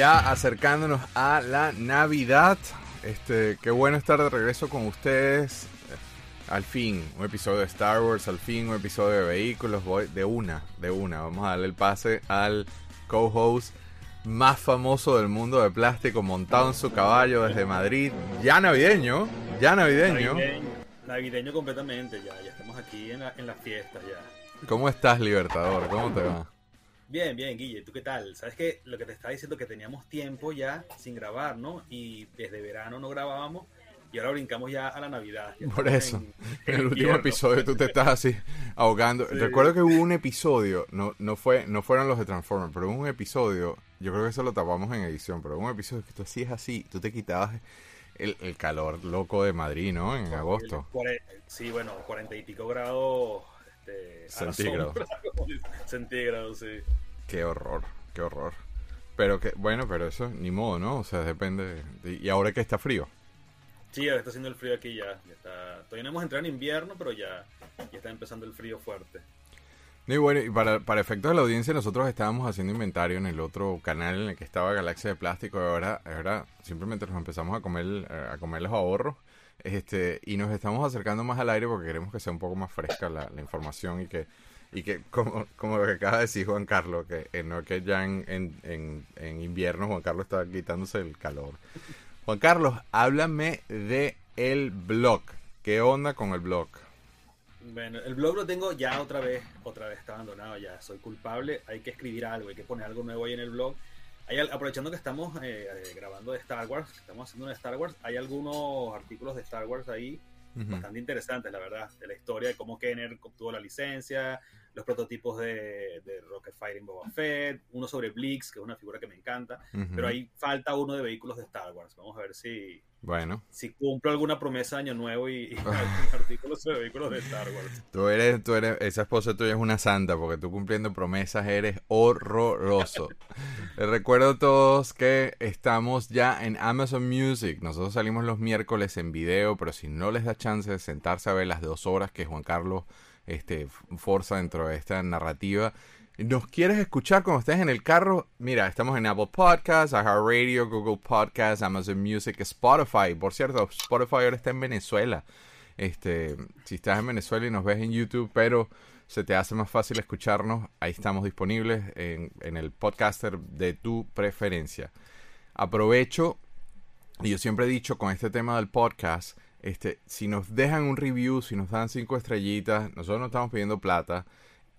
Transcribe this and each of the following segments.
Ya acercándonos a la Navidad. Este, qué bueno estar de regreso con ustedes. Al fin, un episodio de Star Wars, al fin un episodio de vehículos. Voy de una, de una. Vamos a darle el pase al co-host más famoso del mundo de plástico, montado en su caballo desde Madrid. Ya navideño, ya navideño. Navideño, completamente, ya, ya estamos aquí en, la, en las fiestas ya. ¿Cómo estás, Libertador? ¿Cómo te va? Bien, bien, Guille, ¿tú qué tal? Sabes que lo que te estaba diciendo que teníamos tiempo ya sin grabar, ¿no? Y desde verano no grabábamos y ahora brincamos ya a la Navidad. Por eso, en, el último episodio tú te estás así ahogando. Recuerdo que hubo un episodio, no, no, fue, no fueron los de Transformers, pero hubo un episodio, yo creo que eso lo tapamos en edición, pero hubo un episodio que tú hacías así, tú te quitabas el, el calor loco de Madrid, ¿no? En agosto. Sí, bueno, cuarenta y pico grados este, centígrados. centígrados, sí. Qué horror, qué horror. Pero que, bueno, pero eso ni modo, ¿no? O sea, depende. y ahora que está frío. Sí, ahora está haciendo el frío aquí ya. está, todavía no hemos entrado en invierno, pero ya, ya está empezando el frío fuerte. Y bueno, y para, para efectos de la audiencia, nosotros estábamos haciendo inventario en el otro canal en el que estaba Galaxia de Plástico. Y ahora, ahora simplemente nos empezamos a comer, eh, a comer los ahorros. Este, y nos estamos acercando más al aire porque queremos que sea un poco más fresca la, información y que y que, como, como lo que acaba de decir Juan Carlos, que eh, no que ya en, en, en, invierno Juan Carlos está quitándose el calor. Juan Carlos, háblame de el blog. ¿Qué onda con el blog? Bueno, el blog lo tengo ya otra vez, otra vez está abandonado ya. Soy culpable, hay que escribir algo, hay que poner algo nuevo ahí en el blog. Hay, aprovechando que estamos eh, eh, grabando de Star Wars, estamos haciendo una Star Wars, hay algunos artículos de Star Wars ahí bastante interesantes, la verdad, de la historia de cómo Kenner obtuvo la licencia, los prototipos de, de, Rocket Fighting Boba Fett, uno sobre Blix, que es una figura que me encanta, pero ahí falta uno de vehículos de Star Wars. Vamos a ver si, bueno. si cumplo alguna promesa de Año Nuevo y, y artículos sobre vehículos de Star Wars. Tú eres, tú eres, esa esposa tuya es una santa, porque tú cumpliendo promesas eres horroroso. Les recuerdo a todos que estamos ya en Amazon Music. Nosotros salimos los miércoles en video, pero si no les da chance de sentarse a ver las dos horas que Juan Carlos este, forza dentro de esta narrativa. ¿Nos quieres escuchar cuando estés en el carro? Mira, estamos en Apple Podcasts, Radio, Google Podcasts, Amazon Music, Spotify. Por cierto, Spotify ahora está en Venezuela. Este, si estás en Venezuela y nos ves en YouTube, pero se te hace más fácil escucharnos, ahí estamos disponibles en, en el podcaster de tu preferencia. Aprovecho, y yo siempre he dicho con este tema del podcast, este, si nos dejan un review, si nos dan cinco estrellitas, nosotros no estamos pidiendo plata,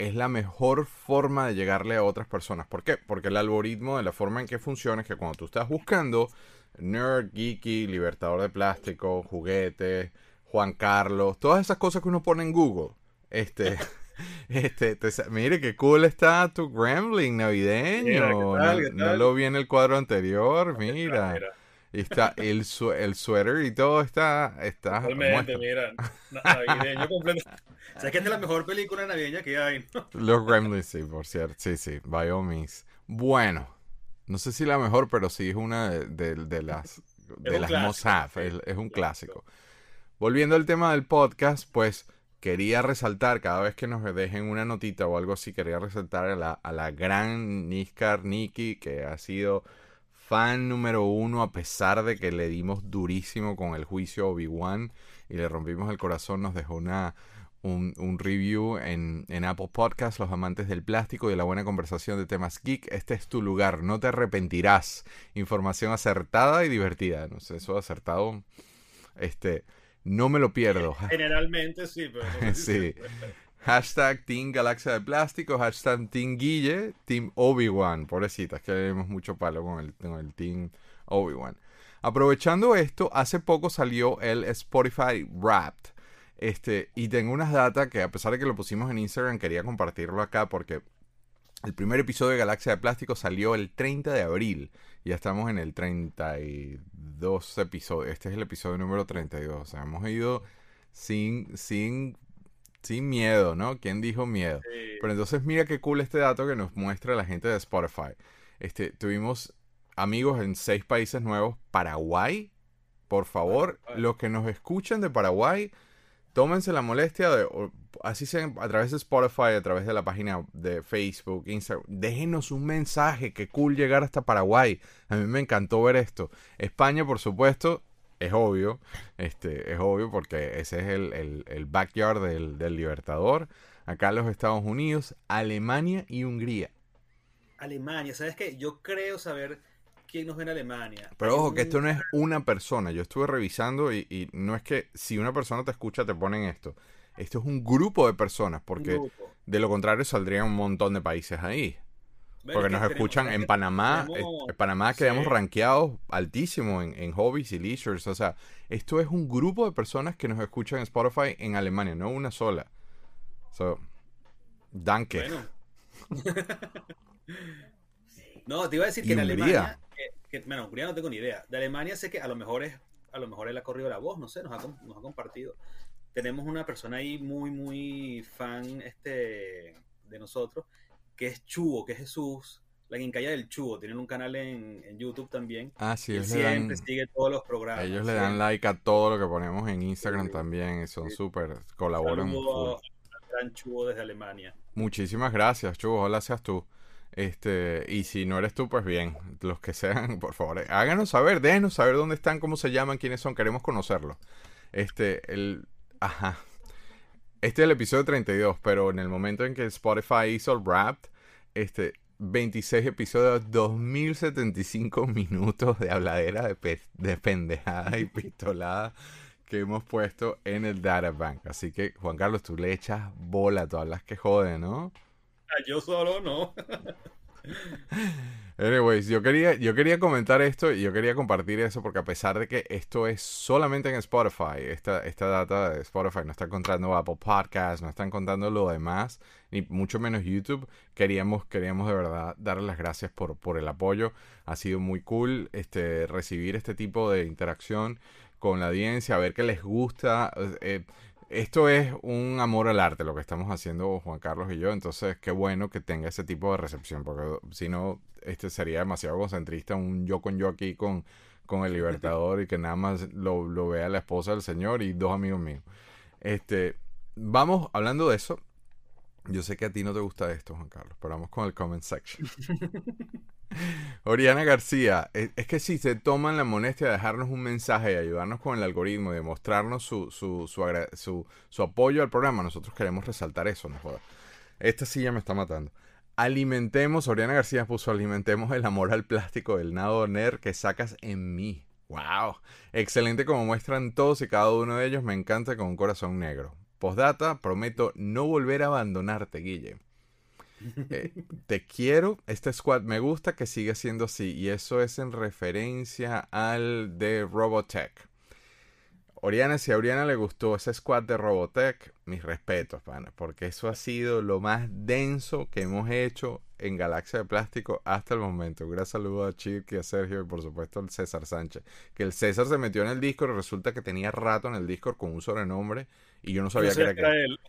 es la mejor forma de llegarle a otras personas. ¿Por qué? Porque el algoritmo de la forma en que funciona es que cuando tú estás buscando nerd, geeky, libertador de plástico, juguetes, Juan Carlos, todas esas cosas que uno pone en Google, este, este, mire qué cool está tu Grambling navideño. no, lo vi en el cuadro anterior, mira. Está el, el suéter y todo está. está Totalmente, mira. Navideño completo. O sea, que es la mejor película navideña que hay. Los Gremlins, sí, por cierto. Sí, sí, by all Bueno, no sé si la mejor, pero sí es una de, de, las. De las have. Es, un clásico. Volviendo al tema del podcast, pues quería resaltar, cada vez que nos dejen una notita o algo así, quería resaltar a la, a la gran Niskar Nikki, que ha sido fan número uno a pesar de que le dimos durísimo con el juicio Obi-Wan y le rompimos el corazón, nos dejó una, un, un review en, en, Apple Podcast, Los Amantes del Plástico y de la buena conversación de temas geek. Este es tu lugar, no te arrepentirás. Información acertada y divertida. No sé, eso acertado. Este, no me lo pierdo. Generalmente sí, pero... sí. Hashtag Team Galaxia de Plástico, hashtag Team Guille, Team Obi-Wan. Pobrecita, es que tenemos mucho palo con el, con el Team Obi-Wan. Aprovechando esto, hace poco salió el Spotify Wrapped. Este, y tengo unas datas que a pesar de que lo pusimos en Instagram, quería compartirlo acá porque el primer episodio de Galaxia de Plástico salió el 30 de abril. Ya estamos en el 32 episodio. Este es el episodio número 32. O sea, hemos ido sin, sin sin miedo, ¿no? ¿Quién dijo miedo? Pero entonces mira qué cool este dato que nos muestra la gente de Spotify. Este, tuvimos amigos en seis países nuevos. Paraguay, por favor, los que nos escuchan de Paraguay, tómense la molestia de, así sea a través de Spotify, a través de la página de Facebook, Instagram, déjenos un mensaje, que cool llegar hasta Paraguay. A mí me encantó ver esto. España, por supuesto, es obvio, este, es obvio porque ese es el, el, backyard del, del Libertador. Acá los Estados Unidos, Alemania y Hungría. Alemania, ¿sabes qué? Yo creo saber quién nos ve en Alemania. Pero ojo, que esto no es una persona. Yo estuve revisando y, no es que si una persona te escucha te ponen esto. Esto es un grupo de personas, porque de lo contrario saldrían un montón de países ahí. Porque nos escuchan en Panamá. En Panamá quedamos rankeados altísimo en, hobbies y leisures. O sea, esto es un grupo de personas que nos escuchan en Spotify en Alemania, no una sola. So, danke. Bueno. no, te iba a decir que en Alemania bueno, Hungría no tengo ni idea. De Alemania sé que a lo mejor es, a lo mejor él ha corrido la voz, no sé, nos ha, nos ha compartido. Tenemos una persona ahí muy, muy fan este, de nosotros, que es Chubo, que es Jesús, la quincalla del Chubo. Tienen un canal en, en YouTube también. Ah, sí, ellos siempre sigue todos los programas. Ellos le dan like a todo lo que ponemos en Instagram también. Y son súper, colaboran. Un gran Chubo desde Alemania. Muchísimas gracias, Chubo. Hola seas tú. Este, y si no eres tú, pues bien, los que sean, por favor, háganos saber, déjenos saber dónde están, cómo se llaman, quiénes son, queremos conocerlos. Este, el, ajá. Este es el episodio 32, pero en el momento en que Spotify hizo el Wrapped, este, 26 episodios, 2075 minutos de habladera de, de pendejada y pistolada que hemos puesto en el Databank. Así que, Juan Carlos, tú le echas bola, tú hablas que jode, ¿no? yo solo no. Anyways, yo quería, yo quería comentar esto y yo quería compartir eso porque a pesar de que esto es solamente en Spotify, esta, esta data de Spotify no está encontrando Apple Podcasts, no está encontrando lo demás, ni mucho menos YouTube, queríamos, queríamos de verdad darle las gracias por, por el apoyo. Ha sido muy cool este, recibir este tipo de interacción con la audiencia, ver qué les gusta. Eh, esto es un amor al arte lo que estamos haciendo Juan Carlos y yo, entonces qué bueno que tenga ese tipo de recepción, porque si no, este sería demasiado concentrista, un yo con yo aquí con, con el Libertador y que nada más lo, lo vea la esposa del señor y dos amigos míos. Este, vamos hablando de eso. Yo sé que a ti no te gusta esto, Juan Carlos, pero vamos con el comment section. Oriana García, es, que si se toman la molestia de dejarnos un mensaje y ayudarnos con el algoritmo, de mostrarnos su, su, su, su, apoyo al programa, nosotros queremos resaltar eso, no joda. Esta silla me está matando. Alimentemos, Oriana García puso, alimentemos el amor al plástico del nado ner que sacas en mí. ¡Wow! Excelente como muestran todos y cada uno de ellos, me encanta con un corazón negro. Postdata, prometo no volver a abandonarte, Guille. Eh, te quiero, este squad me gusta que siga siendo así y eso es en referencia al de Robotech. Oriana, si a Oriana le gustó ese squad de Robotech, mis respetos, pana, porque eso ha sido lo más denso que hemos hecho en Galaxia de Plástico hasta el momento. Un gran saludo a Chip y a Sergio y por supuesto al César Sánchez. Que el César se metió en el Discord y resulta que tenía rato en el Discord con un sobrenombre y yo no sabía que era, él.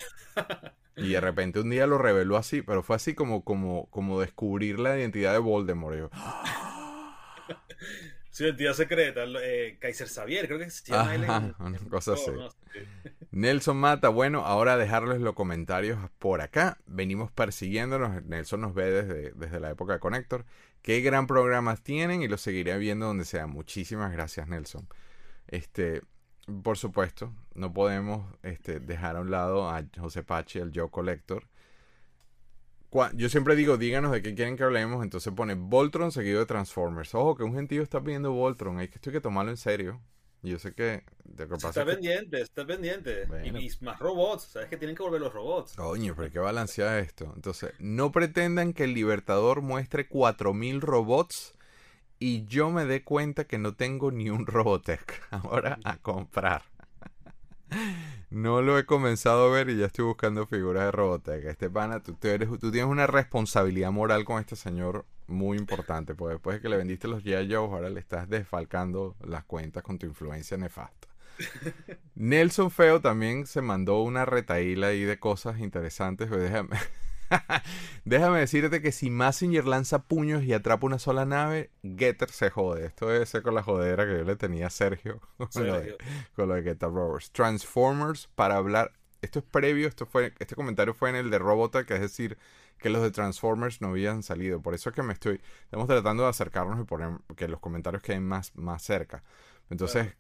Y de repente un día lo reveló así, pero fue así como, como, como descubrir la identidad de Voldemort. Su identidad secreta, eh, Kaiser Xavier, creo que se llama él una cosa así. Nelson Mata, bueno, ahora dejarles los comentarios por acá. Venimos persiguiéndonos. Nelson nos ve desde, desde la época de Connector. Qué gran programas tienen y los seguiré viendo donde sea. Muchísimas gracias, Nelson. Este, por supuesto, no podemos este, dejar a un lado a José Pachi, el Joe Collector. Yo siempre digo, díganos de qué quieren que hablemos. Entonces pone Voltron seguido de Transformers. Ojo, que un gentío está pidiendo Voltron. Hay que, esto hay que tomarlo en serio. Yo sé que. está pendiente, está pendiente. Y, más robots. Sabes que tienen que volver los robots. Coño, pero hay que balancear esto. Entonces, no pretendan que el Libertador muestre 4000 robots y yo me dé cuenta que no tengo ni un Robotech ahora a comprar. No lo he comenzado a ver y ya estoy buscando figuras de Robotech. Este pana, tú, eres, tú tienes una responsabilidad moral con este señor muy importante, porque después de que le vendiste los G.I. ahora le estás desfalcando las cuentas con tu influencia nefasta. Nelson Feo también se mandó una retaíla ahí de cosas interesantes. Déjame, Déjame decirte que si Massinger lanza puños y atrapa una sola nave, Getter se jode. Esto debe ser con la jodera que yo le tenía a Sergio con, lo de, con lo de Getter. Transformers para hablar. Esto es previo, esto fue, este comentario fue en el de Robotech, es decir, que los de Transformers no habían salido. Por eso es que me estoy, estamos tratando de acercarnos y poner que los comentarios queden más, más cerca. Entonces,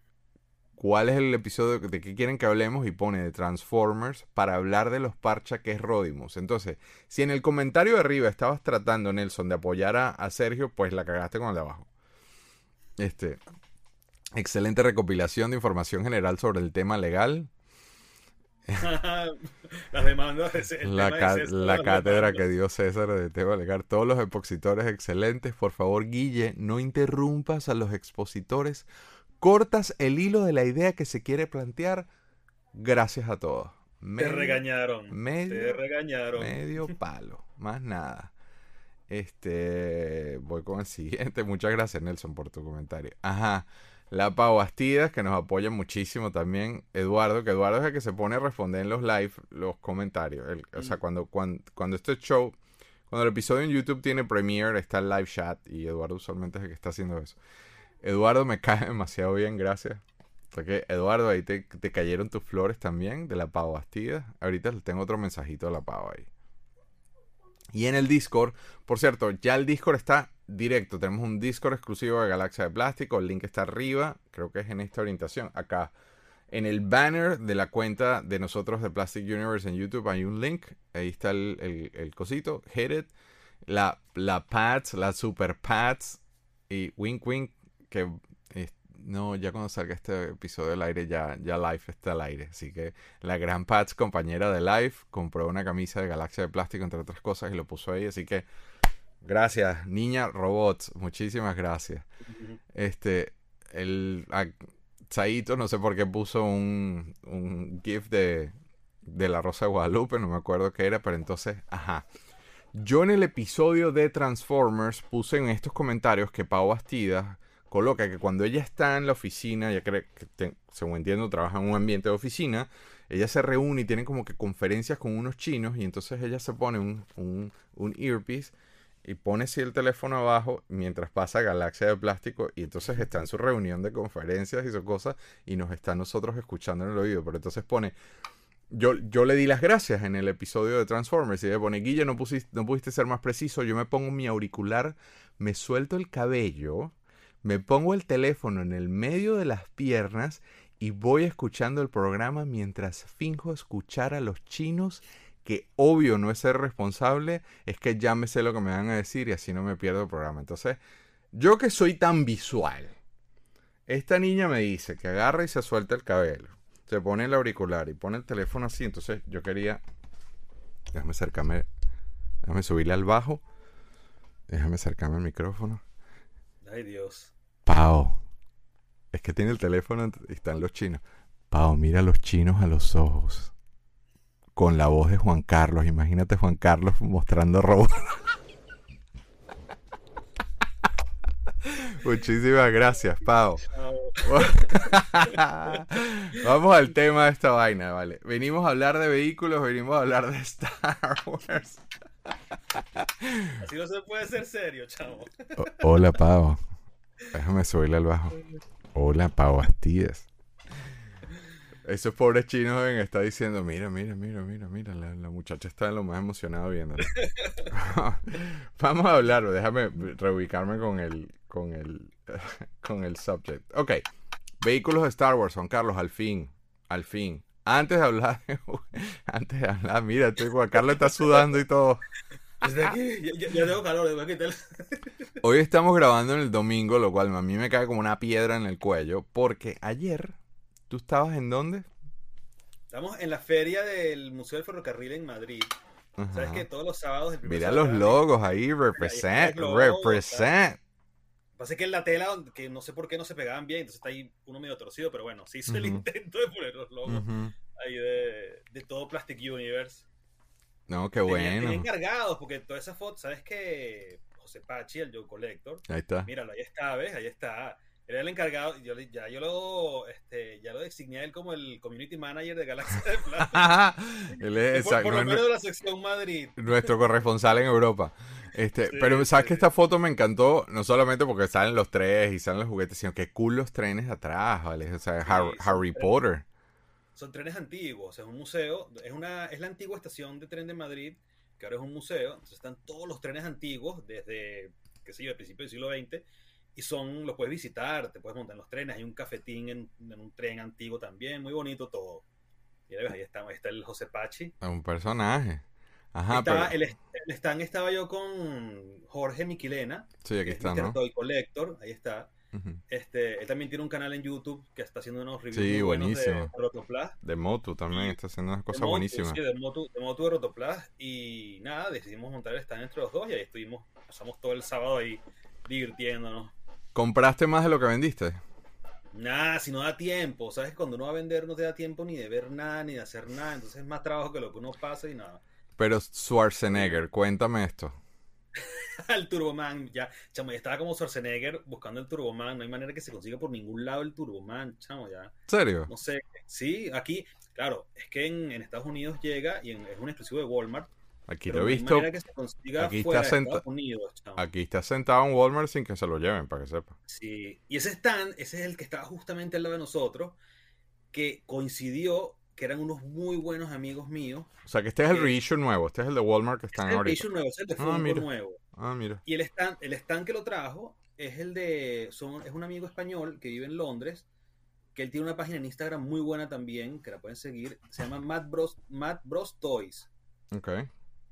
¿cuál es el episodio de qué quieren que hablemos? Y pone de Transformers para hablar de los parcha que es Rodimus. Entonces, si en el comentario de arriba estabas tratando, Nelson, de apoyar a, a Sergio, pues la cagaste con el de abajo. Este, excelente recopilación de información general sobre el tema legal. Las demandas la, la cátedra que dio César de tema legal. Todos los expositores excelentes. Por favor, Guille, no interrumpas a los expositores. Cortas el hilo de la idea que se quiere plantear. Gracias a todos. Medio, te regañaron. Medio, te regañaron. Medio palo. Más nada. Este. Voy con el siguiente. Muchas gracias, Nelson, por tu comentario. Ajá. La Pau Bastidas, que nos apoya muchísimo también. Eduardo, que Eduardo es el que se pone a responder en los live los comentarios. o sea, cuando, cuando, cuando este show, cuando el episodio en YouTube tiene premiere, está el live chat y Eduardo usualmente es el que está haciendo eso. Eduardo me cae demasiado bien, gracias. Porque Eduardo, ahí te, cayeron tus flores también de la Pau Bastidas. Ahorita tengo otro mensajito de la Pau ahí. Y en el Discord, por cierto, ya el Discord está directo. Tenemos un Discord exclusivo de Galaxia de Plástico. El link está arriba. Creo que es en esta orientación. Acá. En el banner de la cuenta de nosotros de Plastic Universe en YouTube hay un link. Ahí está el, el, cosito. Hit it. La, la Pads, la Super Pads. Y Wink Wink. Que no, ya cuando salga este episodio del aire, ya, ya Life está al aire. Así que la gran Pads, compañera de Life, compró una camisa de Galaxia de Plástico, entre otras cosas, y lo puso ahí. Así que Gracias, niña robots. Muchísimas gracias. Este, el Saito, no sé por qué puso un, un GIF de, de la Rosa de Guadalupe, no me acuerdo qué era, pero entonces, ajá. Yo en el episodio de Transformers puse en estos comentarios que Pau Bastidas coloca que cuando ella está en la oficina, ya cree que, según entiendo, trabaja en un ambiente de oficina, ella se reúne y tiene como que conferencias con unos chinos y entonces ella se pone un, un, un earpiece y pone así el teléfono abajo mientras pasa Galaxia de Plástico y entonces está en su reunión de conferencias y su cosas y nos está nosotros escuchando en el oído. Pero entonces pone, yo, yo le di las gracias en el episodio de Transformers y le pone, Guille, no, pusiste, no pudiste ser más preciso, yo me pongo mi auricular, me suelto el cabello, me pongo el teléfono en el medio de las piernas y voy escuchando el programa mientras finjo escuchar a los chinos que obvio no es ser responsable, es que ya me sé lo que me van a decir y así no me pierdo el programa. Entonces, yo que soy tan visual, esta niña me dice que agarra y se suelta el cabello, se pone el auricular y pone el teléfono así, entonces yo quería, déjame acercarme, déjame subirle al bajo, déjame acercarme al micrófono. Ay Dios. Pau, es que tiene el teléfono y están los chinos. Pau, mira a los chinos a los ojos con la voz de Juan Carlos. Imagínate Juan Carlos mostrando robots. Muchísimas gracias, Pau. Vamos al tema de esta vaina, ¿vale? Venimos a hablar de vehículos, venimos a hablar de Star Wars. Así no se puede ser serio, chavo. hola, Pau. Déjame subirle al bajo. Hola, Pau Bastidas. Esos pobres chinos deben estar diciendo, mira, mira, mira, mira, mira, la, muchacha está lo más emocionada viendo. Vamos a hablar, déjame reubicarme con el, con el, con el subject. Ok, vehículos de Star Wars, Juan Carlos, al fin, al fin. Antes de hablar, antes de hablar, mira, estoy, Juan Carlos está sudando y todo. Desde aquí, ya, tengo calor, Hoy estamos grabando en el domingo, lo cual a mí me cae como una piedra en el cuello, porque ayer ¿Tú estabas en dónde? Estamos en la feria del Museo del Ferrocarril en Madrid. ¿Sabes que todos los sábados... Mira los logos ahí, represent, represent. Pasa que en la tela, que no sé por qué no se pegaban bien, entonces está ahí uno medio torcido, pero bueno, se hizo el intento de poner los logos ahí de, de, todo Plastic Universe. No, qué bueno. Tenía encargados, porque toda esa foto, ¿sabes que José Pachi, el Joe Collector. Ahí está. Míralo, ahí está, ¿ves? Ahí está Él era el encargado, yo, ya yo lo, este, ya lo designé a él como el community manager de Galaxia de Plata. él es, por, por lo menos de la sección Madrid. Nuestro corresponsal en Europa. Este, sí, pero sabes sí. que esta foto me encantó, no solamente porque salen los tres y salen los juguetes, sino que cool los trenes atrás, ¿vale? O sea, Harry Potter. Son trenes antiguos, es un museo, es una, es la antigua estación de tren de Madrid, que ahora es un museo, entonces están todos los trenes antiguos desde, qué sé yo, el principio del siglo XX, y son, los puedes visitar, te puedes montar en los trenes, hay un cafetín en, en un tren antiguo también, muy bonito todo. Y ahí está, ahí está el José Pachi. Un personaje. Ajá, estaba, pero... el, el, stand estaba yo con Jorge Miquilena. Sí, aquí está, ¿no? Collector, ahí está. Uh -huh. este, él también tiene un canal en YouTube que está haciendo unos reviews sí, buenísimo. de Rotoplas. De Motu también, está haciendo unas cosas Motu, buenísimas. Sí, de Motu, de Motu de Rotoplas. Y nada, decidimos montar el stand entre los dos y ahí estuvimos, pasamos todo el sábado ahí divirtiéndonos. ¿Compraste más de lo que vendiste? Nada, si no da tiempo, ¿sabes? Cuando uno va a vender no te da tiempo ni de ver nada, ni de hacer nada, entonces es más trabajo que lo que uno pasa y nada. Pero Schwarzenegger, cuéntame esto. el Turboman, ya, chamo, ya estaba como Schwarzenegger buscando el Turboman, no hay manera que se consiga por ningún lado el Turboman, chamo, ya. ¿Serio? No sé, sí, aquí, claro, es que en, en Estados Unidos llega y en, es un exclusivo de Walmart. Aquí lo he visto. aquí, está Unidos, aquí está sentado en Walmart sin que se lo lleven, para que sepa. Sí, y ese stand, ese es el que estaba justamente al lado de nosotros, que coincidió que eran unos muy buenos amigos míos. O sea, que este es el reissue nuevo, este es el de Walmart que están este ahorita. Es el reissue nuevo, este es el de ah, mira. nuevo. Ah, mira. Y el stand, el stand que lo trajo es el de, son, es un amigo español que vive en Londres, que él tiene una página en Instagram muy buena también, que la pueden seguir, se llama Matt Bros, Matt Bros Toys. Ok.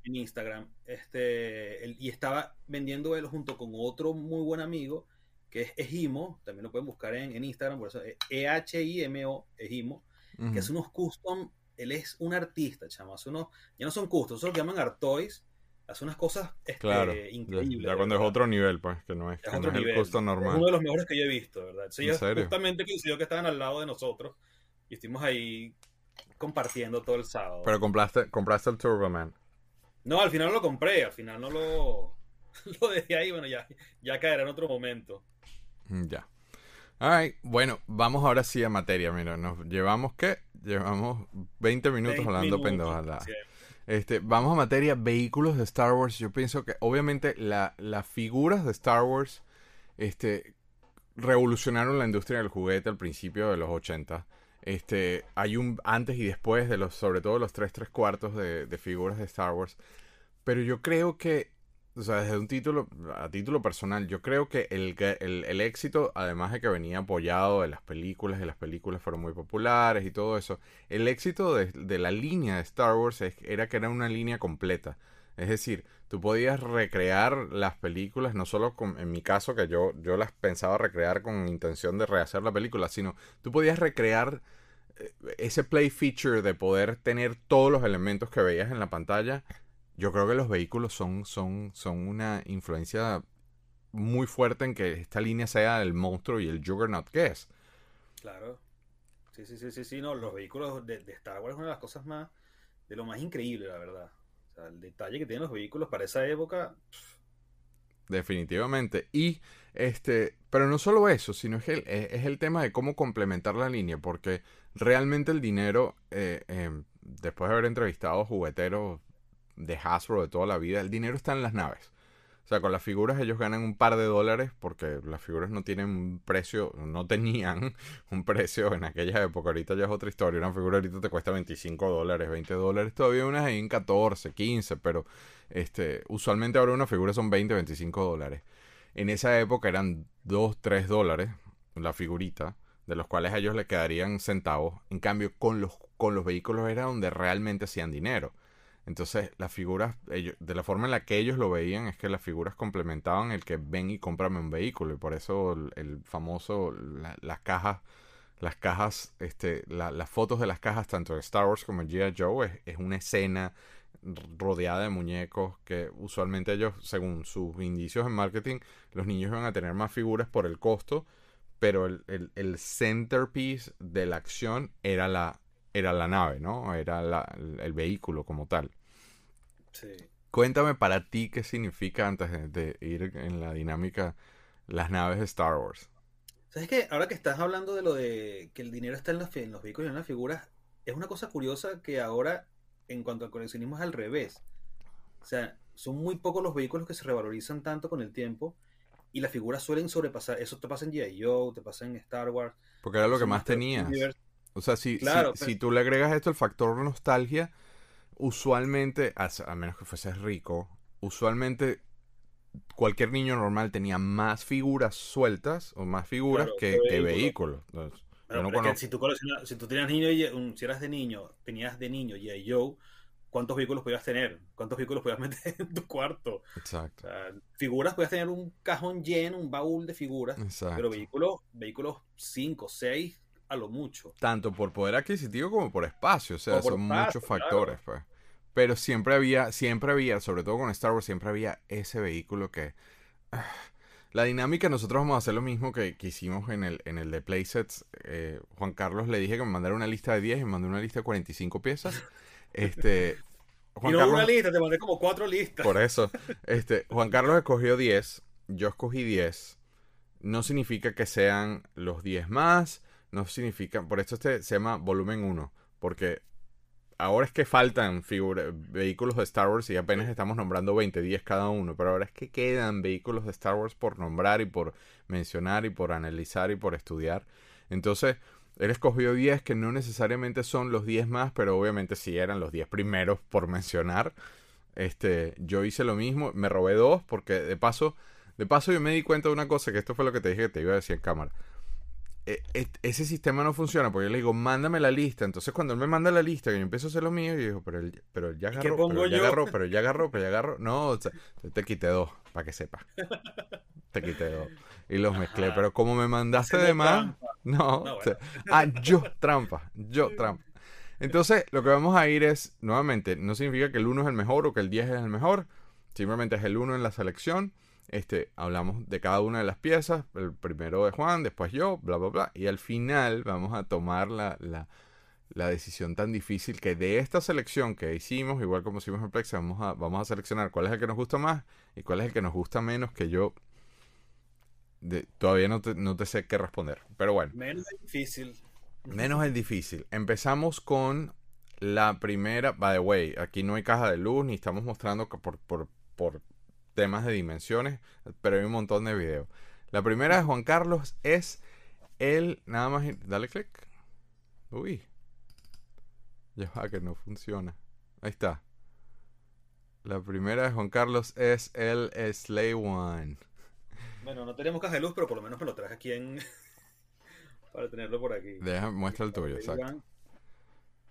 En Instagram. Este, él, y estaba vendiendo él junto con otro muy buen amigo, que es Ejimo, también lo pueden buscar en, en Instagram, por eso E-H-I-M-O, Ejimo, uh -huh. que hace unos custom él es un artista, chamo. Hace unos, ya no son custos, son lo que llaman Artois. Hace unas cosas este, claro, increíbles. Ya, ya cuando es otro nivel, pues, que no es, es, que no es nivel. el custom normal. Es uno de los mejores que yo he visto, ¿verdad? Sí, ¿En serio? justamente coincidió que estaban al lado de nosotros y estuvimos ahí compartiendo todo el sábado. Pero compraste, compraste el Turboman. No, al final no lo compré, al final no lo, lo dejé ahí, bueno, ya, ya caerá en otro momento. Mm, Ya. Alright, bueno, vamos ahora sí a materia. Mira, nos llevamos qué? Llevamos 20 minutos 20 hablando pendejada. Este, vamos a materia vehículos de Star Wars. Yo pienso que obviamente la, las figuras de Star Wars este, revolucionaron la industria del juguete al principio de los 80. Este, hay un antes y después de los, sobre todo los 3 3 cuartos de, de figuras de Star Wars. Pero yo creo que o sea, desde un título, a título personal, yo creo que el, el, el, éxito, además de que venía apoyado de las películas, y las películas fueron muy populares y todo eso, el éxito de, de la línea de Star Wars era que era una línea completa. Es decir, tú podías recrear las películas, no solo con, en mi caso, que yo, yo las pensaba recrear con intención de rehacer la película, sino tú podías recrear eh, ese play feature de poder tener todos los elementos que veías en la pantalla yo creo que los vehículos son, son, son una influencia muy fuerte en que esta línea sea el monstruo y el juggernaut que es. Claro. Sí, sí, sí, sí, sí, no, los vehículos de, de, Star Wars es una de las cosas más, de lo más increíble, la verdad. O sea, el detalle que tienen los vehículos para esa época. Pff. Definitivamente. Y, este, pero no solo eso, sino es el, es el tema de cómo complementar la línea, porque realmente el dinero, eh, eh, después de haber entrevistado jugueteros de Hasbro de toda la vida, el dinero está en las naves. O sea, con las figuras ellos ganan un par de dólares porque las figuras no tienen un precio, no tenían un precio en aquella época. Ahorita ya es otra historia. Una figura ahorita te cuesta 25 dólares, 20 dólares. Todavía unas en 14, 15, pero este, usualmente ahora una figura son 20, 25 dólares. En esa época eran 2, 3 dólares la figurita, de los cuales a ellos le quedarían centavos. En cambio, con los, con los vehículos era donde realmente hacían dinero. Entonces, las figuras, ellos, de la forma en la que ellos lo veían, es que las figuras complementaban el que ven y cómprame un vehículo. Y por eso el, famoso, la, las cajas, las cajas, este, la, las fotos de las cajas, tanto de Star Wars como de G.I. Joe, es, es, una escena rodeada de muñecos que usualmente ellos, según sus indicios en marketing, los niños van a tener más figuras por el costo, pero el, el, el centerpiece de la acción era la, era la nave, ¿no? Era la, el vehículo como tal. Sí. Cuéntame para ti qué significa antes de, de, ir en la dinámica las naves de Star Wars. ¿Sabes qué? Ahora que estás hablando de lo de que el dinero está en los, en los vehículos y en las figuras, es una cosa curiosa que ahora, en cuanto al coleccionismo, es al revés. O sea, son muy pocos los vehículos que se revalorizan tanto con el tiempo y las figuras suelen sobrepasar. Eso te pasa en G.I. Joe, te pasa en Star Wars. Porque era lo que más tenías. Universe. O sea, si, Claro, si, pero- si tú le agregas esto el factor nostalgia, usualmente, a, a menos que fueses rico, usualmente cualquier niño normal tenía más figuras sueltas o más figuras Claro, que, vehículos. Entonces, yo no pero es que si tú si tú tenías niño, y- si eras de niño, tenías de niño G.I. Joe, ¿cuántos vehículos podías tener? ¿Cuántos vehículos podías meter en tu cuarto? O Exacto, sea, figuras podías tener un cajón lleno, un baúl de figuras, exacto. pero vehículos, vehículos 5, 6 a lo mucho. Tanto por poder adquisitivo como por espacio, o sea, O son espacio, muchos claro. factores, pues. Pero siempre había, siempre había, sobre todo con Star Wars, siempre había ese vehículo que... La dinámica, nosotros vamos a hacer lo mismo que, que hicimos en el, en el de Playsets. Eh, Juan Carlos le dije que me mandara una lista de 10 y me mandó una lista de 45 piezas. Este, y no Carlos, una lista, te mandé como cuatro listas. por eso, este, Juan Carlos escogió 10, yo escogí 10. No significa que sean los 10 más, no significa, por esto este se llama volumen 1, porque ahora es que faltan vehículos de Star Wars y apenas estamos nombrando 20, 10 cada uno, pero ahora es que quedan vehículos de Star Wars por nombrar y por mencionar y por analizar y por estudiar. Entonces, él escogió 10 que no necesariamente son los 10 más, pero obviamente sí eran los 10 primeros por mencionar. Este, yo hice lo mismo, me robé dos porque de paso, de paso yo me di cuenta de una cosa, que esto fue lo que te dije que te iba a decir en cámara. E- e- ese sistema no funciona porque yo le digo, mándame la lista. Entonces cuando él me manda la lista, que yo empiezo a hacer lo mío, yo digo, pero él, pero él ya agarró, pero él ya agarró, pero él ya agarró, pero ya agarró. No, o sea, te quité dos, para que sepas. Te quité dos. Y los mezclé, pero como me mandaste de más, no. No, o sea, ah, yo trampa, yo trampa. Entonces, lo que vamos a ir es, nuevamente, no significa que el 1 es el mejor o que el 10 es el mejor, simplemente es el 1 en la selección. Este, hablamos de cada una de las piezas, el primero de Juan, después yo, bla, bla, bla. Y al final vamos a tomar la, la, la decisión tan difícil que de esta selección que hicimos, igual como hicimos en Plex, vamos a, vamos a seleccionar cuál es el que nos gusta más y cuál es el que nos gusta menos, que yo de- todavía no te, no te sé qué responder. Pero bueno. Menos difícil. Menos el difícil. Empezamos con la primera. By the way, aquí no hay caja de luz ni estamos mostrando por, por, por temas de dimensiones, pero hay un montón de videos. La primera de Juan Carlos es el. Nada más. Dale clic. Uy. Ya va, que no funciona. Ahí está. La primera de Juan Carlos es el Slay One. Bueno, no tenemos caja de luz, pero por lo menos me lo traje aquí en. para tenerlo por aquí. Deja, muestra el tuyo, exacto.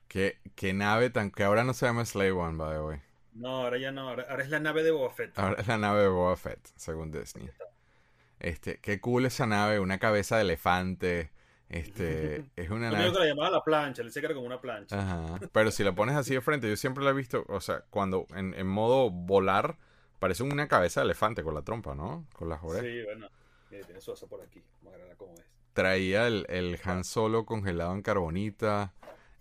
¿Qué, qué nave tan. que ahora no se llama Slay One, by the way. No, ahora ya no. Ahora, ahora es la nave de Boba Fett. Ahora es la nave de Boba Fett, según Disney. Este, qué cool esa nave, una cabeza de elefante. Este, es una Yo nave. que la llamaba la plancha, le decía que era como una plancha. Ajá. Pero si la pones así de frente, yo siempre la he visto, o sea, cuando en, en modo volar, parece una cabeza de elefante con la trompa, ¿no? Con las orejas. Sí, bueno. Mire, tiene su por aquí. Vamos a cómo es. Traía el, el Han Solo congelado en carbonita.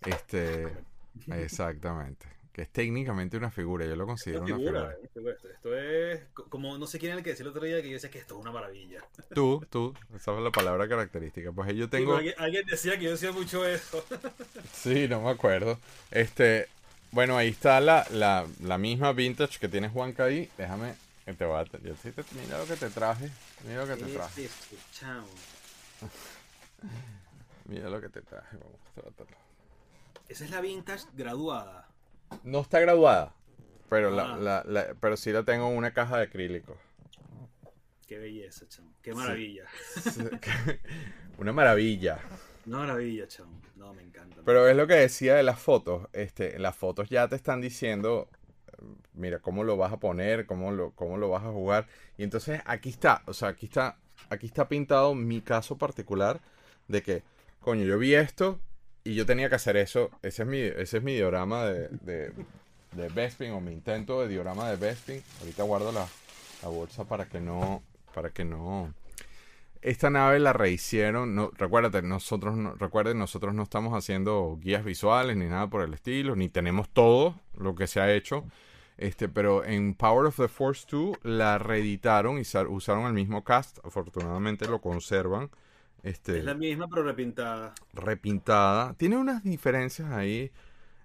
Este, exactamente. Que es técnicamente una figura, yo lo considero Una figura, una figura. Esto, es co- como no sé quién era el que decía el otro día que yo decía que esto es una maravilla. Tú, tú, esa es la palabra característica. Pues yo Sí, tengo. alguien, alguien decía que yo decía mucho eso. Sí, no me acuerdo. Este, bueno, ahí está la, la, la misma vintage que tiene Juanca ahí. Déjame que te voy a... Yo sí te- mira lo que te traje. Mira lo que te ¿Qué traje. es? Mira lo que te traje. Vamos a tratarlo. Esa es la vintage graduada. No está graduada, pero, la, Ah. la- la- pero sí la tengo en una caja de acrílico. Qué belleza, chamo. Qué maravilla. una maravilla. Una maravilla, chamo. No, me encanta. Pero es lo que decía de las fotos. Este, las fotos ya te están diciendo, eh, mira, cómo lo vas a poner, cómo lo, cómo lo vas a jugar. Y entonces aquí está, o sea, aquí está, aquí está pintado mi caso particular de que, coño, yo vi esto y yo tenía que hacer eso. Ese es mi, ese es mi diorama de, de, de Bespin o mi intento de diorama de Bespin. Ahorita guardo la, la bolsa para que no, para que no. Esta nave la rehicieron, no, recuérdate, nosotros no, recuerden, nosotros no estamos haciendo guías visuales ni nada por el estilo, ni tenemos todo lo que se ha hecho. Este, pero en Power of the Force 2 la reeditaron y sa- usaron el mismo cast, afortunadamente lo conservan. Este, Es la misma, pero repintada. repintada. Tiene unas diferencias ahí.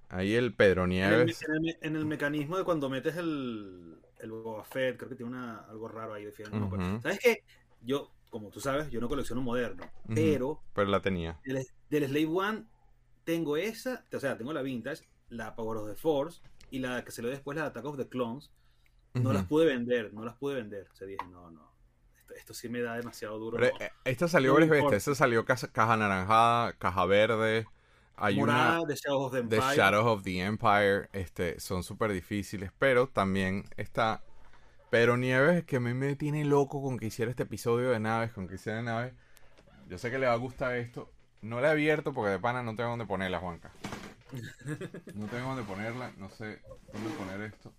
Ahí el Pedro En el, Nieves. en el en el mecanismo de cuando metes el, el Boba Fett, creo que tiene una, algo raro ahí de fiel, no. ¿Sabes qué? Yo, como tú sabes, yo no colecciono moderno, pero Pero la tenía. del, del Slave One tengo esa, o sea, tengo la Vintage, la Power of the Force y la que se le después la Attack of the Clones. No las pude vender, no las pude vender. O sea, dije, no, no. Esto, sí me da demasiado duro. Pero, no. eh, esta salió No varias veces. Esta salió caja, caja anaranjada, caja verde. Hay Morada una de Shadow of the The Empire. Shadows of the Empire. Este, son súper difíciles. Pero también está Pedro Nieves, que a mí me tiene loco con que hiciera este episodio de naves, con que hiciera naves. Yo sé que le va a gustar esto. No la he abierto porque de pana no tengo dónde ponerla, Juanca. No tengo dónde ponerla. No sé dónde poner esto.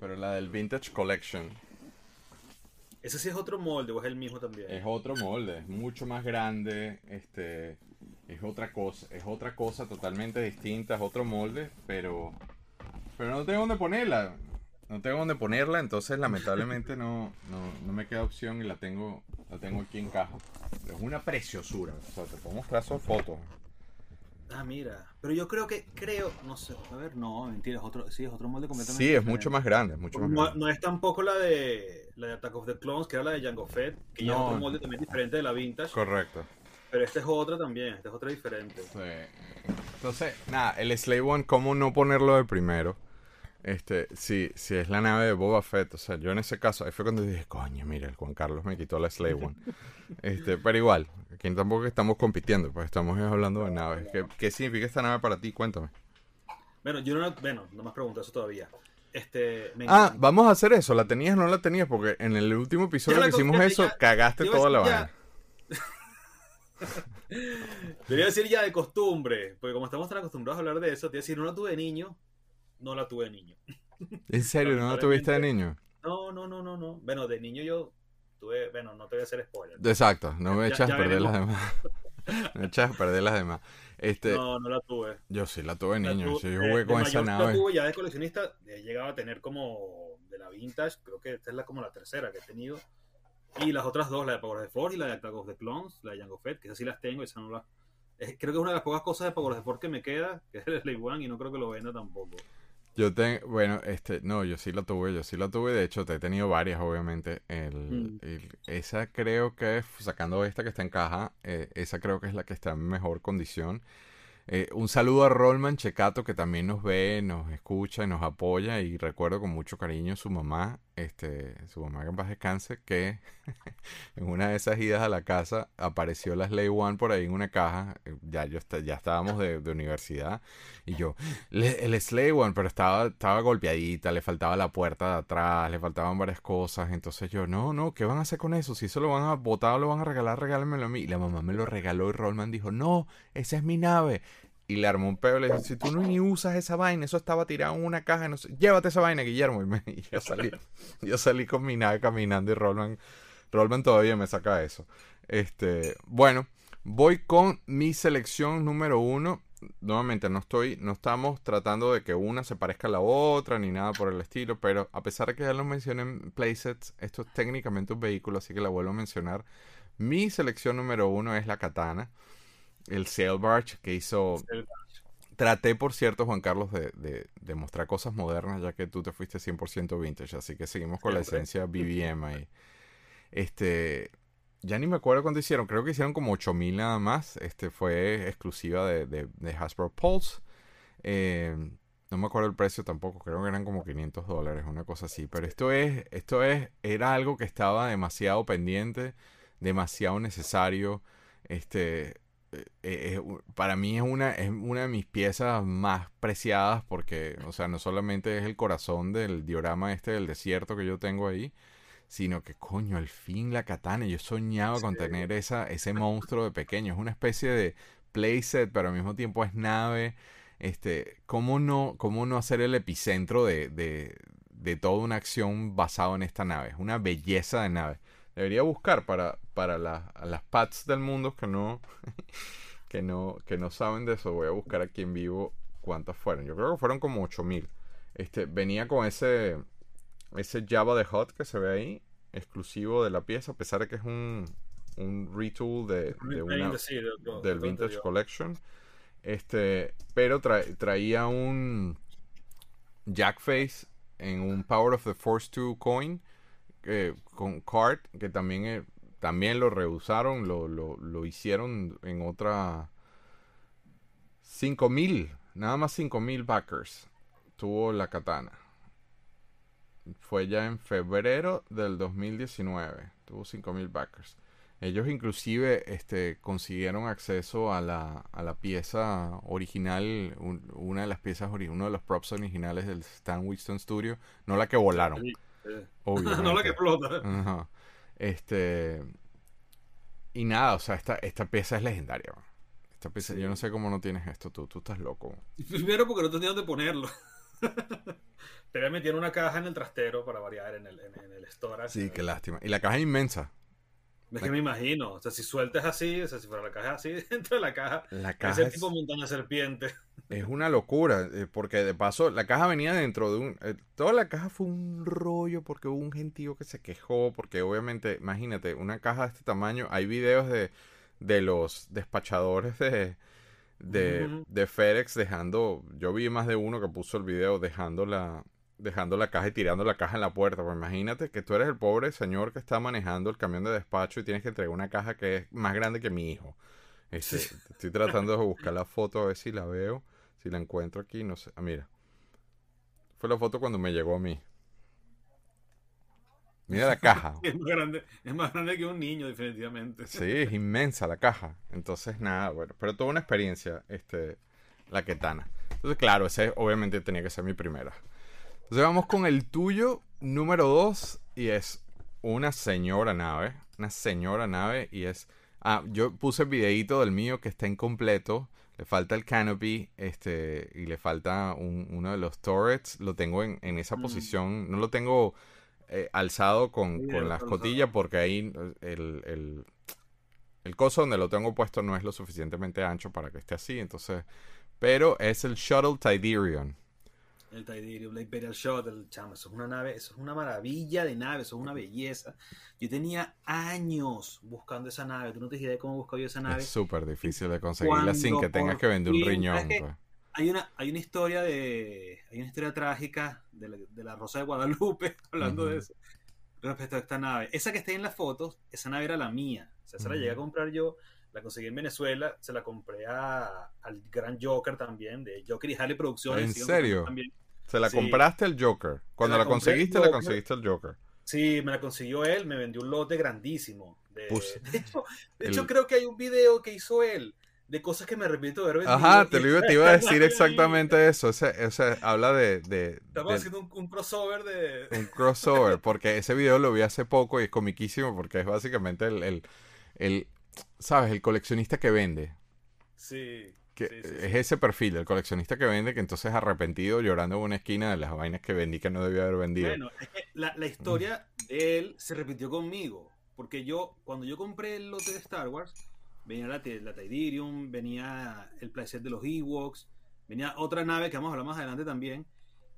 Pero la del Vintage Collection. Ese sí es otro molde, o es el mismo también. Es otro molde, es mucho más grande, este, es otra cosa, es otra cosa totalmente distinta, es otro molde, pero, pero no tengo dónde ponerla, no tengo dónde ponerla, entonces lamentablemente no, no, no me queda opción y la tengo, la tengo aquí en caja. Pero es una preciosura, o sea, te puedo mostrar sus fotos. Ah, mira. Pero yo creo que, creo, no sé, a ver, no, mentira, es otro, sí, es otro molde completamente Sí, es diferente. mucho más grande, es mucho más No, grande. no es tampoco la de la de Attack of the Clones, que era la de Jango Fett, que ya No. otro molde también diferente de la Vintage. Correcto. Pero esta es otra también, esta es otra diferente. Sí. Entonces, nada, el Slave One, ¿cómo no ponerlo de primero? Este, sí, sí, es la nave de Boba Fett. O sea, yo en ese caso, ahí fue cuando dije, coño, mira, el Juan Carlos me quitó la Slave One. Este, pero igual, aquí tampoco estamos compitiendo, pues estamos hablando de naves. ¿Qué, qué significa esta nave para ti? Cuéntame. Bueno, yo no, bueno, no me has preguntado eso todavía. Este, me Ah, encanta. vamos a hacer eso. ¿La tenías o no la tenías? Porque en el último episodio que hicimos eso, ya- cagaste toda la vaina. Debería decir ya de costumbre, porque como estamos tan acostumbrados a hablar de eso, te iba a decir, no la tuve de niño, no la tuve de niño. ¿En serio? ¿No la tuviste de niño? No, no, no, no, no. Bueno, de niño yo tuve, bueno, no te voy a hacer spoiler. Exacto, no me Ya- echas a perder las demás. me echas a perder las demás. Este, No, no la tuve. yo sí la tuve de La niño. tu- sí, yo de- jugué de con esa mayor La nave. tuve ya de coleccionista, he llegado a tener como de la vintage, creo que esta es la, como la tercera que he tenido. Y las otras dos, la de Power of the Force y la de Attack of the Clones, la de Jango Fett, que esas sí las tengo, esa no las... creo que es una de las pocas cosas de Power of the Force que me queda, que es el Slave One, y no creo que lo venda tampoco. Yo tengo, bueno, este, no, yo sí la tuve, yo sí la tuve, de hecho, te he tenido varias, obviamente. El, Mm. el- esa creo que, sacando esta que está en caja, eh, esa creo que es la que está en mejor condición. Eh, un saludo a Rollman Checato, que también nos ve, nos escucha y nos apoya, y recuerdo con mucho cariño su mamá, este, su mamá que en paz descanse, que en una de esas idas a la casa apareció la Slay One por ahí en una caja, eh, ya, yo está- ya estábamos de, de universidad, y yo, el Slay One, pero estaba, estaba golpeadita, le faltaba la puerta de atrás, le faltaban varias cosas. Entonces yo, no, no, ¿qué van a hacer con eso? Si eso lo van a botar o lo van a regalar, regálenmelo a mí. Y la mamá me lo regaló y Rollman dijo, no, esa es mi nave. Y le armó un peo le dijo, si tú no ni usas esa vaina, eso estaba tirado en una caja, no sé, llévate esa vaina, Guillermo. Y, me- yo salí, yo salí con mi nave caminando y Rollman, Rollman todavía me saca eso. Este, bueno, voy con mi selección número uno nuevamente no estoy, no estamos tratando de que una se parezca a la otra ni nada por el estilo, pero a pesar de que ya lo mencioné en playsets, esto es técnicamente un vehículo, así que la vuelvo a mencionar. Mi selección número uno es la katana, el Sail Barge que hizo. Traté, por cierto, Juan Carlos, de, de, de mostrar cosas modernas, ya que tú te fuiste 100% vintage, así que seguimos con la esencia BBM ahí. Este, ya ni me acuerdo cuánto hicieron, creo que hicieron como 8000 nada más. Este fue exclusiva de, de, de Hasbro Pulse. Eh, no me acuerdo el precio tampoco, creo que eran como 500 dólares, una cosa así. Pero esto es, esto es, era algo que estaba demasiado pendiente, demasiado necesario. Este, eh, eh, para mí es una, es una de mis piezas más preciadas porque, o sea, no solamente es el corazón del diorama este del desierto que yo tengo ahí, sino que coño, al fin la katana, yo soñaba con tener esa, ese monstruo de pequeño, es una especie de playset, pero al mismo tiempo es nave, este, ¿cómo no, cómo no hacer el epicentro de, de, de toda una acción basada en esta nave? Es una belleza de nave. Debería buscar para, para la- a las pads del mundo que no, que no, que no saben de eso. Voy a buscar aquí en vivo cuántas fueron. Yo creo que fueron como 8000. Este, venía con ese, ese Java de Hot que se ve ahí, exclusivo de la pieza, a pesar de que es un, un retool de, de una, Repaint, sí, de otro- del Vintage. Collection. Este, pero tra- traía un Jackface en un Power of the Force 2 coin eh, con card que también eh, también lo reusaron, lo, lo, hicieron en otra 5000, nada más 5000 backers tuvo la katana. Fue ya en febrero del 2019, tuvo 5000 backers. Ellos inclusive este, consiguieron acceso a la, a la pieza original, un- una de las piezas, uno de los props originales del Stan Winston Studio, no la que volaron. Obviamente. no la que explota. Este. Y nada, o sea, esta, esta pieza es legendaria. man. Esta pieza, Sí. yo no sé cómo no tienes esto tú, tú estás loco. Primero porque no tenía dónde ponerlo. Te metido en una caja en el trastero para variar en el, en, en el storage. Sí, qué lástima. Y la caja es inmensa. Es que me imagino. O sea, si sueltas así, o sea, si fuera la caja así, dentro de la caja, La ese caja es, tipo montaña serpiente. es una locura, eh, porque de paso la caja venía dentro de un... eh, toda la caja fue un rollo porque hubo un gentío que se quejó, porque obviamente, imagínate, una caja de este tamaño, hay videos de, de los despachadores de, de, de FedEx dejando, yo vi más de uno que puso el video dejando la, dejando la caja y tirando la caja en la puerta. Pues imagínate que tú eres el pobre señor que está manejando el camión de despacho y tienes que entregar una caja que es más grande que mi hijo. Este, Sí. Estoy tratando de buscar la foto a ver si la veo, si la encuentro aquí, no sé. Ah, mira. Fue la foto cuando me llegó a mí. Mira la caja. Es más grande, es más grande que un niño, definitivamente. Sí, es inmensa la caja. Entonces, nada, bueno, pero toda una experiencia, este, la Ketana. Entonces, claro, ese obviamente tenía que ser mi primera. Entonces vamos con el tuyo, número dos, y es una señora nave, una señora nave, y es... Ah, yo puse el videíto del mío que está incompleto, le falta el canopy, este, y le falta un- uno de los turrets, lo tengo en, en esa Mm. posición, no lo tengo eh, alzado con, Sí, con las cotillas porque ahí eh, el, el, el coso donde lo tengo puesto no es lo suficientemente ancho para que esté así, entonces... Pero es el Shuttle Tiderion. El Tidirium, la Imperial Shuttle, chama, eso es una nave, eso es una maravilla de nave, eso es una belleza. Yo tenía años buscando esa nave, tú no te imaginas cómo buscaba yo esa nave. Es súper difícil de conseguirla sin que tengas que vender un riñón. pues. Hay una, hay una historia de. Hay una historia trágica de la, de la Rosa de Guadalupe, hablando de eso. Respecto a esta nave. Esa que está ahí en las fotos, esa nave era la mía. O sea, esa la llegué a comprar yo, la conseguí en Venezuela, se la compré a- al gran Joker también, de Joker y Harley Producciones. ¿En serio? También. Se la Sí. compraste el Joker. Cuando la conseguiste, la conseguiste el Joker. Sí, me la consiguió él, me vendió un lote grandísimo. De, de hecho, de el- hecho, creo que hay un video que hizo él de cosas que me arrepiento de haber vendido. Ajá, te, lo iba, está te iba a decir exactamente eso. Ese, ese habla de, de- Estamos de haciendo un, un crossover de. un crossover, porque ese video lo vi hace poco y es comiquísimo porque es básicamente el, el, el, ¿sabes? El coleccionista que vende. Sí. Que sí, sí, sí. es ese perfil, el coleccionista que vende, que entonces arrepentido llorando en una esquina de las vainas que vendí que no debía haber vendido. Bueno, es que la, la historia de él se repitió conmigo. Porque yo, cuando yo compré el lote de Star Wars, venía la, la Tidirium, venía el playset de los Ewoks, venía otra nave que vamos a hablar más adelante también.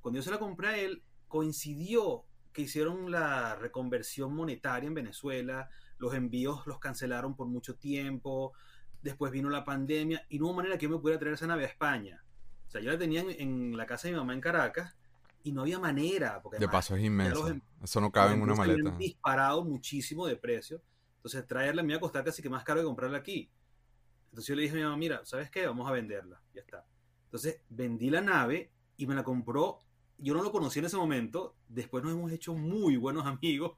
Cuando yo se la compré a él, coincidió que hicieron la reconversión monetaria en Venezuela, los envíos los cancelaron por mucho tiempo, después vino la pandemia y no hubo manera que yo me pudiera traer esa nave a España. O sea, yo la tenía en, en la casa de mi mamá en Caracas y no había manera. Porque De paso es inmenso. em- Eso no cabe en una habían maleta. disparado muchísimo de precio. Entonces traerla me iba a costar casi que más caro que comprarla aquí. Entonces yo le dije a mi mamá, mira, ¿sabes qué? Vamos a venderla. Ya está. Entonces vendí la nave y me la compró. Yo no lo conocí en ese momento. Después nos hemos hecho muy buenos amigos.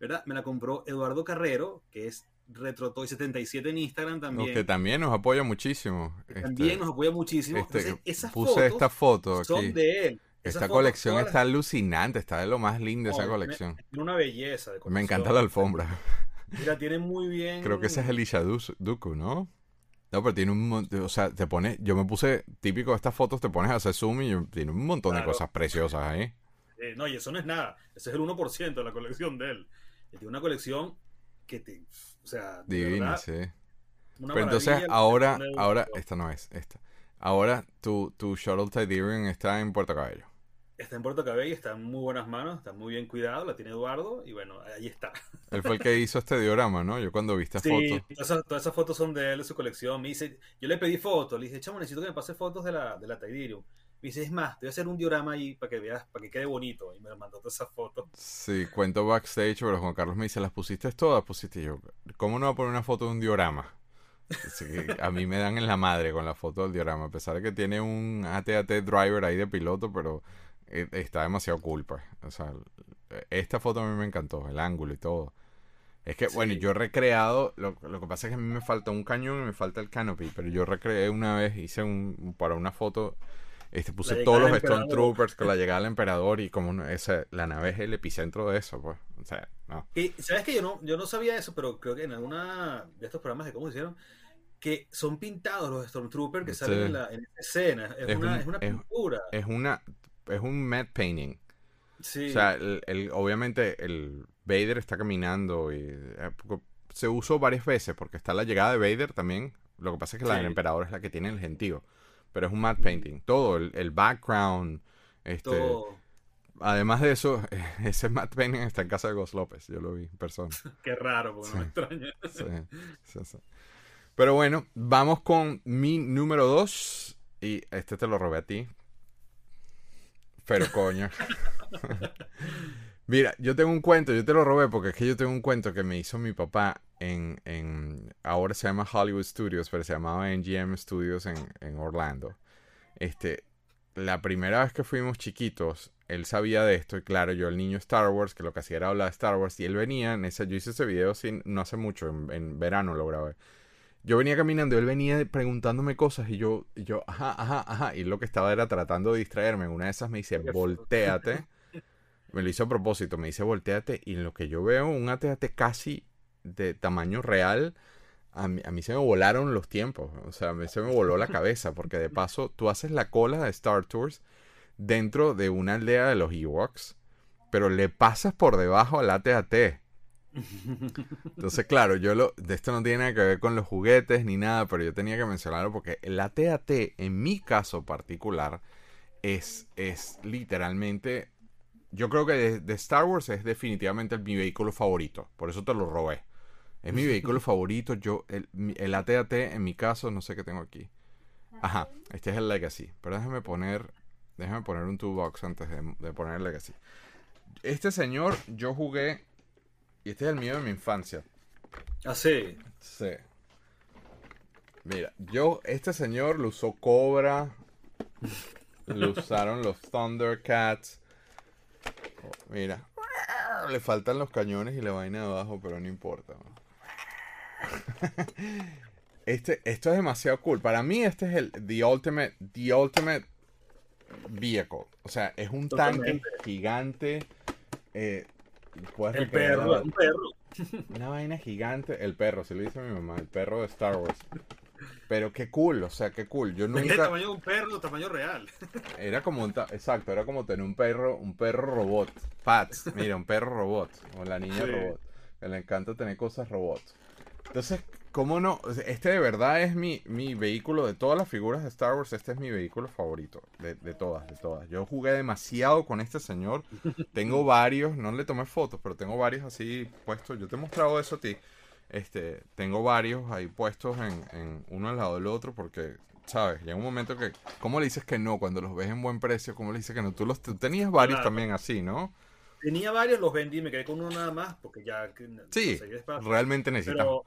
¿Verdad? Me la compró Eduardo Carrero, que es RetroToy77 en Instagram también. que también nos apoya muchísimo. Este, también nos apoya muchísimo. este, Entonces, esas puse fotos esta foto son de él. Esta colección está alucinante, está de lo más lindo esa colección. Tiene una belleza. de Me encanta la alfombra. Mira, tiene muy bien. Creo que ese es Elisha Duku, ¿no? No, pero tiene un montón, o sea, te pone, yo me puse, típico de estas fotos, te pones a hacer zoom y yo- tiene un montón de cosas preciosas ahí. Eh, no, y eso no es nada. Ese es el 1% de la colección de él. Él tiene una colección que te. O sea, Divina, sí. Pero entonces, ahora, ahora, esta no es, esta. Ahora, tu, tu Shuttle Tiderium está en Puerto Cabello. Está en Puerto Cabello, está en muy buenas manos, está muy bien cuidado, la tiene Eduardo y bueno, ahí está. Él fue el que hizo este diorama, ¿no? Yo cuando vi esta Sí, foto. todas esas, todas esas fotos son de él, de su colección. Me dice, yo le pedí fotos, le dije, chamo, necesito que me pase fotos de la, de la Tidirium. Me dice, es más, te voy a hacer un diorama ahí para que veas, para que quede bonito. Y me mandó todas esas fotos. Sí, cuento backstage, pero Juan Carlos me dice, ¿las pusiste todas? Pusiste yo. ¿Cómo no va a poner una foto de un diorama? Así que a mí me dan en la madre con la foto del diorama, a pesar de que tiene un AT-AT driver ahí de piloto, pero eh, está demasiado cool, pues. O sea, esta foto a mí me encantó, el ángulo y todo. Es que, bueno, yo he recreado, lo, lo que pasa es que a mí me falta un cañón y me falta el canopy, pero yo recreé una vez, hice un, para una foto, este, puse llegada todos los. Stormtroopers con la llegada del emperador y como esa, la nave es el epicentro de eso, pues. O sea, no. Y sabes que yo no, yo no sabía eso, pero creo que en alguna de estos programas de cómo hicieron, que son pintados los Stormtroopers que Sí. salen en, la, en escena. Es, Es una, un- es una pintura. Es una, es un matte painting. sí. O sea, el, el- obviamente el Vader está caminando y eh, se usó varias veces porque está la llegada de Vader también. Lo que pasa es que la del emperador es la que tiene el gentío. Pero es un matte painting. Todo, el, el background. Este, todo. Además de eso, ese matte painting está en casa de Ghost López. Yo lo vi en persona. Qué raro, porque no me Sí. extraña. Sí, sí, sí. Pero bueno, vamos con mi número 2. Y este te lo robé a ti. Pero coño. Mira, yo tengo un cuento, yo te lo robé porque es que yo tengo un cuento que me hizo mi papá en, en ahora se llama Hollywood Studios, pero se llamaba NGM Studios en, en Orlando. Este, la primera vez que fuimos chiquitos, él sabía de esto, y claro, yo el niño Star Wars, que lo que hacía era hablar de Star Wars, y él venía, en ese, yo hice ese video sin, no hace mucho, en, en verano lo grabé. Yo venía caminando, él venía preguntándome cosas y yo, y yo, ajá, ajá, ajá, y lo que estaba era tratando de distraerme. Una de esas me dice, volteate. Me lo hizo a propósito, me dice, volteate, y en lo que yo veo un AT-AT casi de tamaño real, a mí, a mí se me volaron los tiempos, o sea, a mí se me voló la cabeza, porque de paso tú haces la cola de Star Tours dentro de una aldea de los Ewoks, pero le pasas por debajo al AT-AT. Entonces, claro, yo lo, de esto no tiene nada que ver con los juguetes ni nada, pero yo tenía que mencionarlo porque el AT-AT, en mi caso particular, es, es literalmente, yo creo que de, de Star Wars es definitivamente mi vehículo favorito, por eso te lo robé. Es mi vehículo favorito, yo, el, el AT-AT en mi caso, no sé qué tengo aquí. Ajá, este es el Legacy, pero déjame poner, déjame poner un toolbox antes de, de poner el Legacy. Este señor, yo jugué, y este es el mío de mi infancia. Ah, sí. Sí. Mira, yo, este señor lo usó Cobra, lo usaron los Thundercats. Oh, mira, le faltan los cañones y la vaina de abajo, pero no importa. Este, esto es demasiado cool. Para mí este es el The Ultimate, The Ultimate Vehicle. O sea, es un tanque gigante. eh, El perro, un perro. una vaina gigante. El perro, se lo dice mi mamá, el perro de Star Wars. Pero qué cool, o sea, qué cool. Yo nunca. tamaño de un perro, tamaño real. Era como un. ta- Exacto, era como tener un perro, un perro robot. Pats, mira, un perro robot. O la niña Sí. robot. Que le encanta tener cosas robots. Entonces, ¿cómo no? Este de verdad es mi, mi vehículo de todas las figuras de Star Wars. Este es mi vehículo favorito. De, de todas, de todas. Yo jugué demasiado con este señor. Tengo varios, no le tomé fotos, pero tengo varios así puestos. Yo te he mostrado eso a ti. Este, tengo varios ahí puestos en, en uno al lado del otro porque, ¿sabes? Llega un momento que, ¿cómo le dices que no? Cuando los ves en buen precio, ¿cómo le dices que no? Tú los tú tenías varios Claro. también así, ¿no? Tenía varios, los vendí, me quedé con uno nada más, porque ya Sí, realmente necesitas. Pero,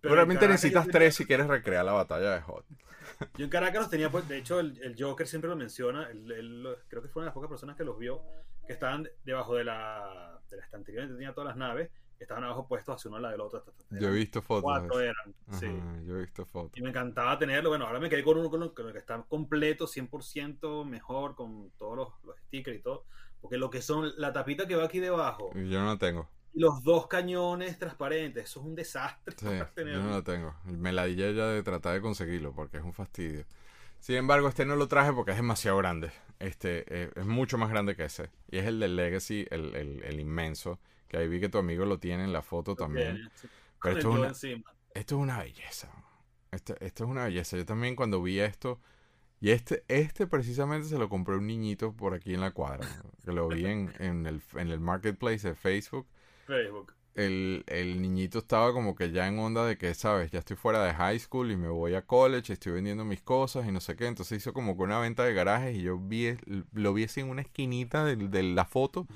pero en realmente necesitas yo- tres si quieres recrear la batalla de Hot. Yo en Caracas los tenía, pues, de hecho, el, el Joker siempre lo menciona. él lo- creo que fue una de las pocas personas que los vio, que estaban debajo de la, de la estantería donde tenía todas las naves, estaban abajo puestos hacia una a la de la otra. Yo he visto fotos. Cuatro eran, sí. Ajá, Yo he visto fotos. Y me encantaba tenerlo. Bueno, ahora me quedé con uno con lo, con lo que está completo, 100% mejor, con todos los, los stickers y todo. Porque lo que son la tapita que va aquí debajo Yo no tengo. y los dos cañones transparentes, eso es un desastre. Sí, yo no lo tengo. Me la ya de tratar de conseguirlo porque es un fastidio. Sin embargo, este no lo traje porque es demasiado grande. Este eh, es mucho más grande que ese. Y es el del Legacy, el, el, el inmenso. Que ahí vi que tu amigo lo tiene en la foto también. Sí. Pero esto es, una, encima. esto es una belleza. Esto, esto es una belleza. Yo también cuando vi esto, Y este, este precisamente se lo compré un niñito por aquí en la cuadra, que lo vi en, en, el, en el marketplace de Facebook. Facebook el, el, niñito estaba como que ya en onda de que, sabes, ya estoy fuera de high school y me voy a college, estoy vendiendo mis cosas y no sé qué. Entonces hizo como que una venta de garajes y yo vi, lo vi así en una esquinita de, de la foto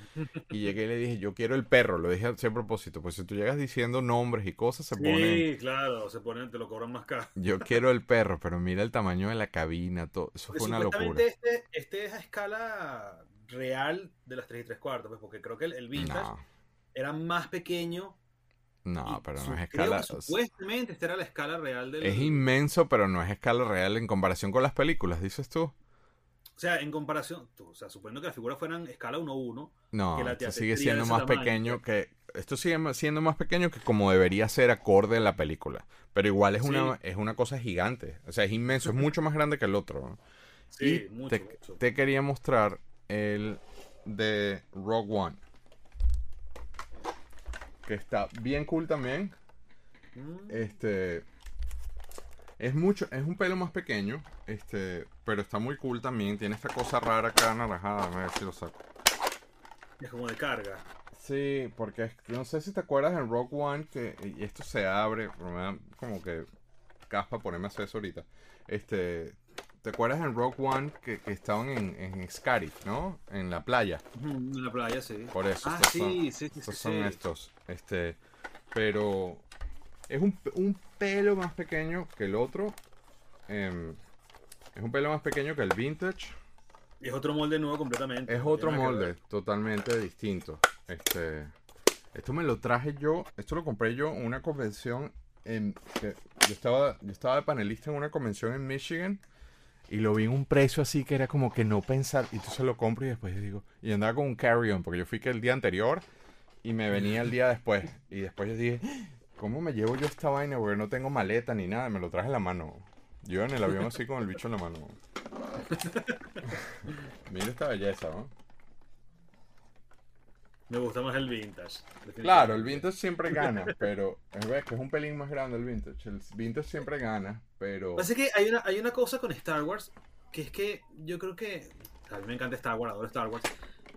y llegué y le dije, yo quiero el perro. Lo dije a propósito, pues si tú llegas diciendo nombres y cosas, se pone... Sí, claro, se ponen, te lo cobran más caro. Yo quiero el perro, pero mira el tamaño de la cabina, todo. Eso fue una locura. Este, este es a escala real de las 3 y 3 cuartos, pues porque creo que el, el vintage era más pequeño. No, pero no es escala. supuestamente esta era la escala real del. Es inmenso, pero no es escala real en comparación con las películas, dices tú. O sea, en comparación, o sea, suponiendo que las figuras fueran escala 1-1. No, esto sigue siendo más pequeño que. Esto sigue siendo más pequeño que como debería ser acorde en la película. Pero igual es, una, es una cosa gigante. O sea, es inmenso, es mucho más grande que el otro. Sí, mucho, te, mucho. te quería mostrar el de Rogue One que está bien cool también. Mm. Este es mucho, es un pelo más pequeño, este, pero está muy cool también. Tiene esta cosa rara acá anaranjada, a ver si lo saco. Es como de carga. Sí, porque no sé si te acuerdas en Rock One que y esto se abre, pero me da como que caspa ponerme a hacer eso ahorita. Este, ¿Te acuerdas en Rock One que, estaban en, en Scarif, ¿no? En la playa. En la playa, sí. Por eso. Ah, sí, son, sí, sí, estos son estos. Este, pero es un, un, pelo más pequeño que el otro. Em, es un pelo más pequeño que el vintage. Y es otro molde nuevo completamente. Es otro molde, totalmente distinto. Este, esto me lo traje yo, esto lo compré yo en una convención en, yo estaba, yo estaba de panelista en una convención en Michigan y lo vi en un precio así que era como que no pensar. Y entonces lo compro y después digo. Y andaba con un carry-on, porque yo fui que el día anterior y me venía el día después. Y después yo dije, ¿cómo me llevo yo esta vaina? Porque no tengo maleta ni nada. Me lo traje en la mano. Yo en el avión así con el bicho en la mano. Mira esta belleza, ¿no? Me gusta más el vintage. Claro, el vintage siempre gana, pero es que es un pelín más grande el vintage. El vintage siempre gana, pero. Pasa que hay una, hay una cosa con Star Wars que es que yo creo que. A mí me encanta Star Wars, adoro Star Wars.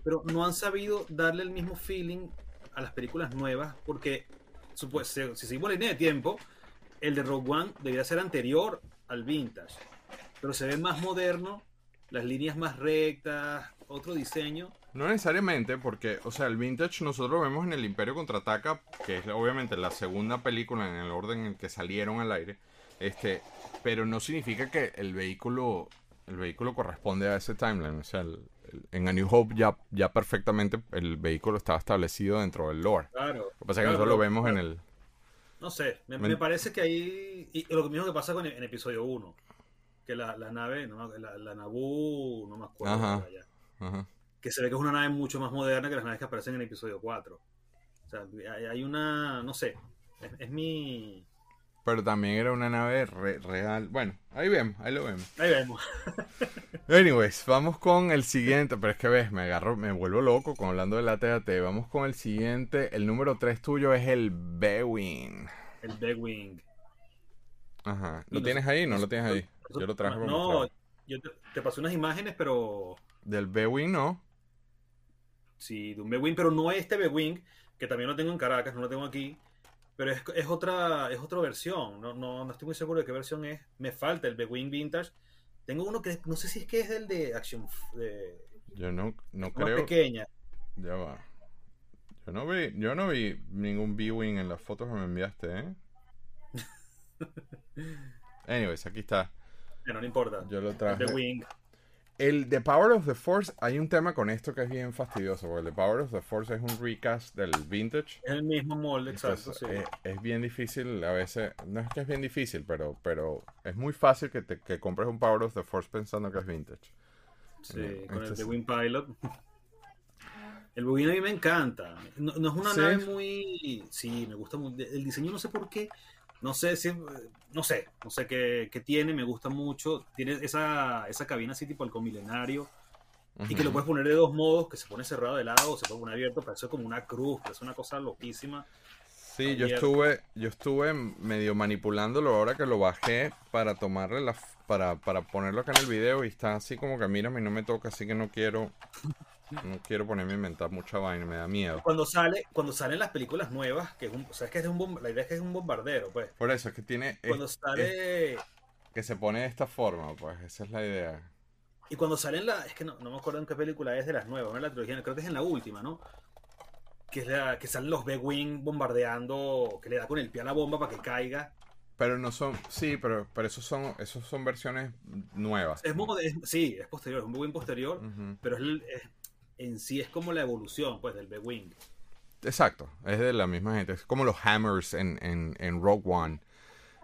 Pero no han sabido darle el mismo feeling a las películas nuevas porque, si seguimos la línea de tiempo, el de Rogue One debería ser anterior al vintage. Pero se ve más moderno, las líneas más rectas, otro diseño. No necesariamente, porque, o sea, el vintage nosotros vemos en el Imperio Contraataca, que es obviamente la segunda película en el orden en que salieron al aire, este, pero no significa que el vehículo, el vehículo corresponde a ese timeline. O sea, en A New Hope ya, ya perfectamente el vehículo estaba establecido dentro del lore. Claro. Lo que pasa es que nosotros lo vemos en el... No sé, me, parece que ahí... Y lo mismo que pasa con en episodio 1, que la, la nave, no, la, la Naboo, no me acuerdo. Ajá. Ajá que se ve que es una nave mucho más moderna que las naves que aparecen en el episodio 4. O sea, hay una, no sé, es, mi... Pero también era una nave real. Bueno, ahí vemos, ahí lo vemos. Ahí vemos. Anyways, vamos con el siguiente. Pero es que ves, me agarro, me vuelvo loco con hablando de la TAT. Vamos con el siguiente. El número 3 tuyo es el B-Wing. El B-Wing. Ajá. ¿Lo tienes ahí? No lo tienes ahí. Yo lo traje No, yo te, te pasé unas imágenes, pero. Del B-Wing no. Sí, de un B-Wing, pero no este B-Wing, que también lo tengo en Caracas, no lo tengo aquí. Pero es, es otra es otra versión. No, no, no, estoy muy seguro de qué versión es. Me falta el B-Wing Vintage. Tengo uno que no sé si es que es del de Action. De, yo no, no más creo. pequeña. Ya va. Yo no vi, yo no vi ningún B-Wing en las fotos que me enviaste, ¿eh? Anyways, aquí está. Pero no importa. Yo lo traje. The Wing. El The Power of the Force, hay un tema con esto que es bien fastidioso, porque el The Power of the Force es un recast del vintage. Es el mismo molde, exacto. sí. es, es, bien difícil a veces, no es que es bien difícil, pero, pero es muy fácil que, te, que compres un Power of the Force pensando que es vintage. Sí, eh, con el The Wing Pilot. El Bugin a mí me encanta. No, no es una ¿Sí? nave muy... Sí, me gusta mucho. El diseño no sé por qué no sé si no sé, no sé qué, qué, tiene, me gusta mucho. Tiene esa, esa cabina así tipo el milenario. Uh -huh. Y que lo puedes poner de dos modos, que se pone cerrado de lado o se poner abierto, parece como una cruz, parece una cosa loquísima. Sí, yo estuve, yo estuve medio manipulándolo ahora que lo bajé para tomarle la, para, para ponerlo acá en el video y está así como que mírame y no me toca, así que no quiero, no quiero ponerme a inventar mucha vaina, me da miedo. Cuando sale, cuando salen las películas nuevas, que es un, o sea, es que es un la idea es que es un bombardero, pues. Por eso es que tiene. Cuando sale. que se pone de esta forma, pues, esa es la idea. Y cuando salen la, es que no, no me acuerdo en qué película es de las nuevas, no es la trilogía, creo que es en la última, ¿no? que, es la, que salen los B-Wing bombardeando, que le da con el pie a la bomba para que caiga. Pero no son, sí, pero, pero esos son, esos son versiones nuevas. Es, sí, es posterior, es un B-Wing posterior, pero es, en sí es como la evolución, pues, del B-Wing. Exacto, es de la misma gente, es como los Hammers en, en, en Rogue One.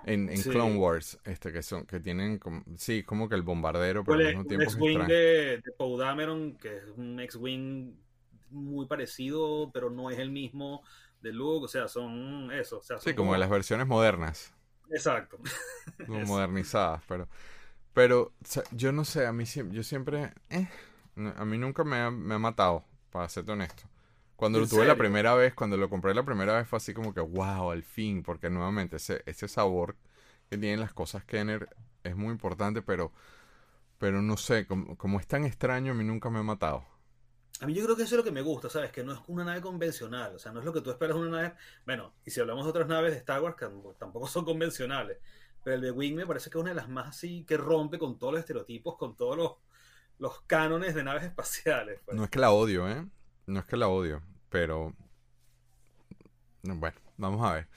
En, en Clone Wars, este, que son, que tienen como, sí, como que el bombardero, pero al mismo tiempo. X-Wing de, de Poe Dameron, que es un X-Wing muy parecido, pero no es el mismo de Luke, o sea, son eso. O sea, sí, como, las versiones modernas. Exacto. modernizadas, pero... Pero yo no sé, a mí yo siempre... Eh, a mí nunca me ha, me ha matado, para serte honesto. Cuando lo tuve la primera vez, cuando lo compré la primera vez fue así como que, wow, al fin, porque nuevamente ese, ese sabor que tienen las cosas Kenner es muy importante, pero, pero no sé, como, como es tan extraño, a mí nunca me ha matado. A mí yo creo que eso es lo que me gusta, ¿sabes? Que no es una nave convencional, o sea, no es lo que tú esperas de una nave. Bueno, y si hablamos de otras naves de Star Wars, que tampoco son convencionales, pero el de Wing me parece que es una de las más así que rompe con todos los estereotipos, con todos los, los cánones de naves espaciales. Pues. No es que la odio, ¿eh? No es que la odio, pero. Bueno, vamos a ver.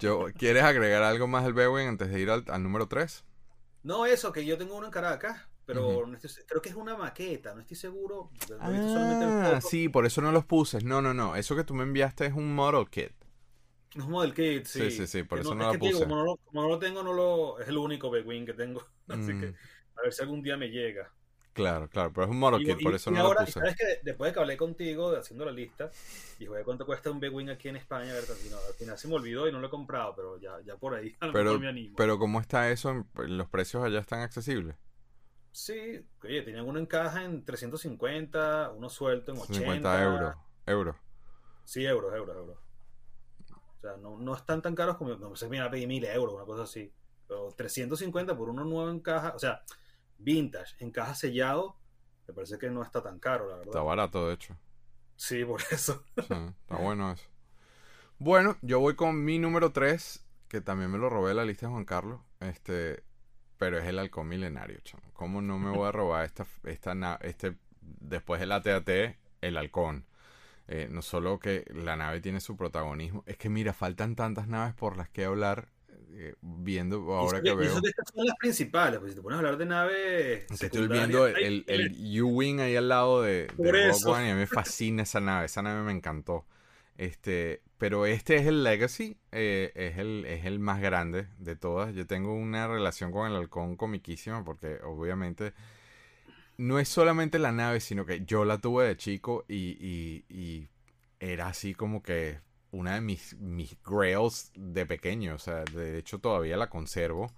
Yo, ¿Quieres agregar algo más del B-Wing antes de ir al, al número 3? No, eso, que yo tengo uno en Caracas pero creo que es una maqueta, no estoy seguro. Ah, sí, por eso no los puse. No, no, no. Eso que tú me enviaste es un model kit. Es un model kit, sí. Sí, sí, sí, por eso no, lo puse. como, no lo, como, no lo, tengo, no lo, es el único B-Wing que tengo. Así que mm. a ver si algún día me llega. Claro, claro, pero es un model kit, por eso no lo puse. sabes que después de que hablé contigo, haciendo la lista, dije, ¿cuánto cuesta un B-Wing aquí en España? A ver, al final se me olvidó y no lo he comprado, pero ya, ya por ahí a lo pero, me animo. Pero ¿cómo está eso? ¿Los precios allá están accesibles? Sí, oye, tenían uno en caja en 350, uno suelto en 80. 50 euros. Euros. Sí, euros, euros, euros. O sea, no, no están tan caros como, no sé, mira, pedí mil euros, una cosa así. Pero 350 por uno nuevo en caja, o sea, vintage, en caja sellado, me parece que no está tan caro, la verdad. Está barato, de hecho. Sí, por eso. está bueno eso. Bueno, yo voy con mi número 3, que también me lo robé de la lista de Juan Carlos. Este, pero es el halcón milenario, chamo. ¿Cómo no me voy a robar esta, esta este, después del ATAT, el halcón? Eh, no solo que la nave tiene su protagonismo, es que mira, faltan tantas naves por las que hablar, eh, viendo ahora que veo. Y estas son las principales, pues si te pones a hablar de naves. Estoy viendo el, el, U-Wing ahí al lado de, de Rogue One y a mí me fascina esa nave, esa nave me encantó. Este, pero este es el Legacy, eh, es, el, es el más grande de todas. Yo tengo una relación con el halcón comiquísima porque obviamente no es solamente la nave, sino que yo la tuve de chico y, era así como que una de mis, mis grails de pequeño. O sea, de hecho todavía la conservo.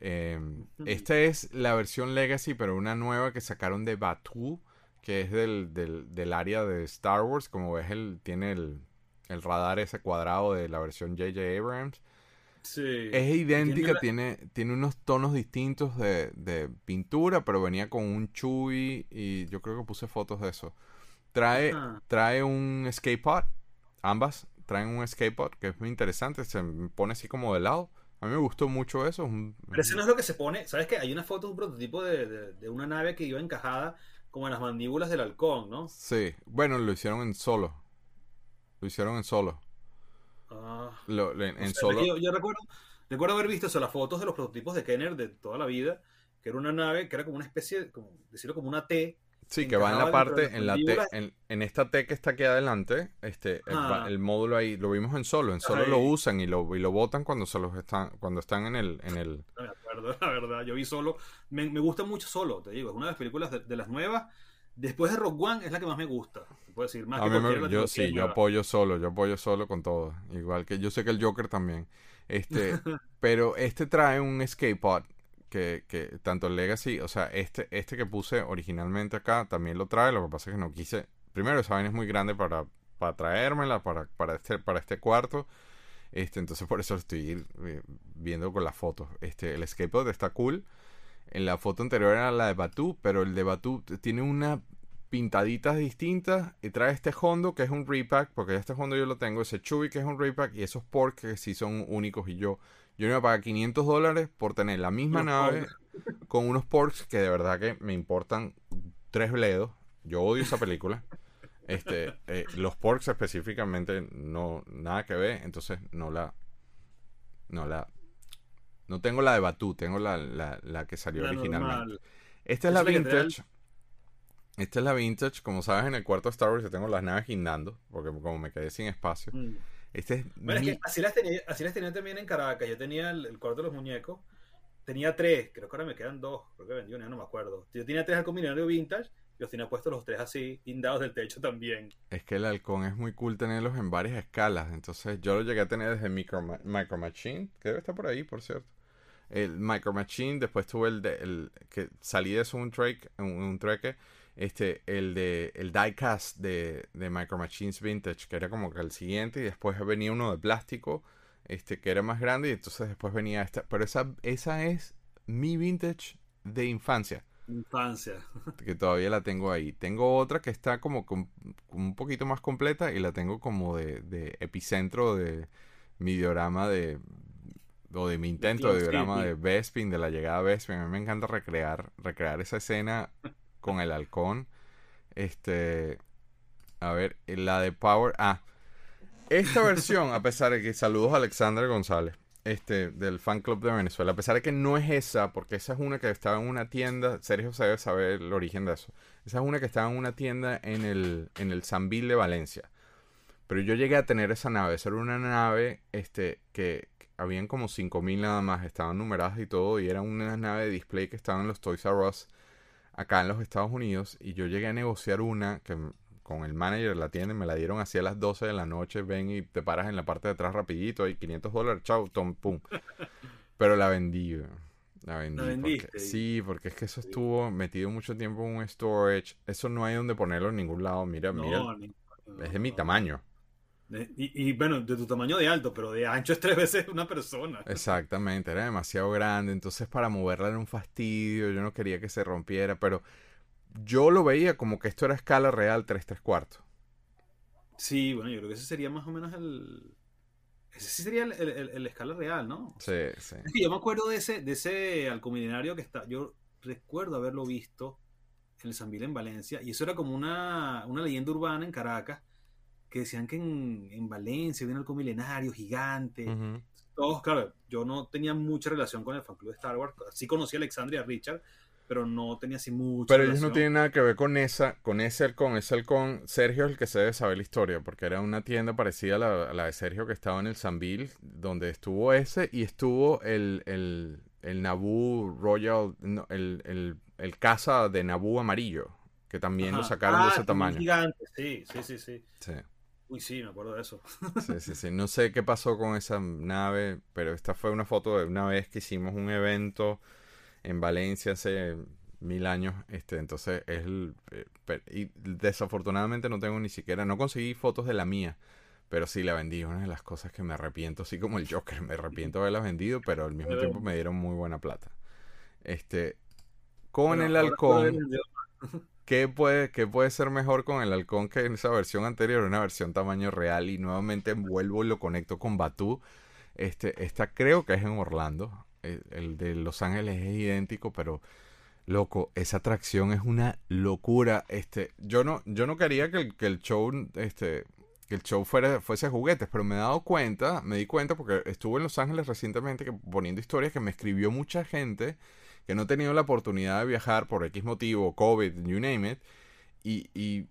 Em, esta es la versión Legacy, pero una nueva que sacaron de Batu, que es del, del, del área de Star Wars. Como ves, el, tiene el, el radar ese cuadrado de la versión J.J. Abrams. Sí. Es idéntica, tiene, tiene, unos tonos distintos de, pintura, pero venía con un Chewy y yo creo que puse fotos de eso. Trae, trae un pod, ambas traen un pod que es muy interesante, se pone así como de lado. A mí me gustó mucho eso. Pero ese no es lo que se pone, ¿sabes qué? Hay una foto de un prototipo de, de una nave que iba encajada como en las mandíbulas del halcón, ¿no? Sí, bueno, lo hicieron en solo. Lo hicieron en solo. Ah, en, solo. Yo, recuerdo, recuerdo haber visto eso, las fotos de los prototipos de Kenner de toda la vida, que era una nave que era como una especie, como decirlo como una T. Sí, que va en la parte, en la T, en, esta T que está aquí adelante, este, ah. el, módulo ahí, lo vimos en solo, en solo lo usan y lo, y lo botan cuando se los están, cuando están en el, en el. No me acuerdo, la verdad, yo vi solo, me, gusta mucho solo, te digo, es una de las películas de las nuevas Después de Rock One es la que más me gusta. Puedo decir, más que yo sí, yo apoyo solo, yo apoyo solo con todo. Igual que yo sé que el Joker también. Este, pero este trae un escape pod que, tanto el Legacy, o sea, este, este que puse originalmente acá también lo trae. Lo que pasa es que no quise. Primero, esa vaina es muy grande para, para traérmela, para, para, este, para este cuarto. Este, entonces por eso estoy eh, viendo con las fotos. Este, el skateboard está cool. En la foto anterior era la de Batu, pero el de Batu tiene una pintaditas distintas y trae este Hondo que es un repack, porque este Hondo yo lo tengo, ese Chubby que es un repack y esos Pork que sí son únicos y yo yo me voy a pagar 500 dólares por tener la misma nave con unos Porks que de verdad que me importan tres bledos. Yo odio esa película. Este, eh, los Porks específicamente no nada que ver, entonces no la no la no tengo la de Batu, tengo la, la, que salió originalmente. Esta es la vintage. Esta es la vintage, como sabes, en el cuarto Star Wars yo tengo las naves guindando, porque como me quedé sin espacio. Mm. Este es bueno, es que así las, tenía, así las tenía también en Caracas. Yo tenía el, cuarto de los muñecos. Tenía tres, creo que ahora me quedan dos. Creo que vendí una, no me acuerdo. Yo tenía tres al combinario vintage. Y los tenía puestos los tres así, guindados del techo también. Es que el halcón es muy cool tenerlos en varias escalas. Entonces yo lo llegué a tener desde Micro, Micro Machine, que debe estar por ahí, por cierto el Micro Machine, después tuve el de el que salí de eso un trek, un, un treque, este, el de el diecast de, de Micro Machines Vintage, que era como que el siguiente, y después venía uno de plástico, este, que era más grande, y entonces después venía esta, pero esa, esa es mi vintage de infancia. Infancia. Que todavía la tengo ahí. Tengo otra que está como un poquito más completa y la tengo como de, de epicentro de mi diorama de, o de mi intento de diorama de Bespin, de la llegada de Bespin. A mí me encanta recrear, recrear esa escena con el halcón. Este, a ver, la de Power. Ah, esta versión, a pesar de que saludos a Alexander González, este, del fan club de Venezuela, a pesar de que no es esa, porque esa es una que estaba en una tienda, Sergio se debe saber el origen de eso. Esa es una que estaba en una tienda en el, en el de Valencia. Pero yo llegué a tener esa nave. Esa era una nave este, que, habían como 5.000 nada más, estaban numeradas y todo, y era una nave de display que estaban en los Toys R Us acá en los Estados Unidos, y yo llegué a negociar una que con el manager de la tienda me la dieron así a las 12 de la noche, ven y te paras en la parte de atrás rapidito, hay 500 dólares, chau, tom, pum. Pero la vendí, la vendí. sí, porque es que eso estuvo metido mucho tiempo en un storage, eso no hay donde ponerlo en ningún lado, mira, mira, es de mi tamaño. Y, bueno, de tu tamaño de alto, pero de ancho es tres veces una persona. Exactamente, era demasiado grande, entonces para moverla era un fastidio, yo no quería que se rompiera, pero yo lo veía como que esto era escala real 3 3 cuartos. Sí, bueno, yo creo que ese sería más o menos el... Ese sí sería el, escala real, ¿no? Sí, sí. yo me acuerdo de ese, de ese alcomilenario que está, yo recuerdo haberlo visto en el Sanville en Valencia, y eso era como una, una leyenda urbana en Caracas, que decían que en, en Valencia había un halcón milenario gigante. Todos, claro, yo no tenía mucha relación con el fan club de Star Wars. Sí conocí a Alexandria Richard, pero no tenía así mucha Pero ellos no tienen nada que ver con esa, con ese halcón. Ese halcón, Sergio es el que se debe saber la historia, porque era una tienda parecida a la, de Sergio que estaba en el Sanville, donde estuvo ese y estuvo el, el, el Naboo Royal, el, el, el casa de Naboo amarillo, que también lo sacaron de ah, ese tamaño. Gigante, sí, sí, sí, sí. Sí. Uy, sí, me acuerdo de eso. sí, sí, sí. No sé qué pasó con esa nave, pero esta fue una foto de una vez que hicimos un evento en Valencia hace mil años. Este, entonces es el, eh, y desafortunadamente no tengo ni siquiera, no conseguí fotos de la mía, pero sí la vendí. Una de las cosas que me arrepiento, así como el Joker, me arrepiento de haberla vendido, pero al mismo tiempo me dieron muy buena plata. Este, con el halcón. ¿Qué puede, ¿Qué puede ser mejor con el halcón que en esa versión anterior? Una versión tamaño real y nuevamente vuelvo y lo conecto con Batu. Este, esta creo que es en Orlando. El, de Los Ángeles es idéntico, pero loco, esa atracción es una locura. Este, yo no, yo no quería que el, que el show, este, que el show fuera, fuese juguetes, pero me he dado cuenta, me di cuenta porque estuve en Los Ángeles recientemente que, poniendo historias que me escribió mucha gente que no he tenido la oportunidad de viajar por X motivo, COVID, you name it, y, y,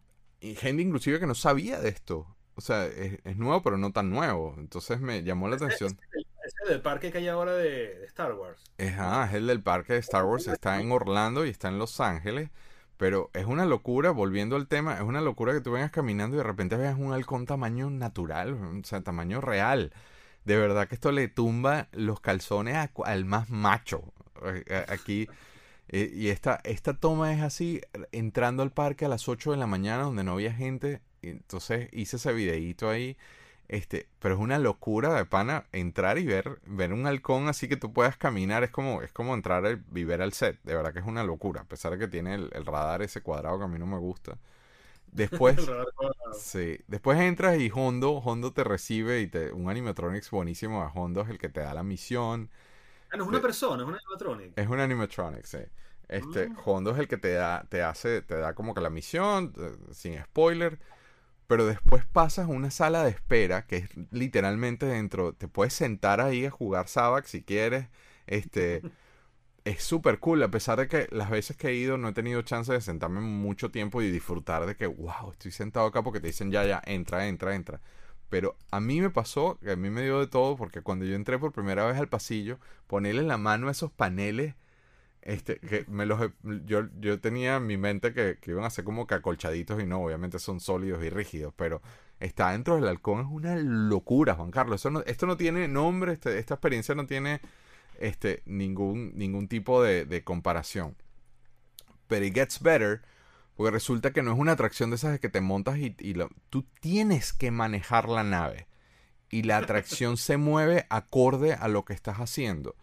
gente inclusive que no sabía de esto. O sea, es, nuevo, pero no tan nuevo. Entonces me llamó la atención. Es el del parque que hay ahora de, Star Wars. Ajá, es el del parque de Star Wars. Está en Orlando y está en Los Ángeles. Pero es una locura, volviendo al tema, es una locura que tú vengas caminando y de repente veas un halcón tamaño natural, o sea, tamaño real. De verdad que esto le tumba los calzones al más macho. Aquí. Eh, y esta, esta toma es así, entrando al parque a las 8 de la mañana donde no había gente. Entonces hice ese videíto ahí. Este, pero es una locura de pana entrar y ver, ver un halcón así que tú puedas caminar. Es como, es como entrar y ver al set. De verdad que es una locura. A pesar de que tiene el, radar ese cuadrado que a mí no me gusta. Después, sí, después entras y Hondo, Hondo te recibe y te, un animatronics buenísimo a Hondo es el que te da la misión. Ah, no es una persona, es un animatronic. Es un animatronic, sí. Este, ah. Hondo es el que te da, te hace, te da como que la misión, eh, sin spoiler pero después pasas a una sala de espera que es literalmente dentro, te puedes sentar ahí a jugar Sabac si quieres, este, es súper cool, a pesar de que las veces que he ido no he tenido chance de sentarme mucho tiempo y disfrutar de que, wow, estoy sentado acá porque te dicen ya, ya, entra, entra, entra. Pero a mí me pasó, que a mí me dio de todo, porque cuando yo entré por primera vez al pasillo, ponerle la mano a esos paneles este, que me los, yo, yo tenía en mi mente que, iban a ser como que acolchaditos y no, obviamente son sólidos y rígidos, pero está dentro del halcón es una locura, Juan Carlos. Eso esto no tiene nombre, este, esta experiencia no tiene este, ningún, ningún tipo de, comparación. Pero it gets better, porque resulta que no es una atracción de esas de que te montas y, y tú tienes que manejar la nave. Y la atracción se mueve acorde a lo que estás haciendo.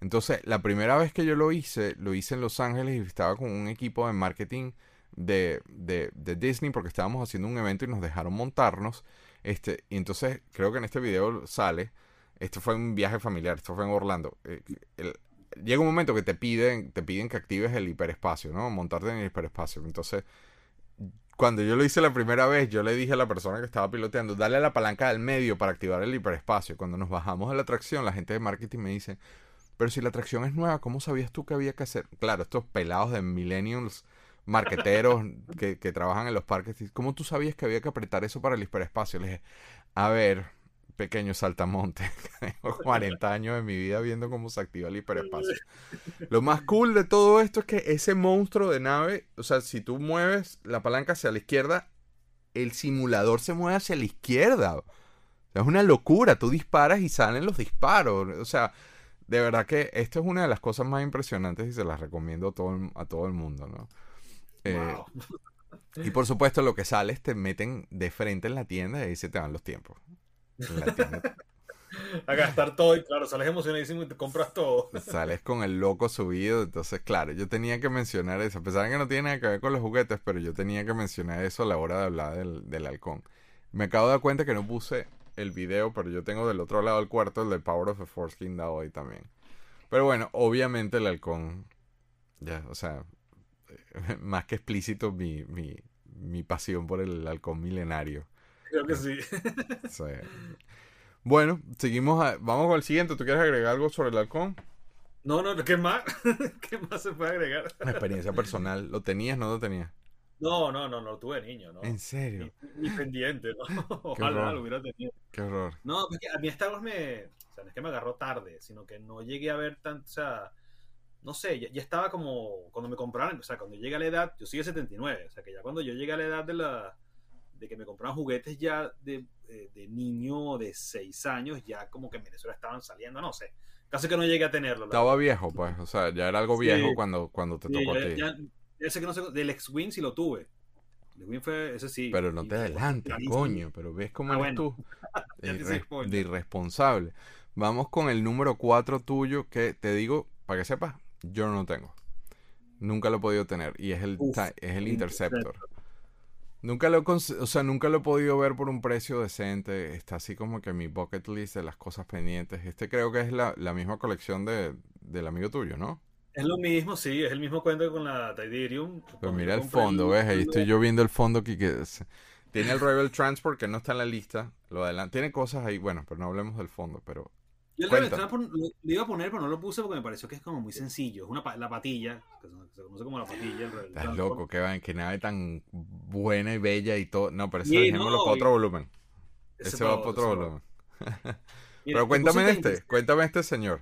Entonces, la primera vez que yo lo hice, lo hice en Los Ángeles y estaba con un equipo de marketing de, de, de Disney porque estábamos haciendo un evento y nos dejaron montarnos. Este, y entonces, creo que en este video sale, esto fue un viaje familiar, esto fue en Orlando. Eh, llega un momento que te piden, te piden que actives el hiperespacio, ¿no? Montarte en el hiperespacio. Entonces, cuando yo lo hice la primera vez, yo le dije a la persona que estaba piloteando, dale a la palanca del medio para activar el hiperespacio. Cuando nos bajamos de la atracción, la gente de marketing me dice, pero si la atracción es nueva, ¿cómo sabías tú que había que hacer? Claro, estos pelados de millennials, marqueteros que, trabajan en los parques, ¿cómo tú sabías que había que apretar eso para el hiperespacio? Le dije, a ver, pequeño saltamonte, tengo 40 años de mi vida viendo cómo se activa el hiperespacio. Lo más cool de todo esto es que ese monstruo de nave, o sea, si tú mueves la palanca hacia la izquierda, el simulador se mueve hacia la izquierda. es una locura, tú disparas y salen los disparos. O sea, de verdad que esto es una de las cosas más impresionantes y se las recomiendo a todo, a todo el mundo, ¿no? Eh, y por supuesto, lo que sales te meten de frente en la tienda y ahí se te van los tiempos. a gastar todo y claro, sales emocionadísimo y te compras todo. Sales con el loco subido, entonces claro, yo tenía que mencionar eso, a pesar de que no tiene nada que ver con los juguetes, pero yo tenía que mencionar eso a la hora de hablar del, del halcón. Me acabo de dar cuenta que no puse el video, pero yo tengo del otro lado del cuarto el de Power of the Force King dado ahí también. Pero bueno, obviamente el halcón, ya, o sea, más que explícito mi, mi, mi pasión por el halcón milenario. Creo que sí. Bueno, seguimos, vamos con el siguiente. ¿Tú quieres agregar algo sobre el halcón? No, no, ¿qué más? ¿Qué más se puede agregar? Una experiencia personal. ¿Lo tenías no lo tenías? No, no, no, no tuve niño, ¿no? ¿En serio? Ni, pendiente, ¿no? Ojalá lo hubiera tenido. Qué horror. No, porque a mí Star Wars me. O sea, no es que me agarró tarde, sino que no llegué a ver tanto. O sea, no sé, ya, estaba como. Cuando me compraron, o sea, cuando llegué a la edad. Yo soy de 79, o sea, que ya cuando yo llegué a la edad de la. De que me compraban juguetes ya de, eh, de niño de 6 años, ya como que en Venezuela estaban saliendo, no sé. Casi que no llegué a tenerlo. Estaba viejo, pues. O sea, ya era algo viejo cuando, cuando te tocó a ti. Ya, ese que no sé, del X-Wing sí lo tuve. El X-Wing fue, ese sí. Pero no te adelantes, coño. Pero ves cómo ah, eres tú. de, irresponsable. Vamos con el número 4 tuyo, que te digo, para que sepas, yo no tengo. Nunca lo he podido tener. Y es el, es el Interceptor. Nunca lo, o sea, nunca lo he podido ver por un precio decente. Está así como que mi bucket list de las cosas pendientes. Este creo que es la, la misma colección de, del amigo tuyo, ¿no? Es lo mismo, sí, es el mismo cuento con la Tidirium. Pero mira el fondo, ¿ves? Ahí estoy yo viendo el fondo aquí que tiene el Rebel Transport que no está en la lista. Lo adelante. Tiene cosas ahí, bueno, pero no hablemos del fondo, pero. Yo el Transport lo, iba a poner, pero no lo puse porque me pareció que es como muy sencillo. Es una la patilla, que se conoce como la patilla. El Estás loco, que, va, que nave tan buena y bella y todo. No, pero ese sí, no, para otro volumen. Ese, va para otro volumen. pero cuéntame este, cuéntame este señor.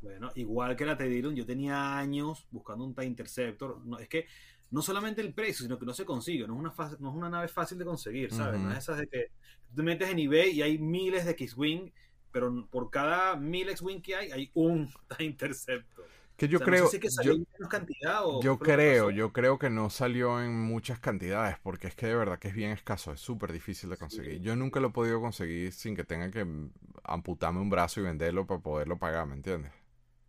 Bueno, igual que la Tediron, yo tenía años buscando un TIE Interceptor. No, es que no solamente el precio, sino que no se consigue. No es una, no es una nave fácil de conseguir, ¿sabes? No es esas de que tú te metes en eBay y hay miles de X-Wing, pero por cada mil X-Wing que hay, hay un TIE Interceptor. Que yo O sea, no creo, sé si es que yo, en menos cantidad o creo, yo creo que no salió en muchas cantidades, porque es que de verdad que es bien escaso, es súper difícil de conseguir. Sí. Yo nunca lo he podido conseguir sin que tenga que amputarme un brazo y venderlo para poderlo pagar, ¿me entiendes?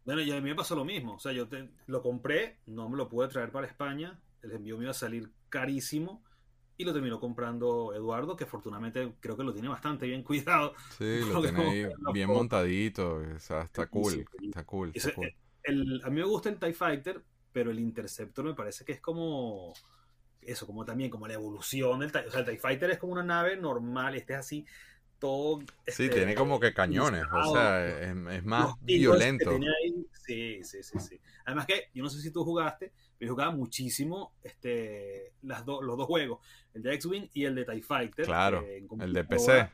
Bueno, y a mí me pasó lo mismo. O sea, yo te- lo compré, no me lo pude traer para España. El envío me iba a salir carísimo. Y lo terminó comprando Eduardo, que afortunadamente creo que lo tiene bastante bien cuidado. Sí, lo tiene bien montadito, o sea, está cool, sí. está cool, Ese- está cool. el- a mí me gusta el TIE Fighter, pero el Interceptor me parece que es como eso, como también como la evolución del TIE. O sea, el TIE Fighter es como una nave normal, este es así, todo. Sí, este, tiene como que cañones, o sea, es, es más violento. ahí, sí, sí, sí, sí. Además que, yo no sé si tú jugaste, pero yo jugaba muchísimo este, las do- los dos juegos, el de X-Wing y el de TIE Fighter. Claro, eh, el de. PC,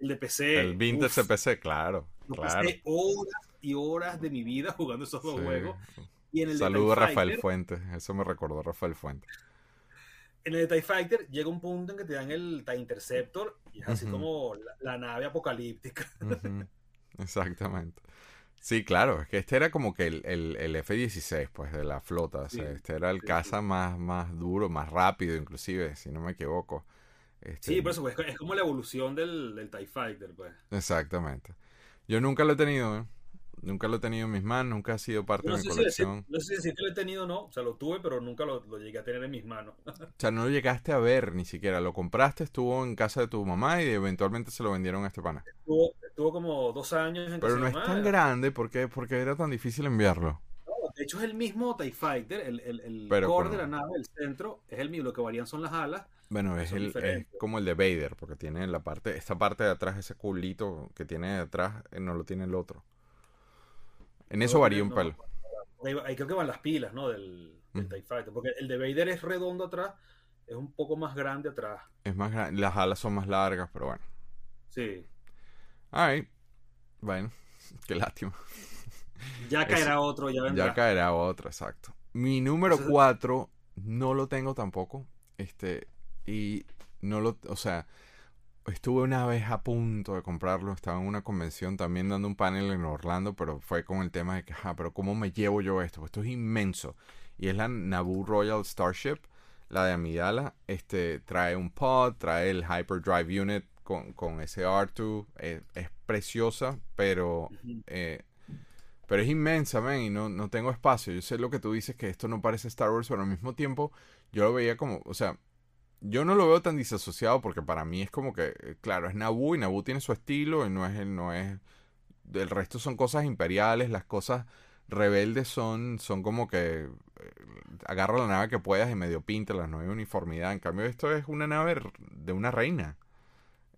El de PC. el Vintage uf, PC, claro, claro. pasé horas y horas de mi vida jugando esos dos Sí. juegos. Y en el de Saludo a TIE Rafael Fighter, Fuentes, eso me recordó a Rafael Fuentes. En el TIE Fighter llega un punto en que te dan el TIE Interceptor y es así como la, la nave apocalíptica. Exactamente. Sí, claro, es que este era como que el, el- el F-16, pues, de la flota. O sea, Sí, este era el sí, caza más, más duro, más rápido, inclusive, si no me equivoco. Este, Sí, por eso pues, es como la evolución del, del TIE Fighter, pues. Exactamente. Yo nunca lo he tenido, ¿eh? Nunca lo he tenido en mis manos, nunca ha sido parte No de mi si colección. no sé si lo he tenido o no, o sea, lo tuve, pero nunca lo, lo llegué a tener en mis manos. O sea, no lo llegaste a ver ni siquiera. Lo compraste, estuvo en casa de tu mamá y eventualmente se lo vendieron a este pana. Estuvo, estuvo como dos años en Pero casa no de es tan grande porque, porque era tan difícil enviarlo. No, de hecho es el mismo TIE Fighter, el, el, el Pero core de la nave, el centro, es el mismo, lo que varían son las alas. Bueno, es, el, es como el de Vader, porque tiene la parte, esta parte de atrás, ese culito que tiene de atrás, eh, no lo tiene el otro. En eso varía un no, pelo. Ahí, creo que van las pilas, ¿no? Del, del Mm. TIE Fighter, porque el de Vader es redondo atrás, es un poco más grande atrás. Es más grande, las alas son más largas, pero bueno. Sí. Ay, bueno, qué lástima. Ya caerá otro, ya vendrá. Ya caerá otro, exacto. Mi número Eso es- 4 no lo tengo tampoco. Este, y no lo, o sea, estuve una vez a punto de comprarlo. Estaba en una convención también dando un panel en Orlando, pero fue con el tema de que, ajá, pero ¿cómo me llevo yo esto? Pues esto es inmenso. Y es la Naboo Royal Starship, la de Amidala. Este, trae un pod, trae el Hyperdrive Unit con, con ese R2. eh, es preciosa, pero eh, pero es inmensa, man, y no, no tengo espacio. Yo sé lo que tú dices, que esto no parece Star Wars, pero al mismo tiempo yo lo veía como, o sea, yo no lo veo tan disasociado porque para mí es como que, eh, claro, es Naboo y Naboo tiene su estilo y no es, no es, el resto son cosas imperiales, las cosas rebeldes son, son como que eh, agarra la nave que puedas y medio píntala, no hay uniformidad. En cambio, esto es una nave de una reina.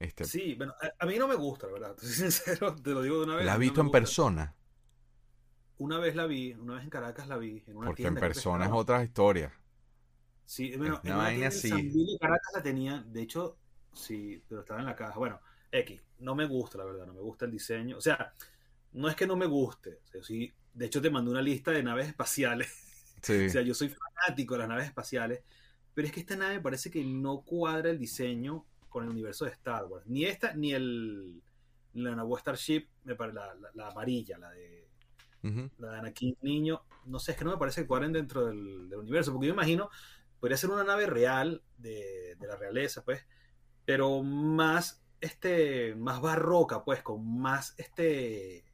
Este, Sí, bueno, a, a mí no me gusta, la verdad. Soy sincero, te lo digo de una vez. ¿La has no visto en gusta. persona? Una vez la vi, una vez en Caracas la vi, en una Porque tienda. en persona es otra historia. Sí, bueno, Es en así. San de Caracas la tenía, de hecho, sí, pero estaba en la caja. Bueno, X, no me gusta, la verdad, no me gusta el diseño. O sea, no es que no me guste. o sea, sí, de hecho, te mandé una lista de naves espaciales. Sí. O sea, yo soy fanático de las naves espaciales, pero es que esta nave parece que no cuadra el diseño con el universo de Star Wars. Ni esta, ni el la Naboo Starship, me la, la- la amarilla, la de, Ujú. la de Anakin Niño. No sé, es que no me parece que cuadren dentro del, del universo, porque yo imagino, podría ser una nave real de, de la realeza, pues, pero más, este, más barroca, pues, con más, este,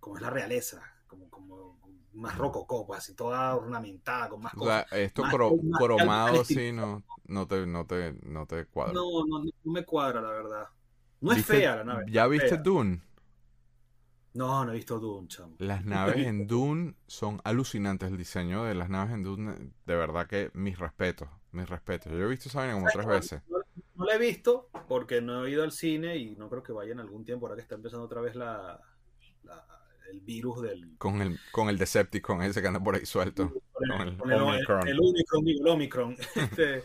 como es la realeza, como, como más rococó, pues, así toda ornamentada, con más O sea, cosas. esto más- cro- más- cromado sí no, no te, no te, no te cuadra. No, no, no me cuadra, la verdad. No es ¿Viste- fea la nave. ¿Ya viste fea. Dune? No, no he visto Dune, chamo. Las naves en Dune son alucinantes. El diseño de las naves en Dune, de verdad que mis respetos, mis respetos. Yo he visto esa vaina como tres veces. No, no la he visto porque no he ido al cine y no creo que vaya en algún tiempo ahora que está empezando otra vez la, la- el virus del Con el, con el Decepticon ese que anda por ahí suelto. con el, Con el con el- Omicron. el Omicron, digo, el Omicron. Este,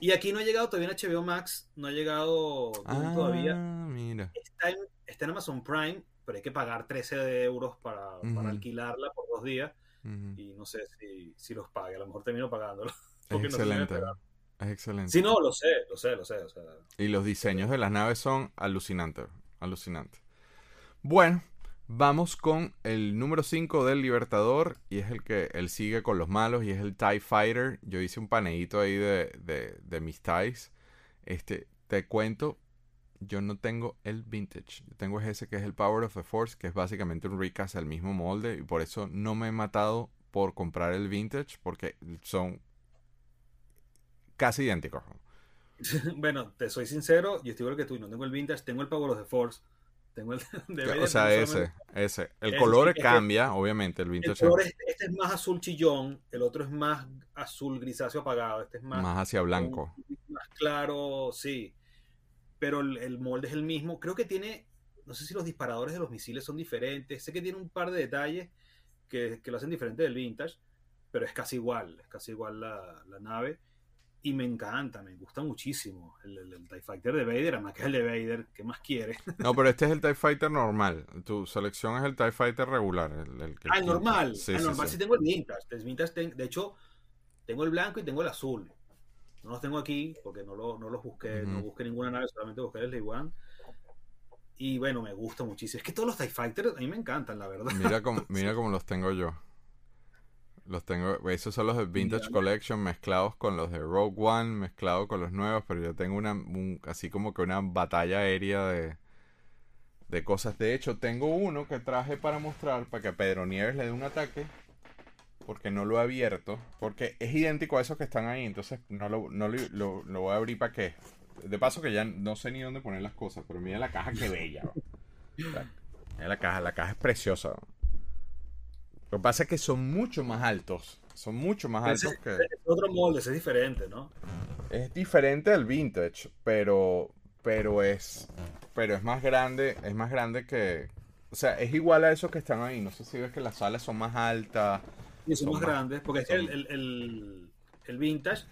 y aquí no ha llegado todavía en HBO Max, no ha llegado Dune Ah, todavía. mira. Está en, está en Amazon Prime, pero hay que pagar 13 euros para, alquilarla por dos días y no sé si, si los pague, a lo mejor termino pagándolo. Es porque no excelente. espera. Es excelente. Sí, no, lo sé, lo sé, lo sé. O sea, Y los diseños de las naves son alucinantes, alucinantes. Bueno, Vamos con el número 5 del Libertador y es el que él sigue con los malos y es el TIE Fighter. Yo hice un paneíto ahí de, de, de mis TIEs. Este, te cuento, yo no tengo el vintage. Yo tengo ese que es el Power of the Force, que es básicamente un recast al mismo molde. Y por eso no me he matado por comprar el vintage, porque son casi idénticos. bueno, te soy sincero, y estoy igual que tú, no tengo el vintage, tengo el Power of the Force. Tengo el de Vader, O sea, ese, ese. El color cambia, obviamente, el vintage. El color este, este, es más azul chillón, el otro es más azul grisáceo apagado, este es más... Más hacia blanco. Más claro, sí pero el, molde es el mismo. Creo que tiene, no sé si los disparadores de los misiles son diferentes, sé que tiene un par de detalles que, lo hacen diferente del vintage, pero es casi igual, es casi igual la, nave. Y me encanta, me gusta muchísimo el, TIE Fighter de Vader, además que es el de Vader, ¿qué más quiere? No, pero este es el TIE Fighter normal. Tu selección es el TIE Fighter regular. El, ah, el normal. Sí, el normal sí, tengo el vintage. El vintage de hecho, tengo el blanco y tengo el azul. No los tengo aquí porque no, lo, no los busqué, no busqué ninguna nave, solamente busqué el One. Y bueno, me gusta muchísimo. Es que todos los TIE Fighters a mí me encantan, la verdad. Mira cómo, mira cómo los tengo yo. Los tengo, esos son los de Vintage Collection mezclados con los de Rogue One, mezclados con los nuevos, pero yo tengo una, así como que una batalla aérea de, de cosas. De hecho, tengo uno que traje para mostrar, para que a Pedro Nieves le dé un ataque porque no lo he abierto, porque es idéntico a esos que están ahí, entonces no lo, no lo, lo, voy a abrir para qué. De paso que ya no sé ni dónde poner las cosas, pero mira la caja que bella. Mira la caja, la caja es preciosa. Lo que pasa es que son mucho más altos. Son mucho más altos que. Es otro molde, es diferente, ¿no? Es diferente al vintage, pero. Pero es. Pero es más grande. Es más grande que. O sea, es igual a esos que están ahí. No sé si ves que las salas son más altas. Y son, más, grandes, porque es que el, el, vintage,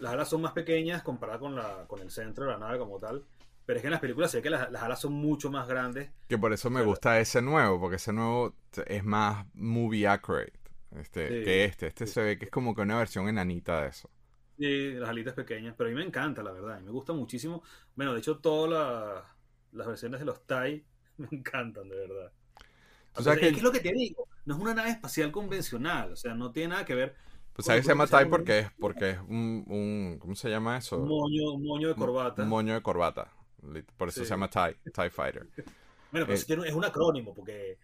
las alas son más pequeñas comparado con, la, con el centro de la nave como tal. Pero es que en las películas ve que las, alas son mucho más grandes. Que por eso me gusta ese nuevo, porque ese nuevo es más movie accurate este, que este. Este se ve que es como que una versión enanita de eso. Sí, las alitas pequeñas, pero a mí me encanta, la verdad, y me gusta muchísimo. Bueno, de hecho, todas las versiones de los TIE me encantan, de verdad. O sea, que... es lo que te digo, no es una nave espacial convencional, o sea, no tiene nada que ver. Pues sabes que se llama TIE porque es, porque es un, un, ¿cómo se llama eso? Un moño, un moño de corbata. Un moño de corbata. Por eso se llama TIE, TIE Fighter. bueno, pero eh, es un acrónimo, porque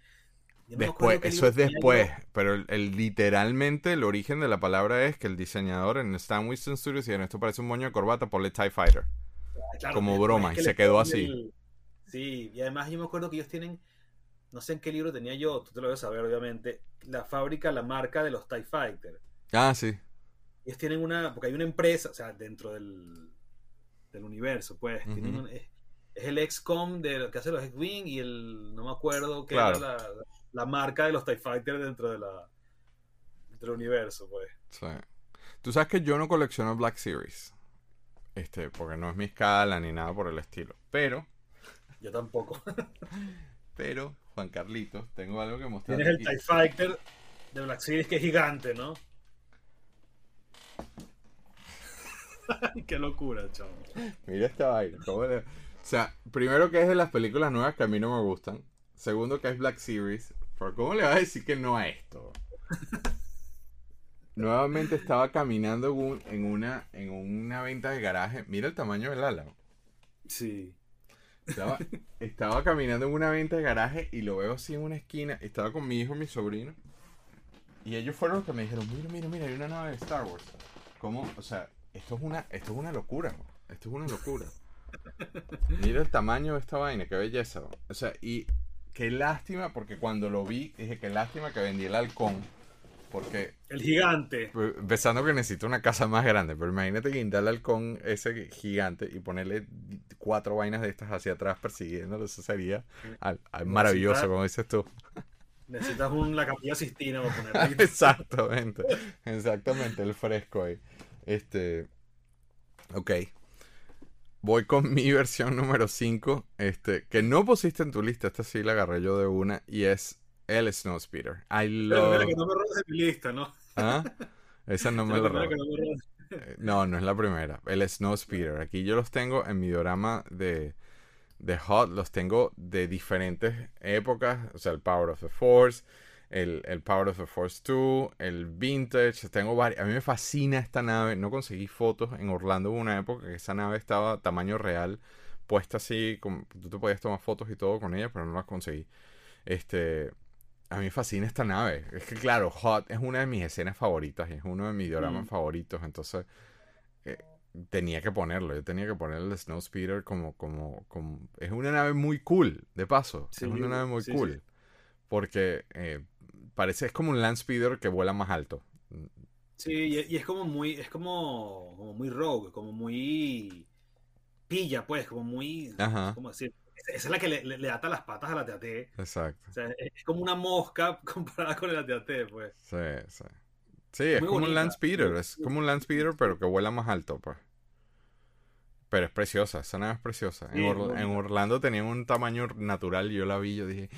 Después, eso es después, pero el, literalmente el origen de la palabra es que el diseñador en Stan Winston Studios y en esto parece un moño de corbata, ponle TIE Fighter. Ah, como broma, y se quedó así. Sí, y además yo me acuerdo que ellos tienen no sé en qué libro tenía yo, tú te lo debes saber obviamente, la fábrica, la marca de los TIE Fighter. Ah, sí. Ellos tienen una, porque hay una empresa, o sea, dentro del, del universo, pues, es, el XCOM de, que hace los X-Wing y el, no me acuerdo qué era la, marca de los TIE Fighter dentro de la, del universo, pues. Sí. Tú sabes que yo no colecciono Black Series. Este, porque no es mi escala ni nada por el estilo. Pero. Yo tampoco. pero Juan Carlitos, tengo algo que mostrar. Tienes el TIE Fighter de Black Series que es gigante, ¿no? Qué locura, chavo. Mira esta vaina. O sea, primero que es de las películas nuevas que a mí no me gustan. Segundo que es Black Series. ¿Por cómo le vas a decir que no a esto? Nuevamente estaba caminando en una, en una venta de garaje. Mira el tamaño del ala. Sí. Estaba, caminando en una venta de garaje y lo veo así en una esquina. Estaba con mi hijo y mi sobrino. Y ellos fueron los que me dijeron, mira, mira, mira, hay una nave de Star Wars. ¿Cómo? O sea, esto es una, esto es una locura. Esto es una locura. Mira el tamaño de esta vaina, qué belleza. O sea, y qué lástima, porque cuando lo vi, dije, qué lástima que vendí el halcón porque. El gigante. Pensando que necesito una casa más grande. Pero imagínate guindarle al con ese gigante y ponerle cuatro vainas de estas hacia atrás persiguiéndolo. Eso sería maravilloso, como dices tú. Necesitas un, la capilla Sistina para ponerle. exactamente. Exactamente, el fresco ahí. Este. Ok. Voy con mi versión número 5. Este. Que no pusiste en tu lista. Esta sí la agarré yo de una. Y es el Snowspeeder. I love... que no me robes de mi lista, ¿no? ¿Ah? Esa no me la robes. Eh, no, no es la primera. El Snowspeeder. Aquí yo los tengo en mi diorama de, de Hot los tengo de diferentes épocas. O sea, el Power of the Force, el, el Power of the Force 2, el Vintage. Tengo varios. A mí me fascina esta nave. No conseguí fotos. En Orlando hubo una época que esa nave estaba tamaño real, puesta así. Como, tú te podías tomar fotos y todo con ella, pero no las conseguí. Este. A mí me fascina esta nave. Es que, claro, Hot es una de mis escenas favoritas y es uno de mis dioramas Mm. favoritos. Entonces, eh, tenía que ponerlo. Yo tenía que poner el Snow Speeder como, como, como... Es una nave muy cool, de paso. Sí, es una nave muy sí, cool. sí. Porque eh, parece, es como un Land Speeder que vuela más alto. Sí, y, y es como muy, es como, como muy rogue, como muy pilla, pues, como muy, Ajá. ¿cómo decir? Esa es la que le, le- le ata las patas a la TAT. Exacto. O sea, es, como una mosca comparada con el TAT, pues. Sí, sí. Sí, es como un bonita. Land Speeder. Muy- Es como un Land Speeder, pero que vuela más alto, pues. Pero es preciosa, esa nave es preciosa. En, Sí, Orlando tenían un tamaño natural y yo la vi yo dije...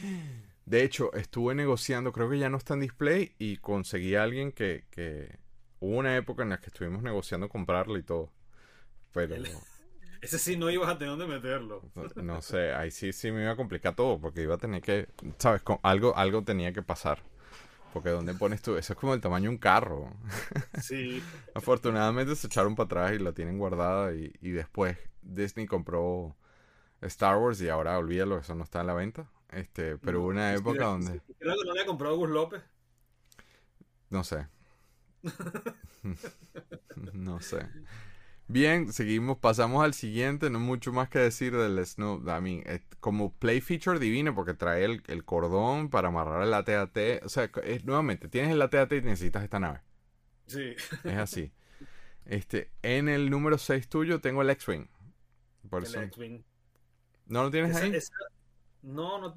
De hecho, estuve negociando, creo que ya no está en display y conseguí a alguien que, que... Hubo una época en la que estuvimos negociando comprarlo y todo. Pero... Ese sí no ibas a tener dónde meterlo. No sé, ahí sí, sí me iba a complicar todo porque iba a tener que, ¿sabes? Con- algo, algo tenía que pasar. Porque ¿dónde pones tú? Eso es como el tamaño de un carro. Sí. Afortunadamente se echaron para atrás y la tienen guardada y, y después Disney compró Star Wars y ahora olvídalo, eso no está en la venta. Este, pero hubo una Sí, época donde. Creo que no le ha comprado Gus López. no sé. no sé. Bien, seguimos, pasamos al siguiente, no mucho más que decir del Snow, I mean, eh, como play feature divino porque trae el, el cordón para amarrar el AT-AT, o sea, es, nuevamente, tienes el AT-AT y necesitas esta nave, Sí. es así. Este, en el número 6 tuyo tengo el X-Wing. Por El eso. X-Wing. ¿No lo tienes Esa- ahí? esa- No, no,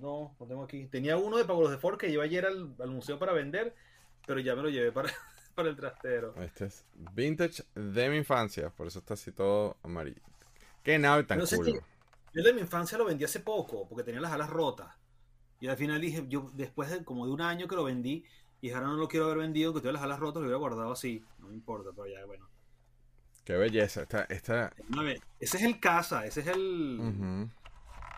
no, lo tengo aquí. Tenía uno de Pablo de Ford que llevé ayer al, al museo para vender, pero ya me lo llevé para, para el trastero. Este es vintage de mi infancia, por eso está así todo amarillo. Qué nave tan No sé cool. Yo de mi infancia lo vendí hace poco, porque tenía las alas rotas. Y al final dije, yo después de como de un año que lo vendí, y ahora no lo quiero haber vendido, que tuve las alas rotas, lo hubiera guardado así. No me importa, pero ya, bueno. Qué belleza. Esta, esta... Ese es el casa, ese es el ujú,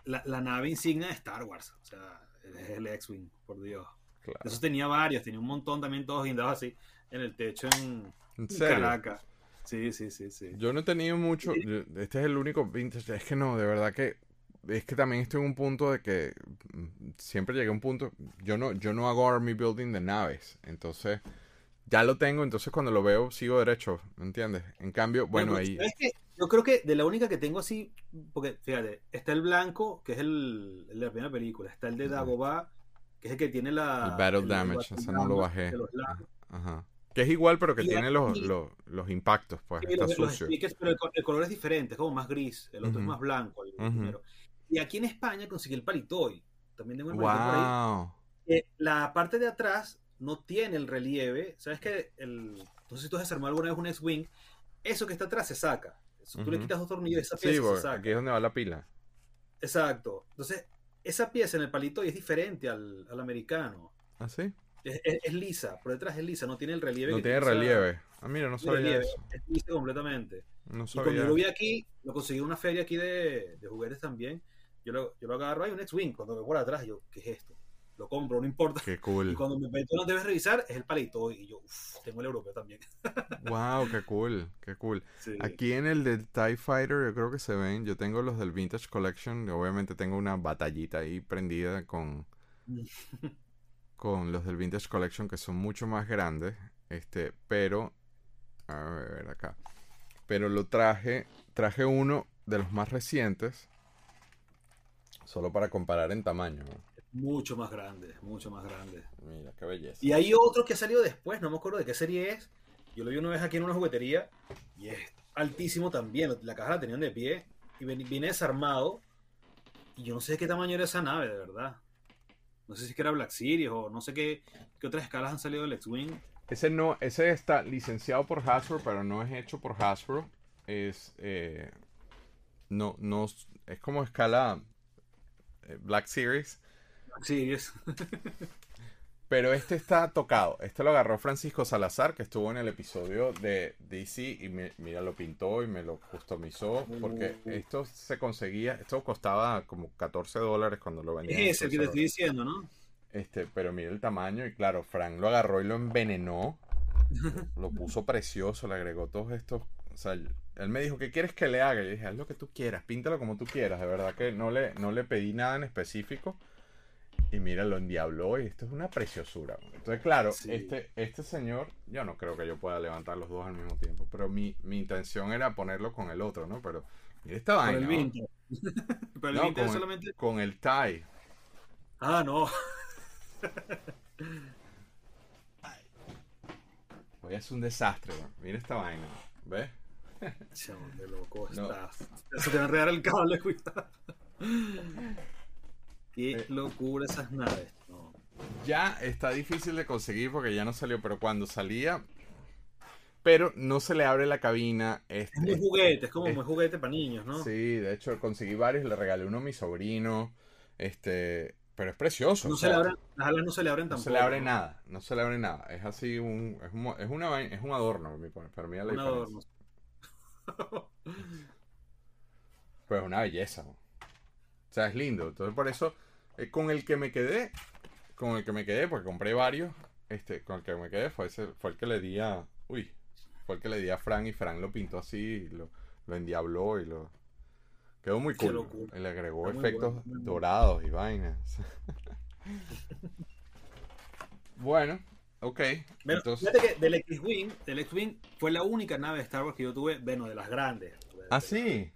la, la nave insignia de Star Wars. O sea, es el X-Wing, por Dios. claro. Eso tenía varios, tenía un montón también todos guindados así en el techo en, ¿En? Caracas. Sí, sí, sí, sí. Yo no he tenido mucho. yo- este es el único vintage. Es que no, de verdad que. Es que también estoy en un punto de que. mm, Siempre llegué a un punto. Yo no, yo no hago army building de naves. Entonces. Ya lo tengo, entonces cuando lo veo sigo derecho, ¿me entiendes? En cambio, bueno, Pero, ahí... ¿sabes qué? Yo creo que de la única que tengo así, porque fíjate, está el blanco, que es el, el de la primera película, está el de. Dagobah, que es el que tiene la... El Battle el- Damage, ese no lo bajé. Ajá. Que es igual, pero que Y tiene los, los, los impactos, pues. Sí, Está los, sucio. stickers, pero el, co- el color es diferente, es como más gris, el otro es más blanco. el primero. Y aquí en España conseguí el Palitoy, también tengo el Palitoy por ahí. Eh, la parte de atrás no tiene el relieve. ¿Sabes que el, No sé si tú has desarmado alguna vez un X-Wing. Eso que está atrás se saca. Eso, Tú le quitas dos tornillos, esa Sí, pieza se saca. aquí es donde va la pila. Exacto. Entonces, esa pieza en el palito es diferente al, al americano. ¿Ah, sí? Es, es- es lisa, por detrás es lisa, no tiene el relieve. No que tiene relieve. Ah, mira, no sabía relieve, eso. Es lisa completamente. No Y cuando yo sabía. lo vi aquí, lo conseguí en una feria aquí de, de juguetes también. Yo lo, yo lo agarro, hay un X-Wing. Cuando veo por atrás, yo, ¿qué es esto? Lo compro, no importa. Qué Y cool. cuando me meto, no debes revisar, es el palito. Y yo, uff, tengo el europeo también. Wow, qué cool. Qué cool. Sí. Aquí en el del TIE Fighter, yo creo que se ven. Yo tengo los del Vintage Collection. y Obviamente tengo una batallita ahí prendida con, con los del Vintage Collection que son mucho más grandes. Este, pero. A ver acá. Pero lo traje. Traje uno de los más recientes. Solo para comparar en tamaño. Mucho más grande, mucho más grande. Mira, qué belleza. Y hay otro que ha salido después, no me acuerdo de qué serie es. Yo lo vi una vez aquí en una juguetería y es altísimo también. La caja la tenían de pie y viene desarmado. Y yo no sé de qué tamaño era esa nave, de verdad. No sé si es que era Black Series o no sé qué, qué otras escalas han salido del X-Wing. Ese no, ese está licenciado por Hasbro, pero no es hecho por Hasbro. Es eh, no, no es como escala eh, Black Series. Black Series. Pero este está tocado. Este lo agarró Francisco Salazar, que estuvo en el episodio de DC y me, mira, lo pintó y me lo customizó. Porque esto se conseguía, esto costaba como 14 dólares cuando lo vendía. Es ese que te estoy diciendo, ¿no? Este, pero mira el tamaño y claro, Frank lo agarró y lo envenenó. lo puso precioso, le agregó todos estos. O sea, él me dijo, ¿qué quieres que le haga? Y yo dije, haz lo que tú quieras, píntalo como tú quieras. De verdad que no le, no le pedí nada en específico. Y mira, lo endiabló y esto es una preciosura. Entonces, claro, este, este señor, yo no creo que yo pueda levantar los dos al mismo tiempo, pero mi, mi intención era ponerlo con el otro, ¿no? Pero mira esta vaina. Con el pero el no, con, solamente... el, con el tie. Ah, no. Hoy es un desastre, mira esta vaina, ¿ves? Chamo, de loco estás. Se te va a enredar el cable, cuidado. Qué eh. locura esas naves. Ya está difícil de conseguir porque ya no salió, pero cuando salía. Pero no se le abre la cabina. Este, es muy juguete, es como muy juguete para niños, ¿no? Sí, de hecho conseguí varios, le regalé uno a mi sobrino. Este, pero es precioso. No se le abren, las alas no se le abren tampoco. No se le abre nada, no se le abre nada. Es así un, es un, es una, es un adorno, para mí la un adorno. Pues una belleza. O sea, es lindo. Entonces por eso eh, con el que me quedé, con el que me quedé, porque compré varios, este, con el que me quedé fue ese, fue el que le di a, uy, fue el que le di a Frank y Frank lo pintó así, lo, lo endiabló y lo quedó muy cool. Y le agregó efectos dorados y vainas. bueno, ok. entonces... Fíjate que del X-Wing, del X-Wing fue la única nave de Star Wars que yo tuve, bueno, de las grandes. Ah, sí.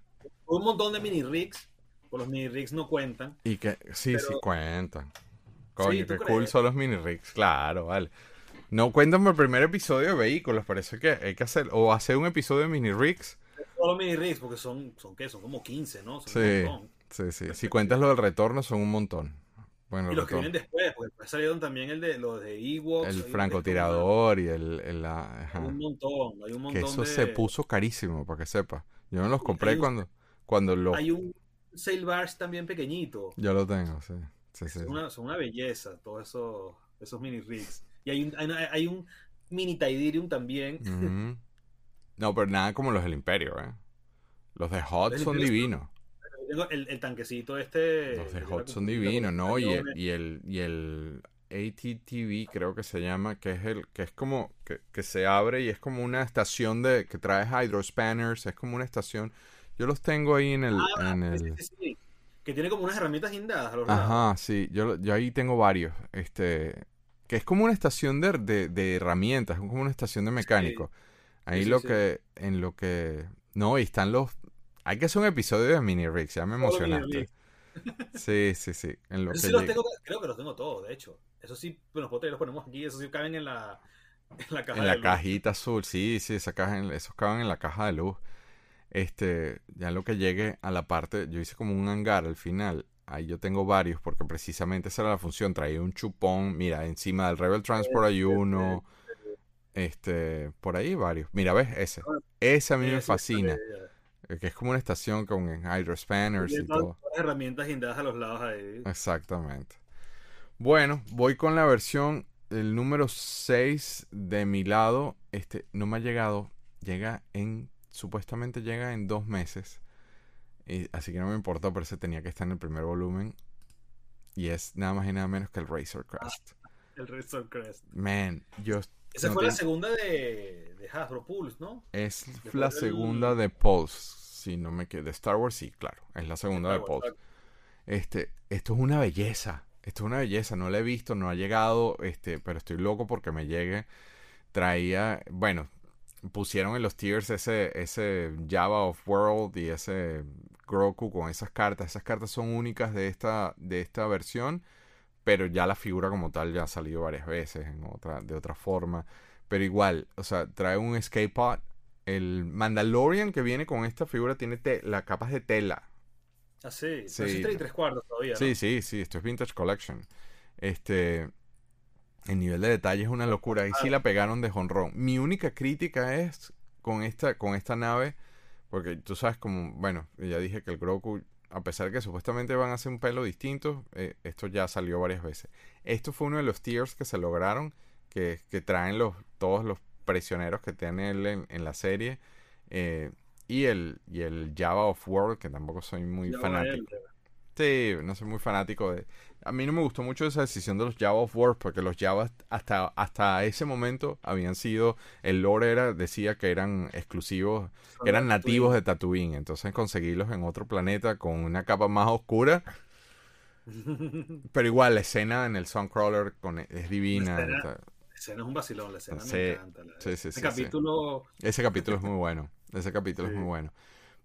Un montón de mini rigs pues los mini rigs no cuentan. Y que sí, sí cuentan. Coño, qué cool son los mini rigs, claro, vale. No cuentan por el primer episodio de vehículos, parece que hay que hacer, o hacer un episodio de mini rigs. Solo mini rigs, porque son, son ¿qué? Son como 15, ¿no? Son sí, sí, sí. Si cuentas lo del retorno, son un montón. Bueno, y los que vienen después, porque después salieron también el de los de Ewoks. El francotirador y el... el Hay un montón, hay un montón Que eso se puso carísimo, para que sepa. Yo no los compré cuando, cuando lo... Hay un, sail barge también pequeño Yo lo tengo, sí. sí, sí. son una belleza, todos esos, esos mini rigs. Y hay un, hay, un mini Tidirium también. No, pero nada como los del Imperio, ¿eh? Los de Hot son divinos. El, el, tanquecito este. Los de Hot son divinos, ¿no? Y el, y el, y el ATTV creo que se llama, que es el, que es como, que, que se abre y es como una estación de, que trae hydro spanners, es como una estación yo los tengo ahí en el... Ah, en el... Que tiene como unas herramientas guindadas los Ajá, sí. Yo, yo ahí tengo varios. Este... Que es como una estación de, de, herramientas, es como una estación de mecánico. Ahí lo que... En lo que... No, y están los... Hay que hacer un episodio de mini rigs, ya me emocionaste. Sí, sí, sí. En lo que sí los tengo, creo que los tengo todos, de hecho. Eso sí, los los ponemos aquí, esos sí caben en la, en la caja En la cajita azul, sí, sí, esa caja, esos caben en la caja de luz. Este, ya lo que llegue a la parte, yo hice como un hangar al final. Ahí yo tengo varios porque precisamente esa era la función. Traía un chupón, mira, encima del Rebel Transport hay uno. Este, por ahí varios. Mira, ¿ves? Ese. Ese a mí me fascina. Que es como una estación con hydro spanners y todo. Herramientas guindadas a los lados ahí. Exactamente. Bueno, voy con la versión, el número 6 de mi lado. Este, no me ha llegado. Llega en supuestamente llega en dos meses. Y, así que no me importa, pero ese tenía que estar en el primer volumen. Y es nada más y nada menos que el Razor Crest. el Razor Crest. Man, yo. Esa fue la segunda de, de Hasbro Pulse, ¿no? Es la segunda de Pulse. Si no me quedo. De Star Wars, sí, claro. Es la segunda de Pulse. Este, esto es una belleza. Esto es una belleza. No la he visto, no ha llegado. Este, pero estoy loco porque me llegue. Traía. Bueno, pusieron en los tiers ese, ese Java of World y ese Groku con esas cartas. Esas cartas son únicas de esta, de esta versión, pero ya la figura como tal ya ha salido varias veces en otra, de otra forma. Pero igual, o sea, trae un escape pod. El Mandalorian que viene con esta figura tiene la capas de tela. Ah, sí. Sí. tres cuartos todavía. Sí, sí, sí. Esto es Vintage Collection. Este. El nivel de detalle es una locura. Ahí sí la pegaron de jonrón. Mi única crítica es con esta, con esta nave, porque tú sabes como, bueno, ya dije que el Grogu a pesar de que supuestamente van a hacer un pelo distinto, eh, esto ya salió varias veces. Esto fue uno de los tiers que se lograron, que, que traen los, todos los prisioneros que tiene él en, la serie. Eh, y el, y el Java of World, que tampoco soy muy fanático. No soy muy fanático de... A mí no me gustó mucho esa decisión de los Java of War, porque los Java hasta, hasta ese momento habían sido... El lore era, decía que eran exclusivos, eran nativos de Tatooine. Entonces conseguirlos en otro planeta con una capa más oscura... Pero igual, la escena en el Suncrawler con, es divina. La escena, es un vacilón, la escena me encanta. ese capítulo... Ese capítulo es muy bueno. Ese capítulo es muy bueno.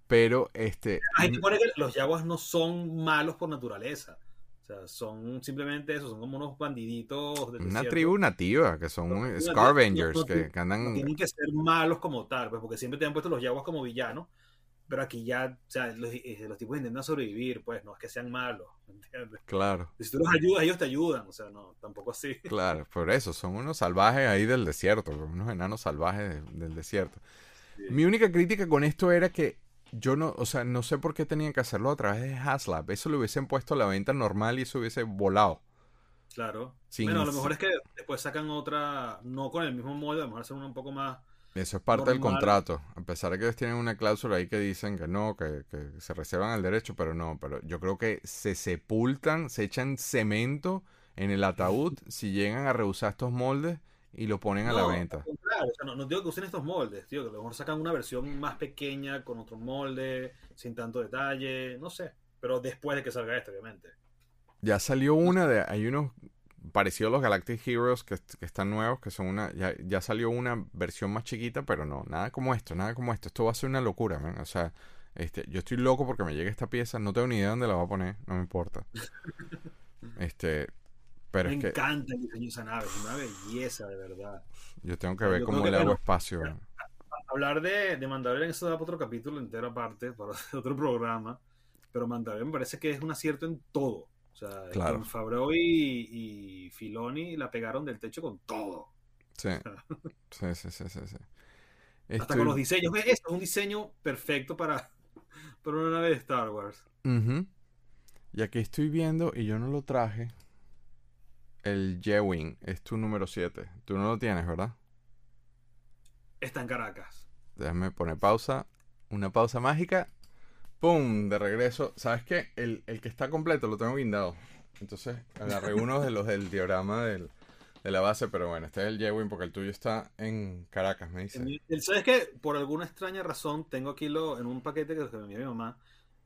Pero este. Hay que poner que los yaguas no son malos por naturaleza. O sea, son simplemente eso, son como unos bandiditos. Del una tribu nativa, que son Scarvengers, que, andan. No tienen que ser malos como tal, pues, porque siempre te han puesto los yaguas como villanos. Pero aquí ya, o sea, los, eh, los tipos intentan sobrevivir, pues, no es que sean malos, ¿entiendes? Claro. Si tú los ayudas, ellos te ayudan, o sea, no, tampoco así. Claro, por eso, son unos salvajes ahí del desierto, unos enanos salvajes del desierto. Mi única crítica con esto era que yo no, o sea, no sé por qué tenían que hacerlo a través de Haslab. Eso lo hubiesen puesto a la venta normal y eso hubiese volado. Claro. bueno, a lo mejor es que después sacan otra, no con el mismo molde, a lo mejor hacen una un poco más. Eso es parte del contrato. A pesar de que ellos tienen una cláusula ahí que dicen que no, que, que se reservan el derecho, pero no. Pero yo creo que se sepultan, se echan cemento en el ataúd si llegan a rehusar estos moldes y lo ponen a la venta. no, no, digo que usen estos moldes, tío, que a lo mejor sacan una versión más pequeña con otro molde, sin tanto detalle, no sé, pero después de que salga esto, obviamente. Ya salió una de, hay unos parecidos a los Galactic Heroes que, están nuevos, que son una, ya, ya, salió una versión más chiquita, pero no, nada como esto, nada como esto, esto va a ser una locura, man. o sea, este, yo estoy loco porque me llegue esta pieza, no tengo ni idea dónde la va a poner, no me importa. este, me encanta el diseño de esa nave, es una belleza de verdad. Yo tengo que ver cómo le hago espacio. Hablar de, de Mandalorian, eso da para otro capítulo entero aparte, para otro programa. Pero Mandalorian me parece que es un acierto en todo. O sea, claro. Favreau y, y, Filoni la pegaron del techo con todo. Sí. sí, sí, sí, sí, Hasta con los diseños. Esto es un diseño perfecto para, para una nave de Star Wars. Y aquí estoy viendo, y yo no lo traje, el Jewin es tu número 7. Tú no lo tienes, ¿verdad? Está en Caracas. Déjame poner pausa. Una pausa mágica. ¡Pum! De regreso. ¿Sabes qué? El, que está completo lo tengo guindado. Entonces agarré uno de los del diorama de la base, pero bueno, este es el Jewin porque el tuyo está en Caracas, me dice. ¿Sabes qué? Por alguna extraña razón tengo aquí lo, en un paquete que me envió mi mamá.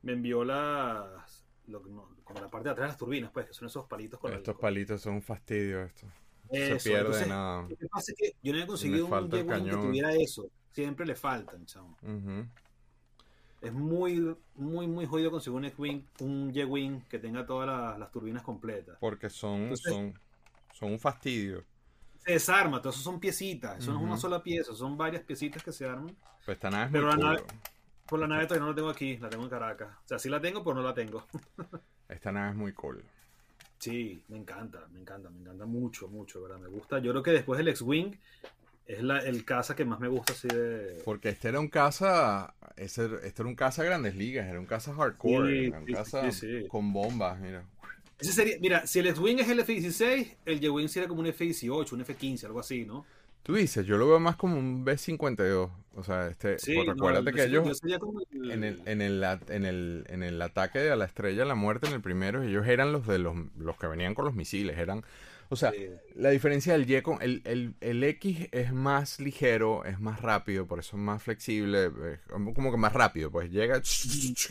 Me envió las, como la parte de atrás de las turbinas, pues, que son esos palitos con Estos palitos son un fastidio esto. se pierde nada. Lo que pasa es que yo no he conseguido un que tuviera eso. Siempre le faltan, chamo. Es muy, muy, muy jodido conseguir un X-Wing, un J-Wing que tenga todas las, turbinas completas. Porque son, son, son un fastidio. Se desarma, todo eso son piecitas. Eso no es una sola pieza, son varias piecitas que se arman. Pues esta nave es Pero muy la por la nave todavía no la tengo aquí, la tengo en Caracas. O sea, sí la tengo, pero no la tengo. Esta nave es muy cool. Sí, me encanta, me encanta, me encanta mucho, mucho, ¿verdad? Me gusta. Yo creo que después del X-Wing es la, el caza que más me gusta así de... Porque este era un caza, este, este era un caza grandes ligas, era un caza hardcore, era un caza con bombas, mira. Ese sería, mira, si el X-Wing es el F-16, el Y-Wing sería como un F-18, un F-15, algo así, ¿no? Tú dices, yo lo veo más como un B-52. O sea, este, recuérdate que ellos en, el, en, el, en, el, en el ataque a la estrella de la muerte, en el primero, ellos eran los de los, los que venían con los misiles. Eran, o sea, la diferencia del Y con el, el, el, X es más ligero, es más rápido, por eso es más flexible, como que más rápido, pues llega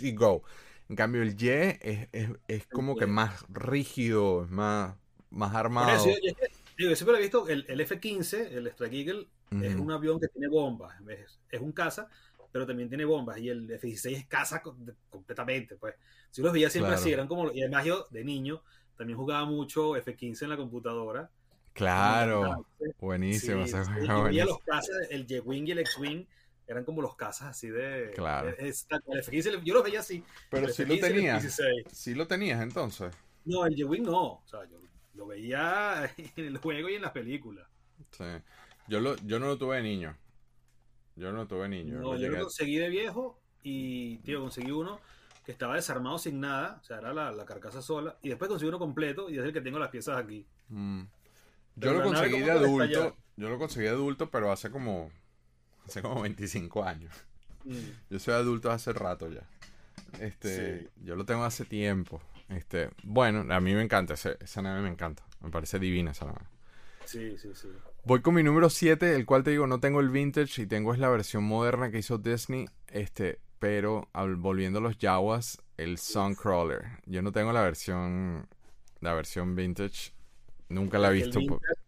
y go. En cambio, el Y es, es, es como que más rígido, es más, más armado. Yo siempre he visto el, el F-15, el Strike Eagle, es un avión que tiene bombas. Es, un caza, pero también tiene bombas. Y el F-16 es caza completamente. Pues si los veía siempre así, eran como. Y además yo, de niño, también jugaba mucho F-15 en la computadora. Claro, buenísimo. Sí, los cazas, el J-Wing y el X-Wing eran como los cazas así de. Claro. el F-15, yo los veía así. Pero si lo tenías. Si lo tenías entonces. No, el J-Wing no. O sea, yo lo veía en el juego y en las películas. Sí. Yo, lo, yo no lo tuve de niño. Yo no lo tuve de niño. No, yo lo conseguí de viejo y, tío, conseguí uno que estaba desarmado sin nada, o sea, era la, carcasa sola, y después conseguí uno completo y es el que tengo las piezas aquí. Mm. Yo lo conseguí de adulto, yo lo conseguí de adulto, pero hace como, hace como 25 años. Mm. Yo soy adulto hace rato ya. Este, yo lo tengo hace tiempo. Este, bueno, a mí me encanta, esa nave me encanta. Me parece divina esa nave. Sí, sí, sí. Voy con mi número 7, el cual te digo, no tengo el vintage y tengo es la versión moderna que hizo Disney. Este, pero volviendo a los Yawas, el Suncrawler. Yo no tengo la versión la versión vintage. Nunca la he visto.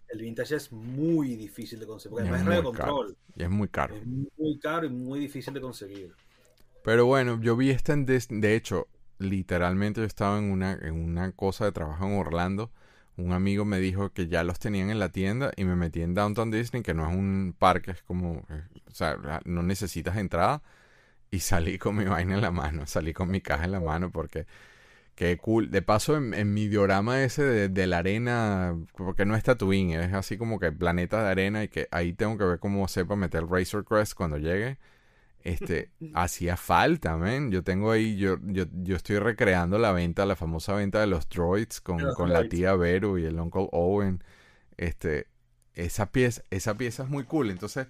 El vintage, es muy difícil de conseguir. es, de control. Y es muy caro. Es muy caro y muy difícil de conseguir. Pero bueno, yo vi esta en Disney. De hecho, literalmente yo estaba en una, en una cosa de trabajo en Orlando. Un amigo me dijo que ya los tenían en la tienda y me metí en Downtown Disney, que no es un parque, es como, eh, o sea, no necesitas entrada y salí con mi vaina en la mano, salí con mi caja en la mano porque qué cool. De paso, en, mi diorama ese de, la arena, porque no es Tatooine, es así como que planeta de arena y que ahí tengo que ver cómo sepa meter Razor Crest cuando llegue. Este, hacía falta, man. Yo tengo ahí, yo, yo, yo estoy recreando la venta, la famosa venta de los droids con, con la tía Vero y el Uncle Owen. Este, esa pieza, esa pieza es muy cool. Entonces,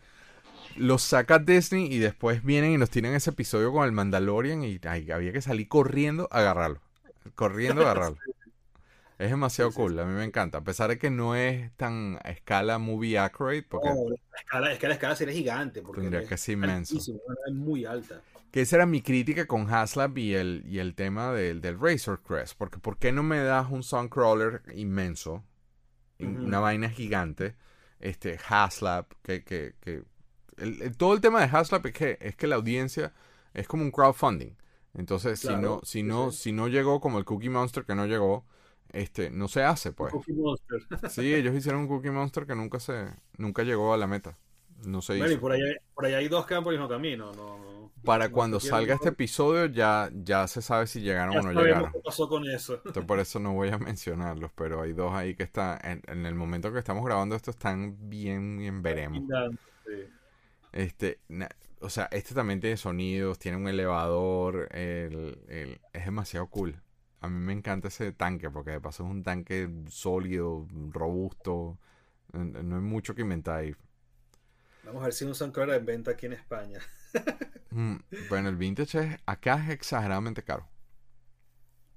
los saca Disney y después vienen y nos tiran ese episodio con el Mandalorian y había que salir corriendo a agarrarlo. Corriendo a agarrarlo. Es demasiado cool, a mí me encanta. A pesar de que no es tan a escala movie accurate. Porque la escala, es que la escala sería gigante. Porque tendría que ser inmenso. Es muy alta. Que esa era mi crítica con Haslab y el, y el tema del, del Razor Crest. Porque ¿por qué no me das un Suncrawler inmenso? Una vaina gigante. Este, Haslab, que, que, que todo el tema de Haslab es que, es que la audiencia es como un crowdfunding. Entonces, si no, si no, si no llegó como el Cookie Monster que no llegó, este, no se hace, pues. Cookie Monster. sí, ellos hicieron un Cookie Monster que nunca se, nunca llegó a la meta. No se hizo. por ahí, por ahí hay dos por el mismo camino, no, Para cuando salga este episodio ya, ya se sabe si llegaron o no llegaron. qué pasó con eso. Entonces, por eso no voy a mencionarlos, pero hay dos ahí que están, en, el momento que estamos grabando esto, están bien, bien veremos. Sí. Este, o sea, este también tiene sonidos, tiene un elevador, es demasiado cool. A mí me encanta ese tanque porque de paso es un tanque sólido, robusto. No hay mucho que inventar ahí. Vamos a ver si un Suncrawler en venta aquí en España. Mm, bueno, el vintage es, acá es exageradamente caro.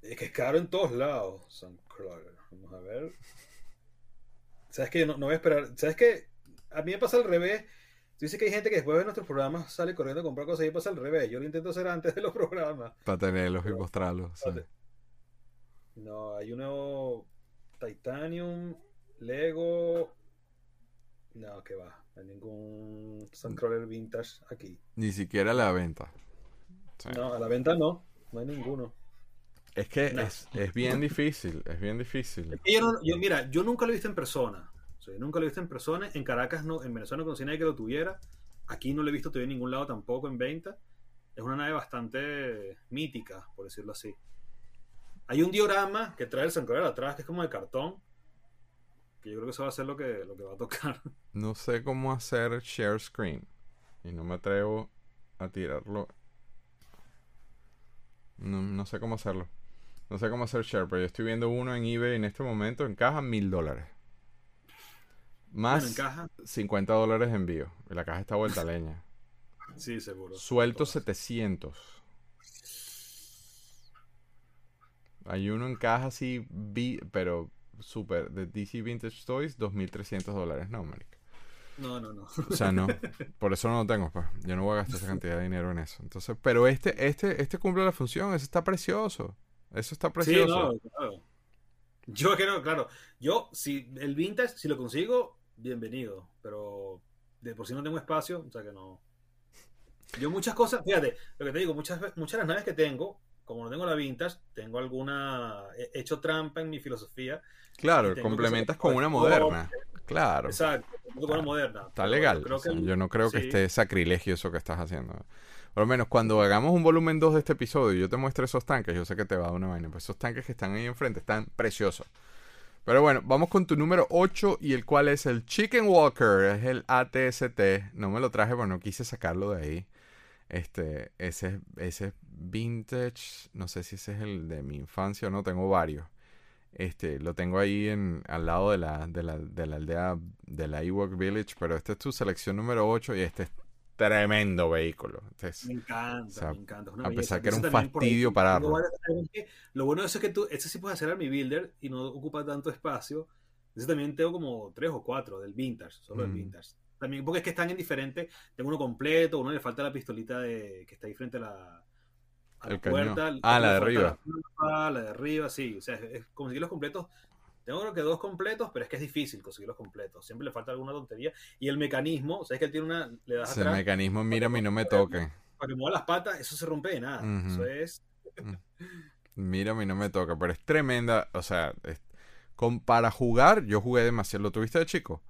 Es que es caro en todos lados, Suncrawler. Vamos a ver. ¿Sabes que no, no voy a esperar? ¿Sabes que A mí me pasa al revés dice que hay gente que después de nuestros programas sale corriendo a comprar cosas y pasa al revés. Yo lo intento hacer antes de los programas. Para tenerlos y mostrarlos. No, hay uno Titanium, Lego. No, que va. No hay ningún Suncrawler vintage aquí. Ni siquiera a la venta. No, a la venta no. No hay ninguno. Es que es, es, bien difícil, es bien difícil. yo, mira, yo nunca lo he visto en persona nunca lo he visto en persona. En Caracas, no, en Venezuela no conocí a nadie que lo tuviera. Aquí no lo he visto todavía en ningún lado tampoco en venta. Es una nave bastante mítica, por decirlo así. Hay un diorama que trae el Sanctuario atrás, que es como de cartón. Que yo creo que eso va a ser lo que, lo que va a tocar. No sé cómo hacer share screen. Y no me atrevo a tirarlo. No, no sé cómo hacerlo. No sé cómo hacer share, pero yo estoy viendo uno en eBay en este momento en caja mil dólares. Más 50 dólares de envío. Y la caja está vuelta a leña. Sí, seguro. Suelto 700. Hay uno en caja así, pero super, de DC Vintage Toys, 2.300 dólares. No, marica. No, no, no. O sea, no. Por eso no lo tengo, pues. Yo no voy a gastar esa cantidad de dinero en eso. Entonces, pero este, este, este cumple la función. Eso está precioso. Eso está precioso. Sí, no, claro. Yo que no, claro. Yo, si el vintage, si lo consigo, bienvenido, pero de por sí no tengo espacio, o sea que no. Yo muchas cosas, fíjate, lo que te digo, muchas, muchas de las naves que tengo, como no tengo la vintage, tengo alguna, he hecho trampa en mi filosofía. Claro, complementas con una moderna. Claro. Exacto, con una moderna. Está legal. yo no creo que esté sacrilegio eso que estás haciendo. Por lo menos cuando hagamos un volumen 2 de este episodio y yo te muestre esos tanques, yo sé que te va a dar una vaina. Pues esos tanques que están ahí enfrente están preciosos. Pero bueno, vamos con tu número 8 y el cual es el Chicken Walker, es el ATST. No me lo traje porque no quise sacarlo de ahí. Este, ese, ese vintage, no sé si ese es el de mi infancia o no, tengo varios. Este, lo tengo ahí en, al lado de la, de la, de la aldea de la Ewok Village, pero esta es tu selección número 8 y este es tremendo vehículo. me encanta, me encanta. a pesar que era un fastidio pararlo. Lo bueno de eso es que tú, este sí puedes hacer a mi builder y no ocupa tanto espacio. Ese también tengo como tres o cuatro del vintage, solo del mm. vintage. También, porque es que están en diferente. Tengo uno completo, uno le falta la pistolita de, que está ahí frente a la, a puerta. Ah, la de arriba. La, de arriba, sí. O sea, es, conseguir los completos. Tengo creo que dos completos, pero es que es difícil conseguir los completos. Siempre le falta alguna tontería. Y el mecanismo, o sea, es que él tiene una. Le das El mecanismo, mira, a mí no me toque. Para que mueva las patas, eso se rompe de nada. Eso es. Mm. Mira, a mí no me toca, pero es tremenda. O sea, con, para jugar, yo jugué demasiado. ¿Lo tuviste de chico?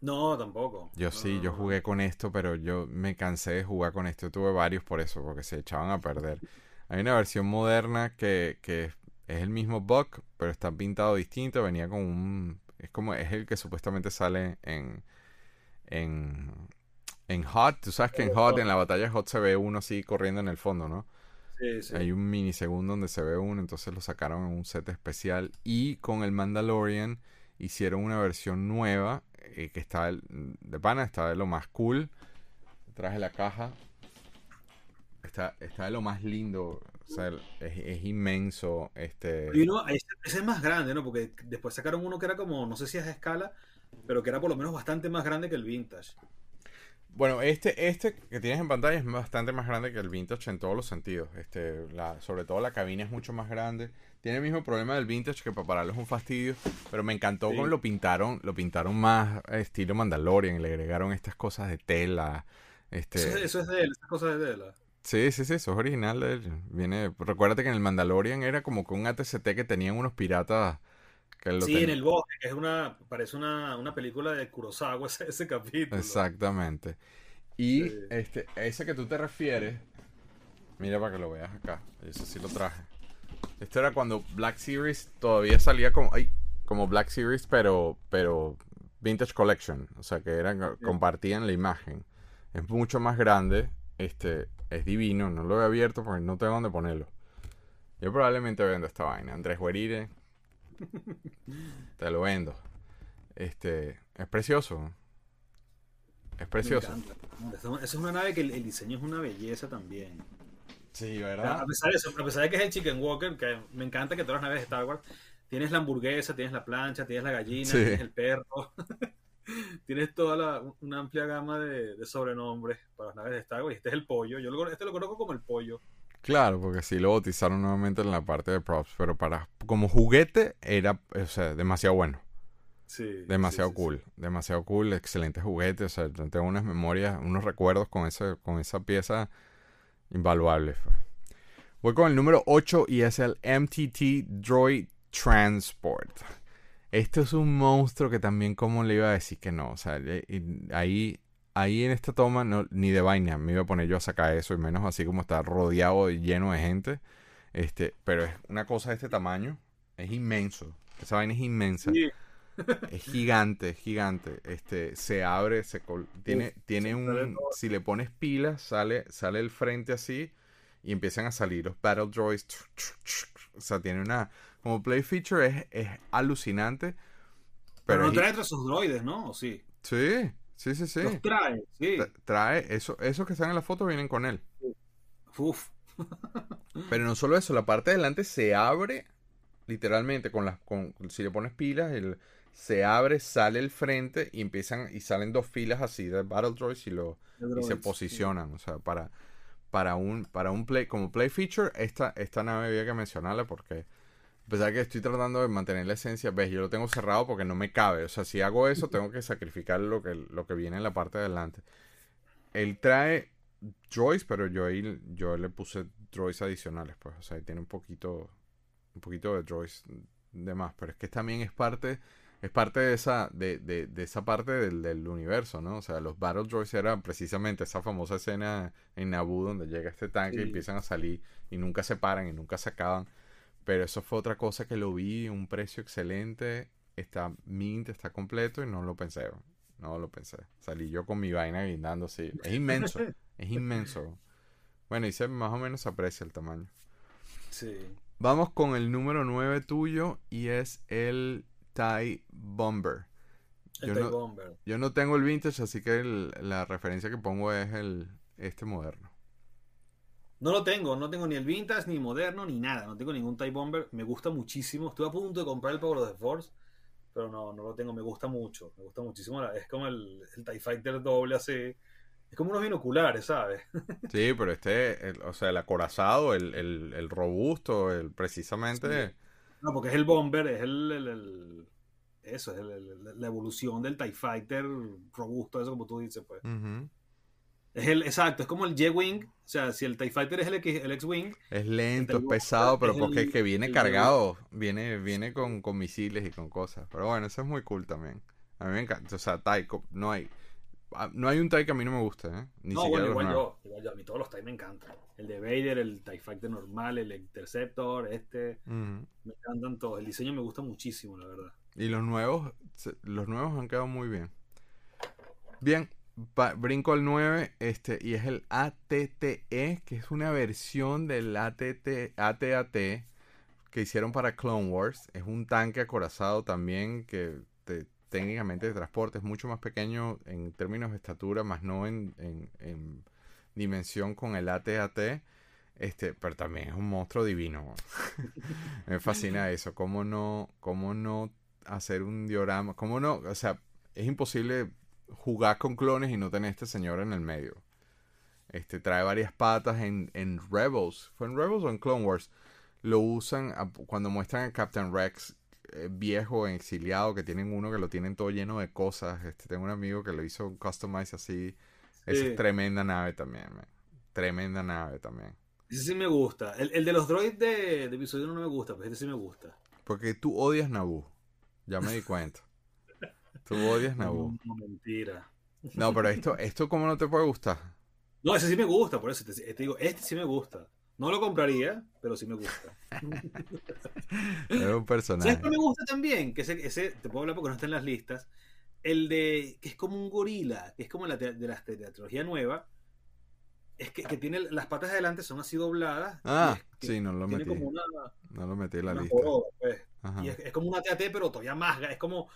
No, tampoco. Yo sí, yo jugué con esto, pero yo me cansé de jugar con esto. tuve varios por eso, porque se echaban a perder. Hay una versión moderna que, que es el mismo bug, pero está pintado distinto. Venía con un. Es como. Es el que supuestamente sale en. En. En Hot. Tú sabes que en Hot, en la batalla Hot, se ve uno así corriendo en el fondo, ¿no? Sí, sí. Hay un minisegundo donde se ve uno, entonces lo sacaron en un set especial. Y con el Mandalorian hicieron una versión nueva eh, que está de pana, está de lo más cool. Traje la caja. Está, está de lo más lindo. O sea, es, inmenso. Este... ese, es más grande, ¿no? Porque después sacaron uno que era como, no sé si es a escala, pero que era por lo menos bastante más grande que el vintage. Bueno, este, este que tienes en pantalla es bastante más grande que el vintage en todos los sentidos. Este, la, sobre todo la cabina es mucho más grande. Tiene el mismo problema del vintage que para pararlo es un fastidio, pero me encantó cómo lo pintaron, lo pintaron más estilo Mandalorian, le agregaron estas cosas de tela. Este... Eso, es de él, estas cosas de tela. Sí, sí, sí, eso es original de él. Viene, recuérdate que en el Mandalorian era como que un ATCT que tenían unos piratas que lo Sí, en el bosque, que es una, parece una, una película de Kurosawa ese, ese capítulo. Exactamente. Y este, ese que tú te refieres, mira para que lo veas acá, eso sí lo traje. Esto era cuando Black Series todavía salía como, ay, como Black Series, pero, pero Vintage Collection. O sea, que eran, compartían la imagen. Es mucho más grande. Este, es divino. No lo he abierto porque no tengo dónde ponerlo. Yo probablemente vendo esta vaina. Andrés Guerire. te lo vendo. Este, es precioso. Es precioso. Es una nave que el diseño es una belleza también. Sí, ¿verdad? A pesar de eso, a pesar de que es el Chicken Walker, que me encanta que todas las naves de Star Wars tienes la hamburguesa, tienes la plancha, tienes la gallina, tienes el perro. tienes toda la, una amplia gama de, sobrenombres para las naves de Star Wars. Este es el pollo. Yo lo, este lo conozco como el pollo. Claro, porque sí lo bautizaron nuevamente en la parte de props, pero para como juguete era o sea, demasiado bueno. Sí, demasiado cool, demasiado cool, excelente juguete, o sea, tengo unas memorias, unos recuerdos con ese con esa pieza Invaluable. Voy con el número 8 y es el MTT Droid Transport. Este es un monstruo que también, como le iba a decir que no? O sea, ahí, ahí en esta toma, no, ni de vaina me iba a poner yo a sacar eso, y menos así como está rodeado y lleno de gente. Este, pero es una cosa de este tamaño, es inmenso. Esa vaina es inmensa. Es gigante, es gigante. Este, se abre, se tiene, tiene un. Si le pones pilas, sale, sale el frente así y empiezan a salir los Battle Droids. O sea, tiene una. Como play feature es, es alucinante. Pero, no trae sus droides, ¿no? ¿O sí? Sí, sí, sí, sí. Los trae, sí. Trae, eso, esos que están en la foto vienen con él. Uf. Pero no solo eso, la parte de delante se abre literalmente con las con si le pones pilas el se abre, sale el frente y empiezan y salen dos filas así de Battle Droids y, lo, y se posicionan. O sea, para, para un, para un play, como play feature, esta, esta nave había que mencionarla porque a pesar que estoy tratando de mantener la esencia, ves, yo lo tengo cerrado porque no me cabe. O sea, si hago eso, tengo que sacrificar lo que, lo que viene en la parte de adelante. Él trae droids, pero yo ahí yo le puse droids adicionales, pues. O sea, tiene un poquito, un poquito de droids de más. Pero es que también es parte es parte de esa, de, de, de esa parte del, del, universo, ¿no? O sea, los Battle Droids eran precisamente esa famosa escena en Naboo donde llega este tanque y empiezan a salir y nunca se paran y nunca se acaban. Pero eso fue otra cosa que lo vi, un precio excelente, está mint, está completo y no lo pensé. No lo pensé. Salí yo con mi vaina guindando, sí. Es inmenso, es inmenso. Bueno, y se más o menos aprecia el tamaño. Sí. Vamos con el número 9 tuyo y es el TIE Bomber. Yo TIE no- Bomber. Yo no tengo el vintage, así que el- la referencia que pongo es el este moderno. No lo tengo, no tengo ni el vintage, ni moderno, ni nada. No tengo ningún TIE Bomber. Me gusta muchísimo. Estuve a punto de comprar el Power of the Force, pero no, no lo tengo. Me gusta mucho. Me gusta muchísimo. Es como el, el TIE Fighter doble así. Es como unos binoculares, ¿sabes? Sí, pero este, el- o sea, el acorazado, el, el, el robusto, el precisamente. No, porque es el Bomber, es el. el- el- eso, es el- la evolución del TIE Fighter robusto, eso como tú dices, pues. Es el, exacto, es como el J-Wing. O sea, si el TIE Fighter es el, X- el X-Wing, Es lento, es pesado, pero es porque es que viene cargado, viene, viene con, con misiles y con cosas. Pero bueno, eso es muy cool también. A mí me encanta, o sea, TIE, no hay, ah, no hay un TIE que a mí no me guste, ¿eh? Ni no, siquiera bueno, igual yo, igual yo. A mí todos los TIE me encantan. El de Vader, el TIE Fighter normal, el Interceptor, este. Me encantan todos. El diseño me gusta muchísimo, la verdad. Y los nuevos, los nuevos han quedado muy bien. Bien, brinco al 9, este, y es el ATTE, que es una versión del ATT, ATAT que hicieron para Clone Wars. Es un tanque acorazado también que te- técnicamente de transporte es mucho más pequeño en términos de estatura, más no en, en- en dimensión con el ATAT. Este, pero también es un monstruo divino. Me fascina eso. ¿Cómo no, cómo no hacer un diorama? ¿Cómo no? O sea, es imposible jugar con clones y no tener este señor en el medio. Este trae varias patas en, en Rebels. ¿Fue en Rebels o en Clone Wars? Lo usan a- cuando muestran a Captain Rex eh, viejo, exiliado, que tienen uno que lo tienen todo lleno de cosas. Este, tengo un amigo que lo hizo un customize así. Esa es tremenda nave también, man. Tremenda nave también. Ese sí me gusta. El, el de los droids de, de episodio no me gusta, pero este sí me gusta. Porque tú odias Naboo. Ya me di cuenta. Tú odias Naboo. No, no, mentira. No, pero esto, esto cómo no te puede gustar. No, ese sí me gusta, por eso te, te digo, este sí me gusta. No lo compraría, pero sí me gusta. Es un personaje. ¿Sabes qué me gusta también? Que ese, ese, te puedo hablar porque no está en las listas. El de, que es como un gorila, que es como la te- de, la, trilogía nueva. Es que, que tiene las patas de adelante son así dobladas. Ah, es que sí, no lo metí. como una, No lo metí en la lista. joroba, pues. Y es, es como una TAT, pero todavía más. Es como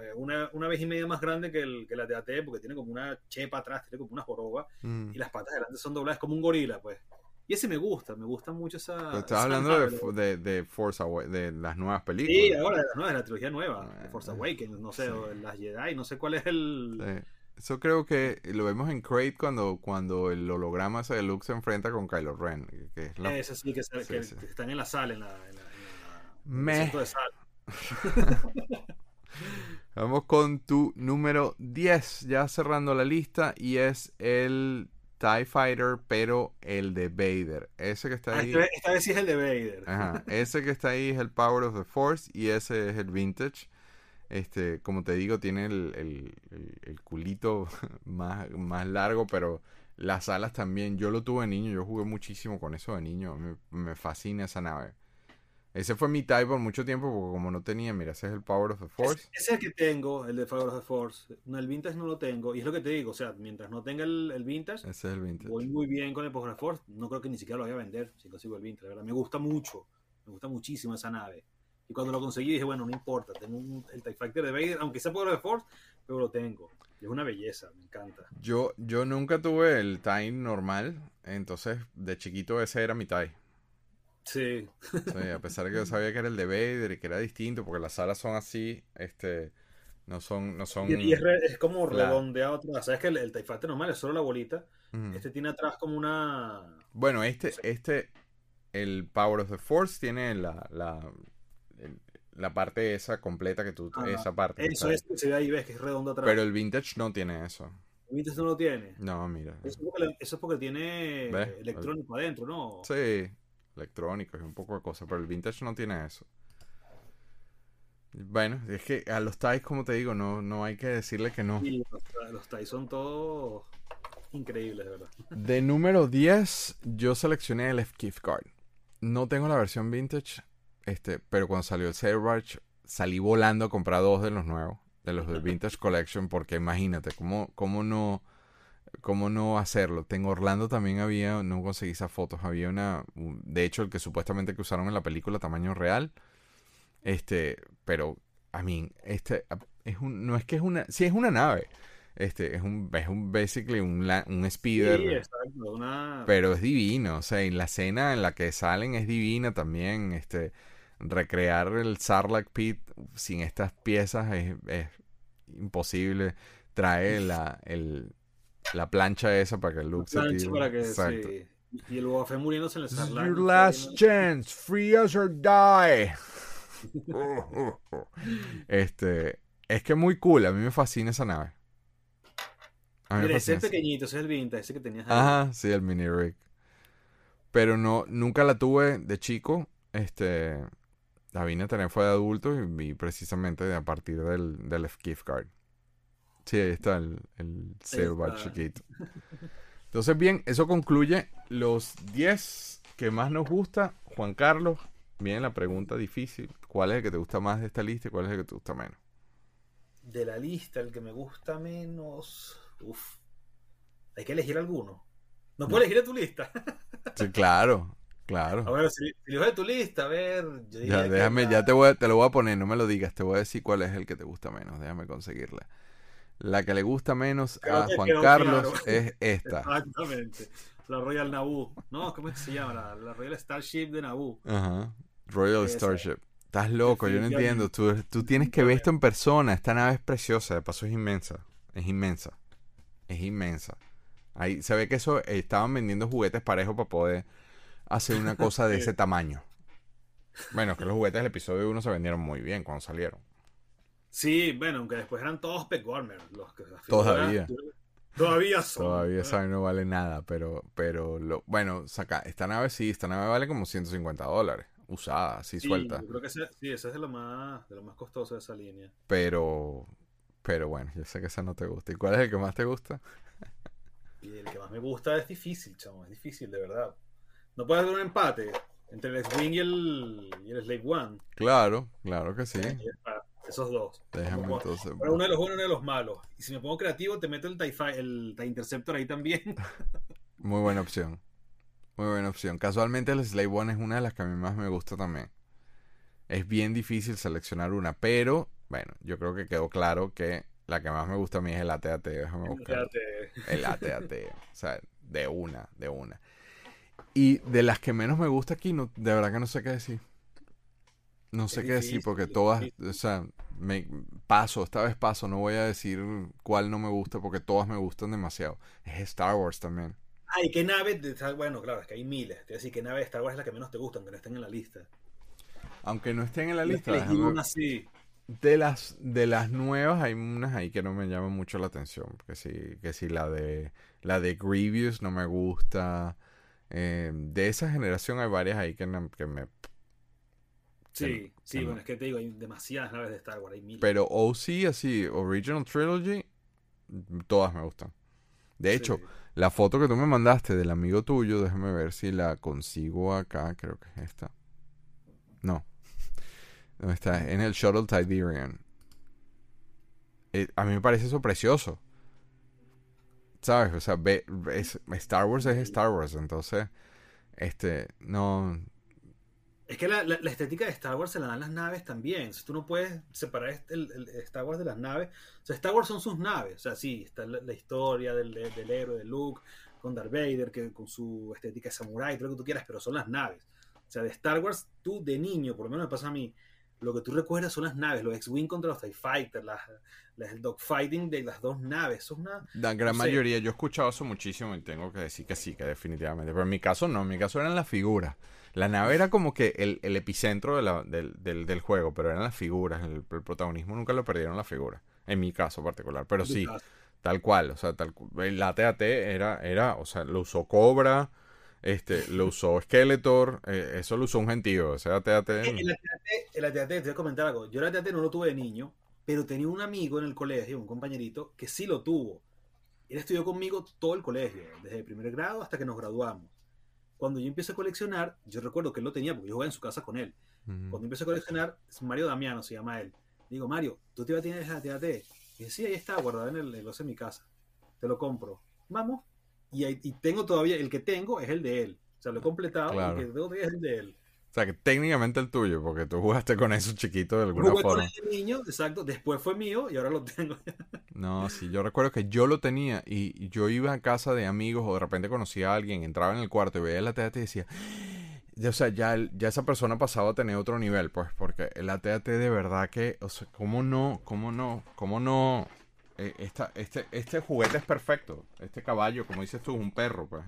eh, una, una vez y media más grande que, el, que la TAT, porque tiene como una chepa atrás, tiene como una joroba. Mm. Y las patas de adelante son dobladas, como un gorila, pues. Y ese me gusta, me gusta mucho esa. Pero estás esa hablando de, de, de Force Awa- de las nuevas películas. Sí, ahora de la nueva, de la trilogía nueva, Ah, de Force Awakens, no sé, sí. o de las Jedi, no sé cuál es el. Sí. Eso creo que lo vemos en Crate cuando, cuando el holograma de Luke se enfrenta con Kylo Ren. Que es la- Ese sí, que, se- Sí, que- sí. que están en la sala, en la. En la, en centro de sala. Vamos con tu número 10, ya cerrando la lista, y es el TIE Fighter, pero el de Vader. Ese que está Ah, ahí. esta, vez, esta vez sí es el de Vader. Ajá, ese que está ahí es el Power of the Force y ese es el Vintage. Este, como te digo, tiene el, el- el- el culito más, más largo, pero las alas también. Yo lo tuve de niño, yo jugué muchísimo con eso de niño. Me, me fascina esa nave. Ese fue mi type por mucho tiempo, porque como no tenía, mira, ese es el Power of the Force. Ese, es el que tengo, el de Power of the Force. No, el Vintage no lo tengo. Y es lo que te digo, o sea, mientras no tenga el, el Vintage, Ese es el Vintage. voy muy bien con el Power of the Force. No creo que ni siquiera lo voy a vender si consigo el Vintage, la verdad. Me gusta mucho, me gusta muchísimo esa nave. Y cuando lo conseguí dije, bueno, no importa, tengo un- el TIE Fighter de Vader, aunque sea Power of the Force, pero lo tengo. Y es una belleza, me encanta. Yo, yo nunca tuve el TIE normal, entonces de chiquito ese era mi TIE. Sí, Sí, a pesar de que yo sabía que era el de Vader y que era distinto, porque las alas son así, este, no son, no son. y, y es, re- es como redondeado atrás. Sabes que el, el TIE Fighter normal es solo la bolita. Este tiene atrás como una. Bueno, este, este, el Power of the Force tiene la, la, el- la parte esa completa que tú, esa parte. Eso es que se ve ahí, ves que es redondo atrás. Pero el Vintage no tiene eso. El Vintage no lo tiene. No, mira. Eso es porque, le- eso es porque tiene ¿Ves? electrónico adentro, ¿no? Sí, electrónico y un poco de cosas, pero el Vintage no tiene eso. Bueno, es que a los TIEs, como te digo, no, no hay que decirle que no. Los, los TIE son todos increíbles, de verdad. De número 10, yo seleccioné el F-Gift Card. No tengo la versión vintage, este, pero cuando salió el Sailbarge, salí volando a comprar dos de los nuevos, de los del Vintage Collection, porque imagínate, cómo, cómo no... ¿Cómo no hacerlo? En Orlando también había, no conseguí esas fotos, había una, de hecho el que supuestamente que usaron en la película tamaño real, este, pero, I mean, este, es un, no es que es una, sí es una nave, este, es un, es un basically un, un speeder, Sí, exacto, una... pero es divino, o sea, y la escena en la que salen es divina también, este, recrear el Sarlacc Pit sin estas piezas es, es imposible, trae la, el la plancha esa para que Luke plancha se tire. para que, Exacto. sí. Y el Boba Fett muriéndose en el Sarlacc. your last chance. Free us or die. este, es que muy cool. A mí me fascina esa nave. A mí me Mira, ese es pequeñito, ese es el vintage, ese que tenías ahí. Ajá, sí, el mini rig. Pero no, nunca la tuve de chico. Este, la vine a tener fue de adulto y, precisamente a partir del, del gift card. Sí, ahí está el, el chiquito. Entonces, bien, eso concluye los 10 que más nos gusta. Juan Carlos, viene la pregunta difícil. ¿Cuál es el que te gusta más de esta lista y cuál es el que te gusta menos? De la lista, el que me gusta menos. Uf. Hay que elegir alguno. No puedes elegir de tu lista. Sí, claro, claro. A ver, si, si de tu lista, a ver. Yo Ya, déjame, ya te, voy a- te lo voy a poner, no me lo digas, te voy a decir cuál es el que te gusta menos, déjame conseguirla. La que le gusta menos Creo a Juan Carlos claro. es esta. Exactamente. La Royal Naboo. No, ¿cómo se llama? La, la Royal Starship de Naboo. Ajá. Royal. Starship. Estás loco, yo no entiendo. Tú, tú tienes que ver esto en persona. Esta nave es preciosa, de paso es inmensa. Es inmensa. Es inmensa. Ahí se ve que eso eh, estaban vendiendo juguetes parejos para poder hacer una cosa de ese tamaño. Bueno, que los juguetes del episodio 1 se vendieron muy bien cuando salieron. Sí, bueno, aunque después eran todos Pet Warmer. Los que, Todavía. Todavía son. Todavía esa no vale nada, pero, pero lo, bueno, saca, esta nave sí, esta nave vale como 150 dólares, usada, así Sí, suelta. Yo creo que ese, sí, ese es de lo más, de lo más costoso de esa línea. Pero, pero bueno, yo sé que esa no te gusta. ¿Y cuál es el que más te gusta? Y el que más me gusta es difícil, chamo, es difícil, de verdad. No puede haber un empate entre el X-Wing y el, y el Slave One. Claro, claro que sí. Está, Esos dos. Déjame Como- entonces. Uno de los buenos y uno de los malos. Y si me pongo creativo, te meto el TIE, el TIE Interceptor ahí también. Muy buena opción. Muy buena opción. Casualmente el Slave One es una de las que a mí más me gusta también. Es bien difícil seleccionar una, pero bueno, yo creo que quedó claro que la que más me gusta a mí es el AT-AT. Déjame buscar. El AT-AT. o sea, de una, de una. Y de las que menos me gusta aquí, no, de verdad que no sé qué decir. No sé Es qué decir porque todas, o sea, me paso, esta vez paso, no voy a decir cuál no me gusta porque todas me gustan demasiado. Es Star Wars también. Ay, ¿qué nave? de Bueno, claro, es que hay miles. Te voy a decir, ¿qué nave de Star Wars es la que menos te gusta, aunque no estén en la lista? Aunque no estén en la lista, Elegí déjame- una así. de las de las nuevas hay unas ahí que no me llaman mucho la atención, que sí, que sí la de la de Grievous no me gusta. Eh, de esa generación hay varias ahí que, no- que me Sí, sí, que no. bueno, es que te digo, hay demasiadas naves de Star Wars, hay miles. Pero OC, así, Original Trilogy, todas me gustan. De hecho, Sí. la foto que tú me mandaste del amigo tuyo, déjame ver si la consigo acá, creo que es esta. No. No está, en el Shuttle Tiderian. Eh, a mí me parece eso precioso. ¿Sabes? O sea, ve- es- Star Wars es Star Wars, entonces, este, no, Es que la, la- la estética de Star Wars se la dan las naves también. O sea, tú no puedes separar el, el Star Wars de las naves. O sea, Star Wars son sus naves. O sea, sí, está la, la historia del, del héroe de Luke con Darth Vader, que con su estética de samurai, todo lo que tú quieras, pero son las naves. O sea, de Star Wars, tú de niño, por lo menos me pasa a mí, lo que tú recuerdas son las naves, los X-Wing contra los TIE Fighters, las, las- el dogfighting de las dos naves. Eso es una. La gran No sé. mayoría, yo he escuchado eso muchísimo y tengo que decir que sí, que definitivamente. Pero en mi caso no, en mi caso eran las figuras. La nave era como que el, el epicentro de la- del, del- del juego, pero eran las figuras. El, el protagonismo nunca lo perdieron las figuras. En mi caso particular. Pero sí, tal cual. O sea, tal, el AT-AT era, era, o sea, lo usó Cobra, este, lo usó Skeletor, eh, eso lo usó un gentío. O sea, AT-AT, el AT-AT, te voy a comentar algo. Yo el AT-AT no lo tuve de niño, pero tenía un amigo en el colegio, un compañerito, que sí lo tuvo. Él estudió conmigo todo el colegio, desde el primer grado hasta que nos graduamos. Cuando yo empecé a coleccionar, yo recuerdo que él lo tenía porque yo jugaba en su casa con él. Cuando empecé a coleccionar, es Mario Damiano se llama él. Digo, Mario, ¿tú te tienes el AT-AT? Y dice, sí, ahí está, guardado en el negocio de mi casa. Te lo compro. vamos. Y, y tengo todavía, el que tengo es el de él. O sea, lo he completado Claro. y el que tengo es el de él. O sea, que técnicamente el tuyo, porque tú jugaste con eso chiquito de alguna Jugué con forma. el niño, exacto. Después fue mío y ahora lo tengo. No, sí, yo recuerdo que yo lo tenía y yo iba a casa de amigos o de repente conocía a alguien, entraba en el cuarto y veía la TAT y decía, o sea, ya, ya esa persona ha pasado a tener otro nivel, pues, porque el ATAT de verdad que, o sea, ¿cómo no? ¿Cómo no? ¿Cómo no? Eh, esta, este, este juguete es perfecto. Este caballo, como dices tú, es un perro, pues.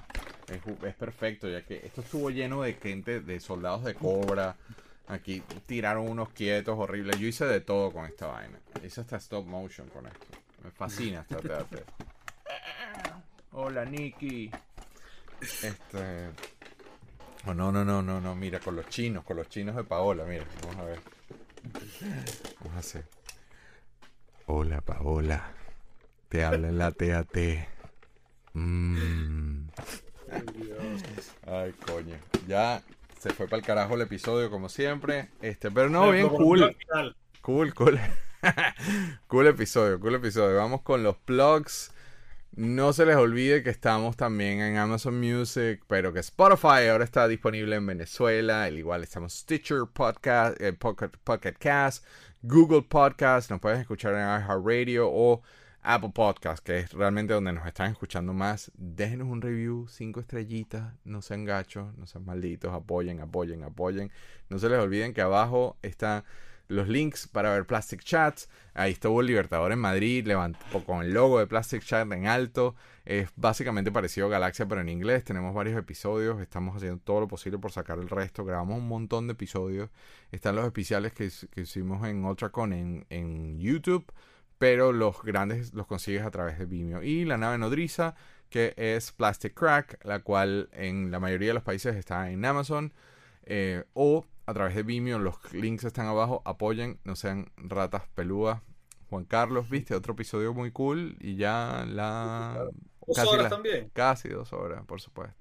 Es, perfecto, ya que esto estuvo lleno de gente, de soldados de cobra. Aquí tiraron unos quietos horribles. Yo hice de todo con esta vaina. Hice hasta stop motion con esto. Me fascina esta teatro. Hola, Nikki. Este. Oh, no, no, no, no, no. Mira, con los chinos, con los chinos de Paola. Mira, vamos a ver. Vamos a hacer. Hola, Paola. Te habla en la TAT. Mmm. Ay, coño. Ya se fue para el carajo el episodio, como siempre. Este, pero no, bien cool. Cool, cool. cool episodio, cool episodio. Vamos con los plugs. No se les olvide que estamos también en Amazon Music, pero que Spotify ahora está disponible en Venezuela. Al igual estamos Stitcher Podcast, eh, Pocket, Pocket Cast, Google Podcast. Nos puedes escuchar en iHeartRadio o Apple Podcast, que es realmente donde nos están escuchando más. Déjenos un review, cinco estrellitas. No sean gachos, no sean malditos. Apoyen, apoyen, apoyen. No se les olviden que abajo está los links para ver Plastic Chats. Ahí estuvo el Libertador en Madrid, levantó con el logo de Plastic Chat en alto. Es básicamente parecido a Galaxia, pero en inglés. Tenemos varios episodios. Estamos haciendo todo lo posible por sacar el resto. Grabamos un montón de episodios. Están los especiales que, hicimos en UltraCon en, en YouTube. Pero los grandes los consigues a través de Vimeo. Y la nave nodriza, que es Plastic Crack, la cual en la mayoría de los países está en Amazon. eh, o a través de Vimeo, los links están abajo, apoyen, no sean ratas pelúas. Juan Carlos, viste, otro episodio muy cool y ya la... Dos Casi horas la- también. Casi dos horas, por supuesto.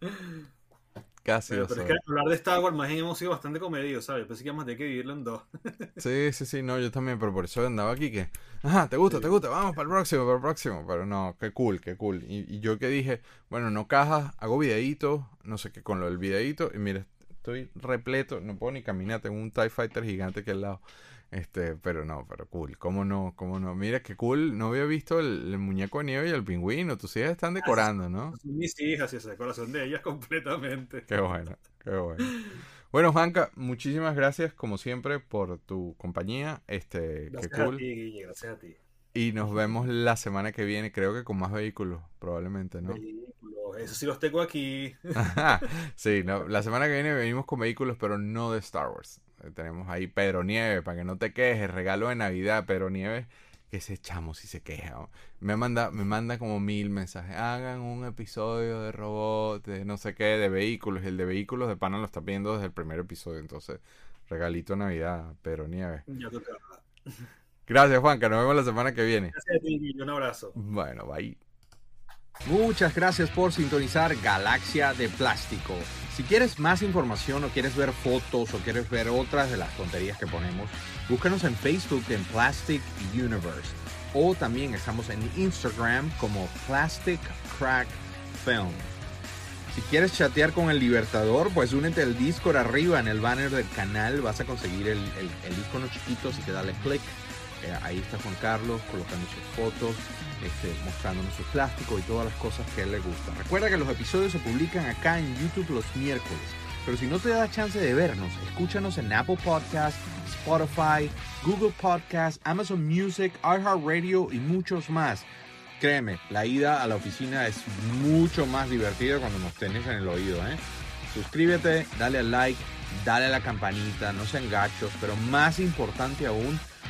Casi dos pero es que hablar de Star Wars más bien hemos sido bastante comedidos, ¿sabes? Pensé que íbamos a tener que dividirlo en dos. Sí, sí, sí, no, yo también, pero por eso andaba aquí que, ajá, te gusta, te gusta, vamos para el próximo, para el próximo, pero no, qué cool, qué cool. Y, y yo que dije, bueno, no cajas, hago videitos, no sé qué, con lo del videíto, y mira, estoy repleto, no puedo ni caminar, tengo un TIE Fighter gigante aquí al lado. Este, pero no, pero cool, cómo no, cómo no. Mira qué cool, no había visto el, el muñeco de nieve y el pingüino, tus hijas están decorando, ¿no? Son mis hijas y ese corazón de ellas completamente. Qué bueno, qué bueno. Bueno, Juanca, muchísimas gracias como siempre por tu compañía. Este, qué Gracias a cool. ti, Guille, gracias a ti. Y nos vemos la semana que viene, creo que con más vehículos, probablemente, ¿no? Vehículos, Eso sí los tengo aquí. sí, no, la semana que viene venimos con vehículos, pero no de Star Wars. Eh, Tenemos ahí Pedro Nieves, para que no te quejes, regalo de Navidad, Pedro Nieves, que se echamos si se queja. Me manda, me manda como mil mensajes. Hagan un episodio de robots, de no sé qué, de vehículos. Y el de vehículos de pana lo está pidiendo desde el primer episodio. Entonces, regalito de Navidad, Pedro Nieves. Ya tocaba. Gracias, Juanca. Nos vemos la semana que viene. Gracias a ti, un abrazo. Bueno, bye. Muchas gracias por sintonizar Galaxia de Plástico. Si quieres más información o quieres ver fotos o quieres ver otras de las tonterías que ponemos, búscanos en Facebook en Plastic Universe. O también estamos en Instagram como Plastic Crack Film. Si quieres chatear con el Libertador, pues únete al Discord arriba en el banner del canal. Vas a conseguir el, el, el icono chiquito, así que dale click. Eh, ahí está Juan Carlos colocando sus fotos, este, mostrándonos su plástico y todas las cosas que él le gustan. Recuerda que los episodios se publican acá en YouTube los miércoles. Pero si no te da chance de vernos, escúchanos en Apple Podcast, Spotify, Google Podcast, Amazon Music, iHeartRadio y muchos más. Créeme, la ida a la oficina es mucho más divertida cuando nos tenés en el oído. ¿eh? Suscríbete, dale al like, dale a la campanita, no sean gachos, pero más importante aún,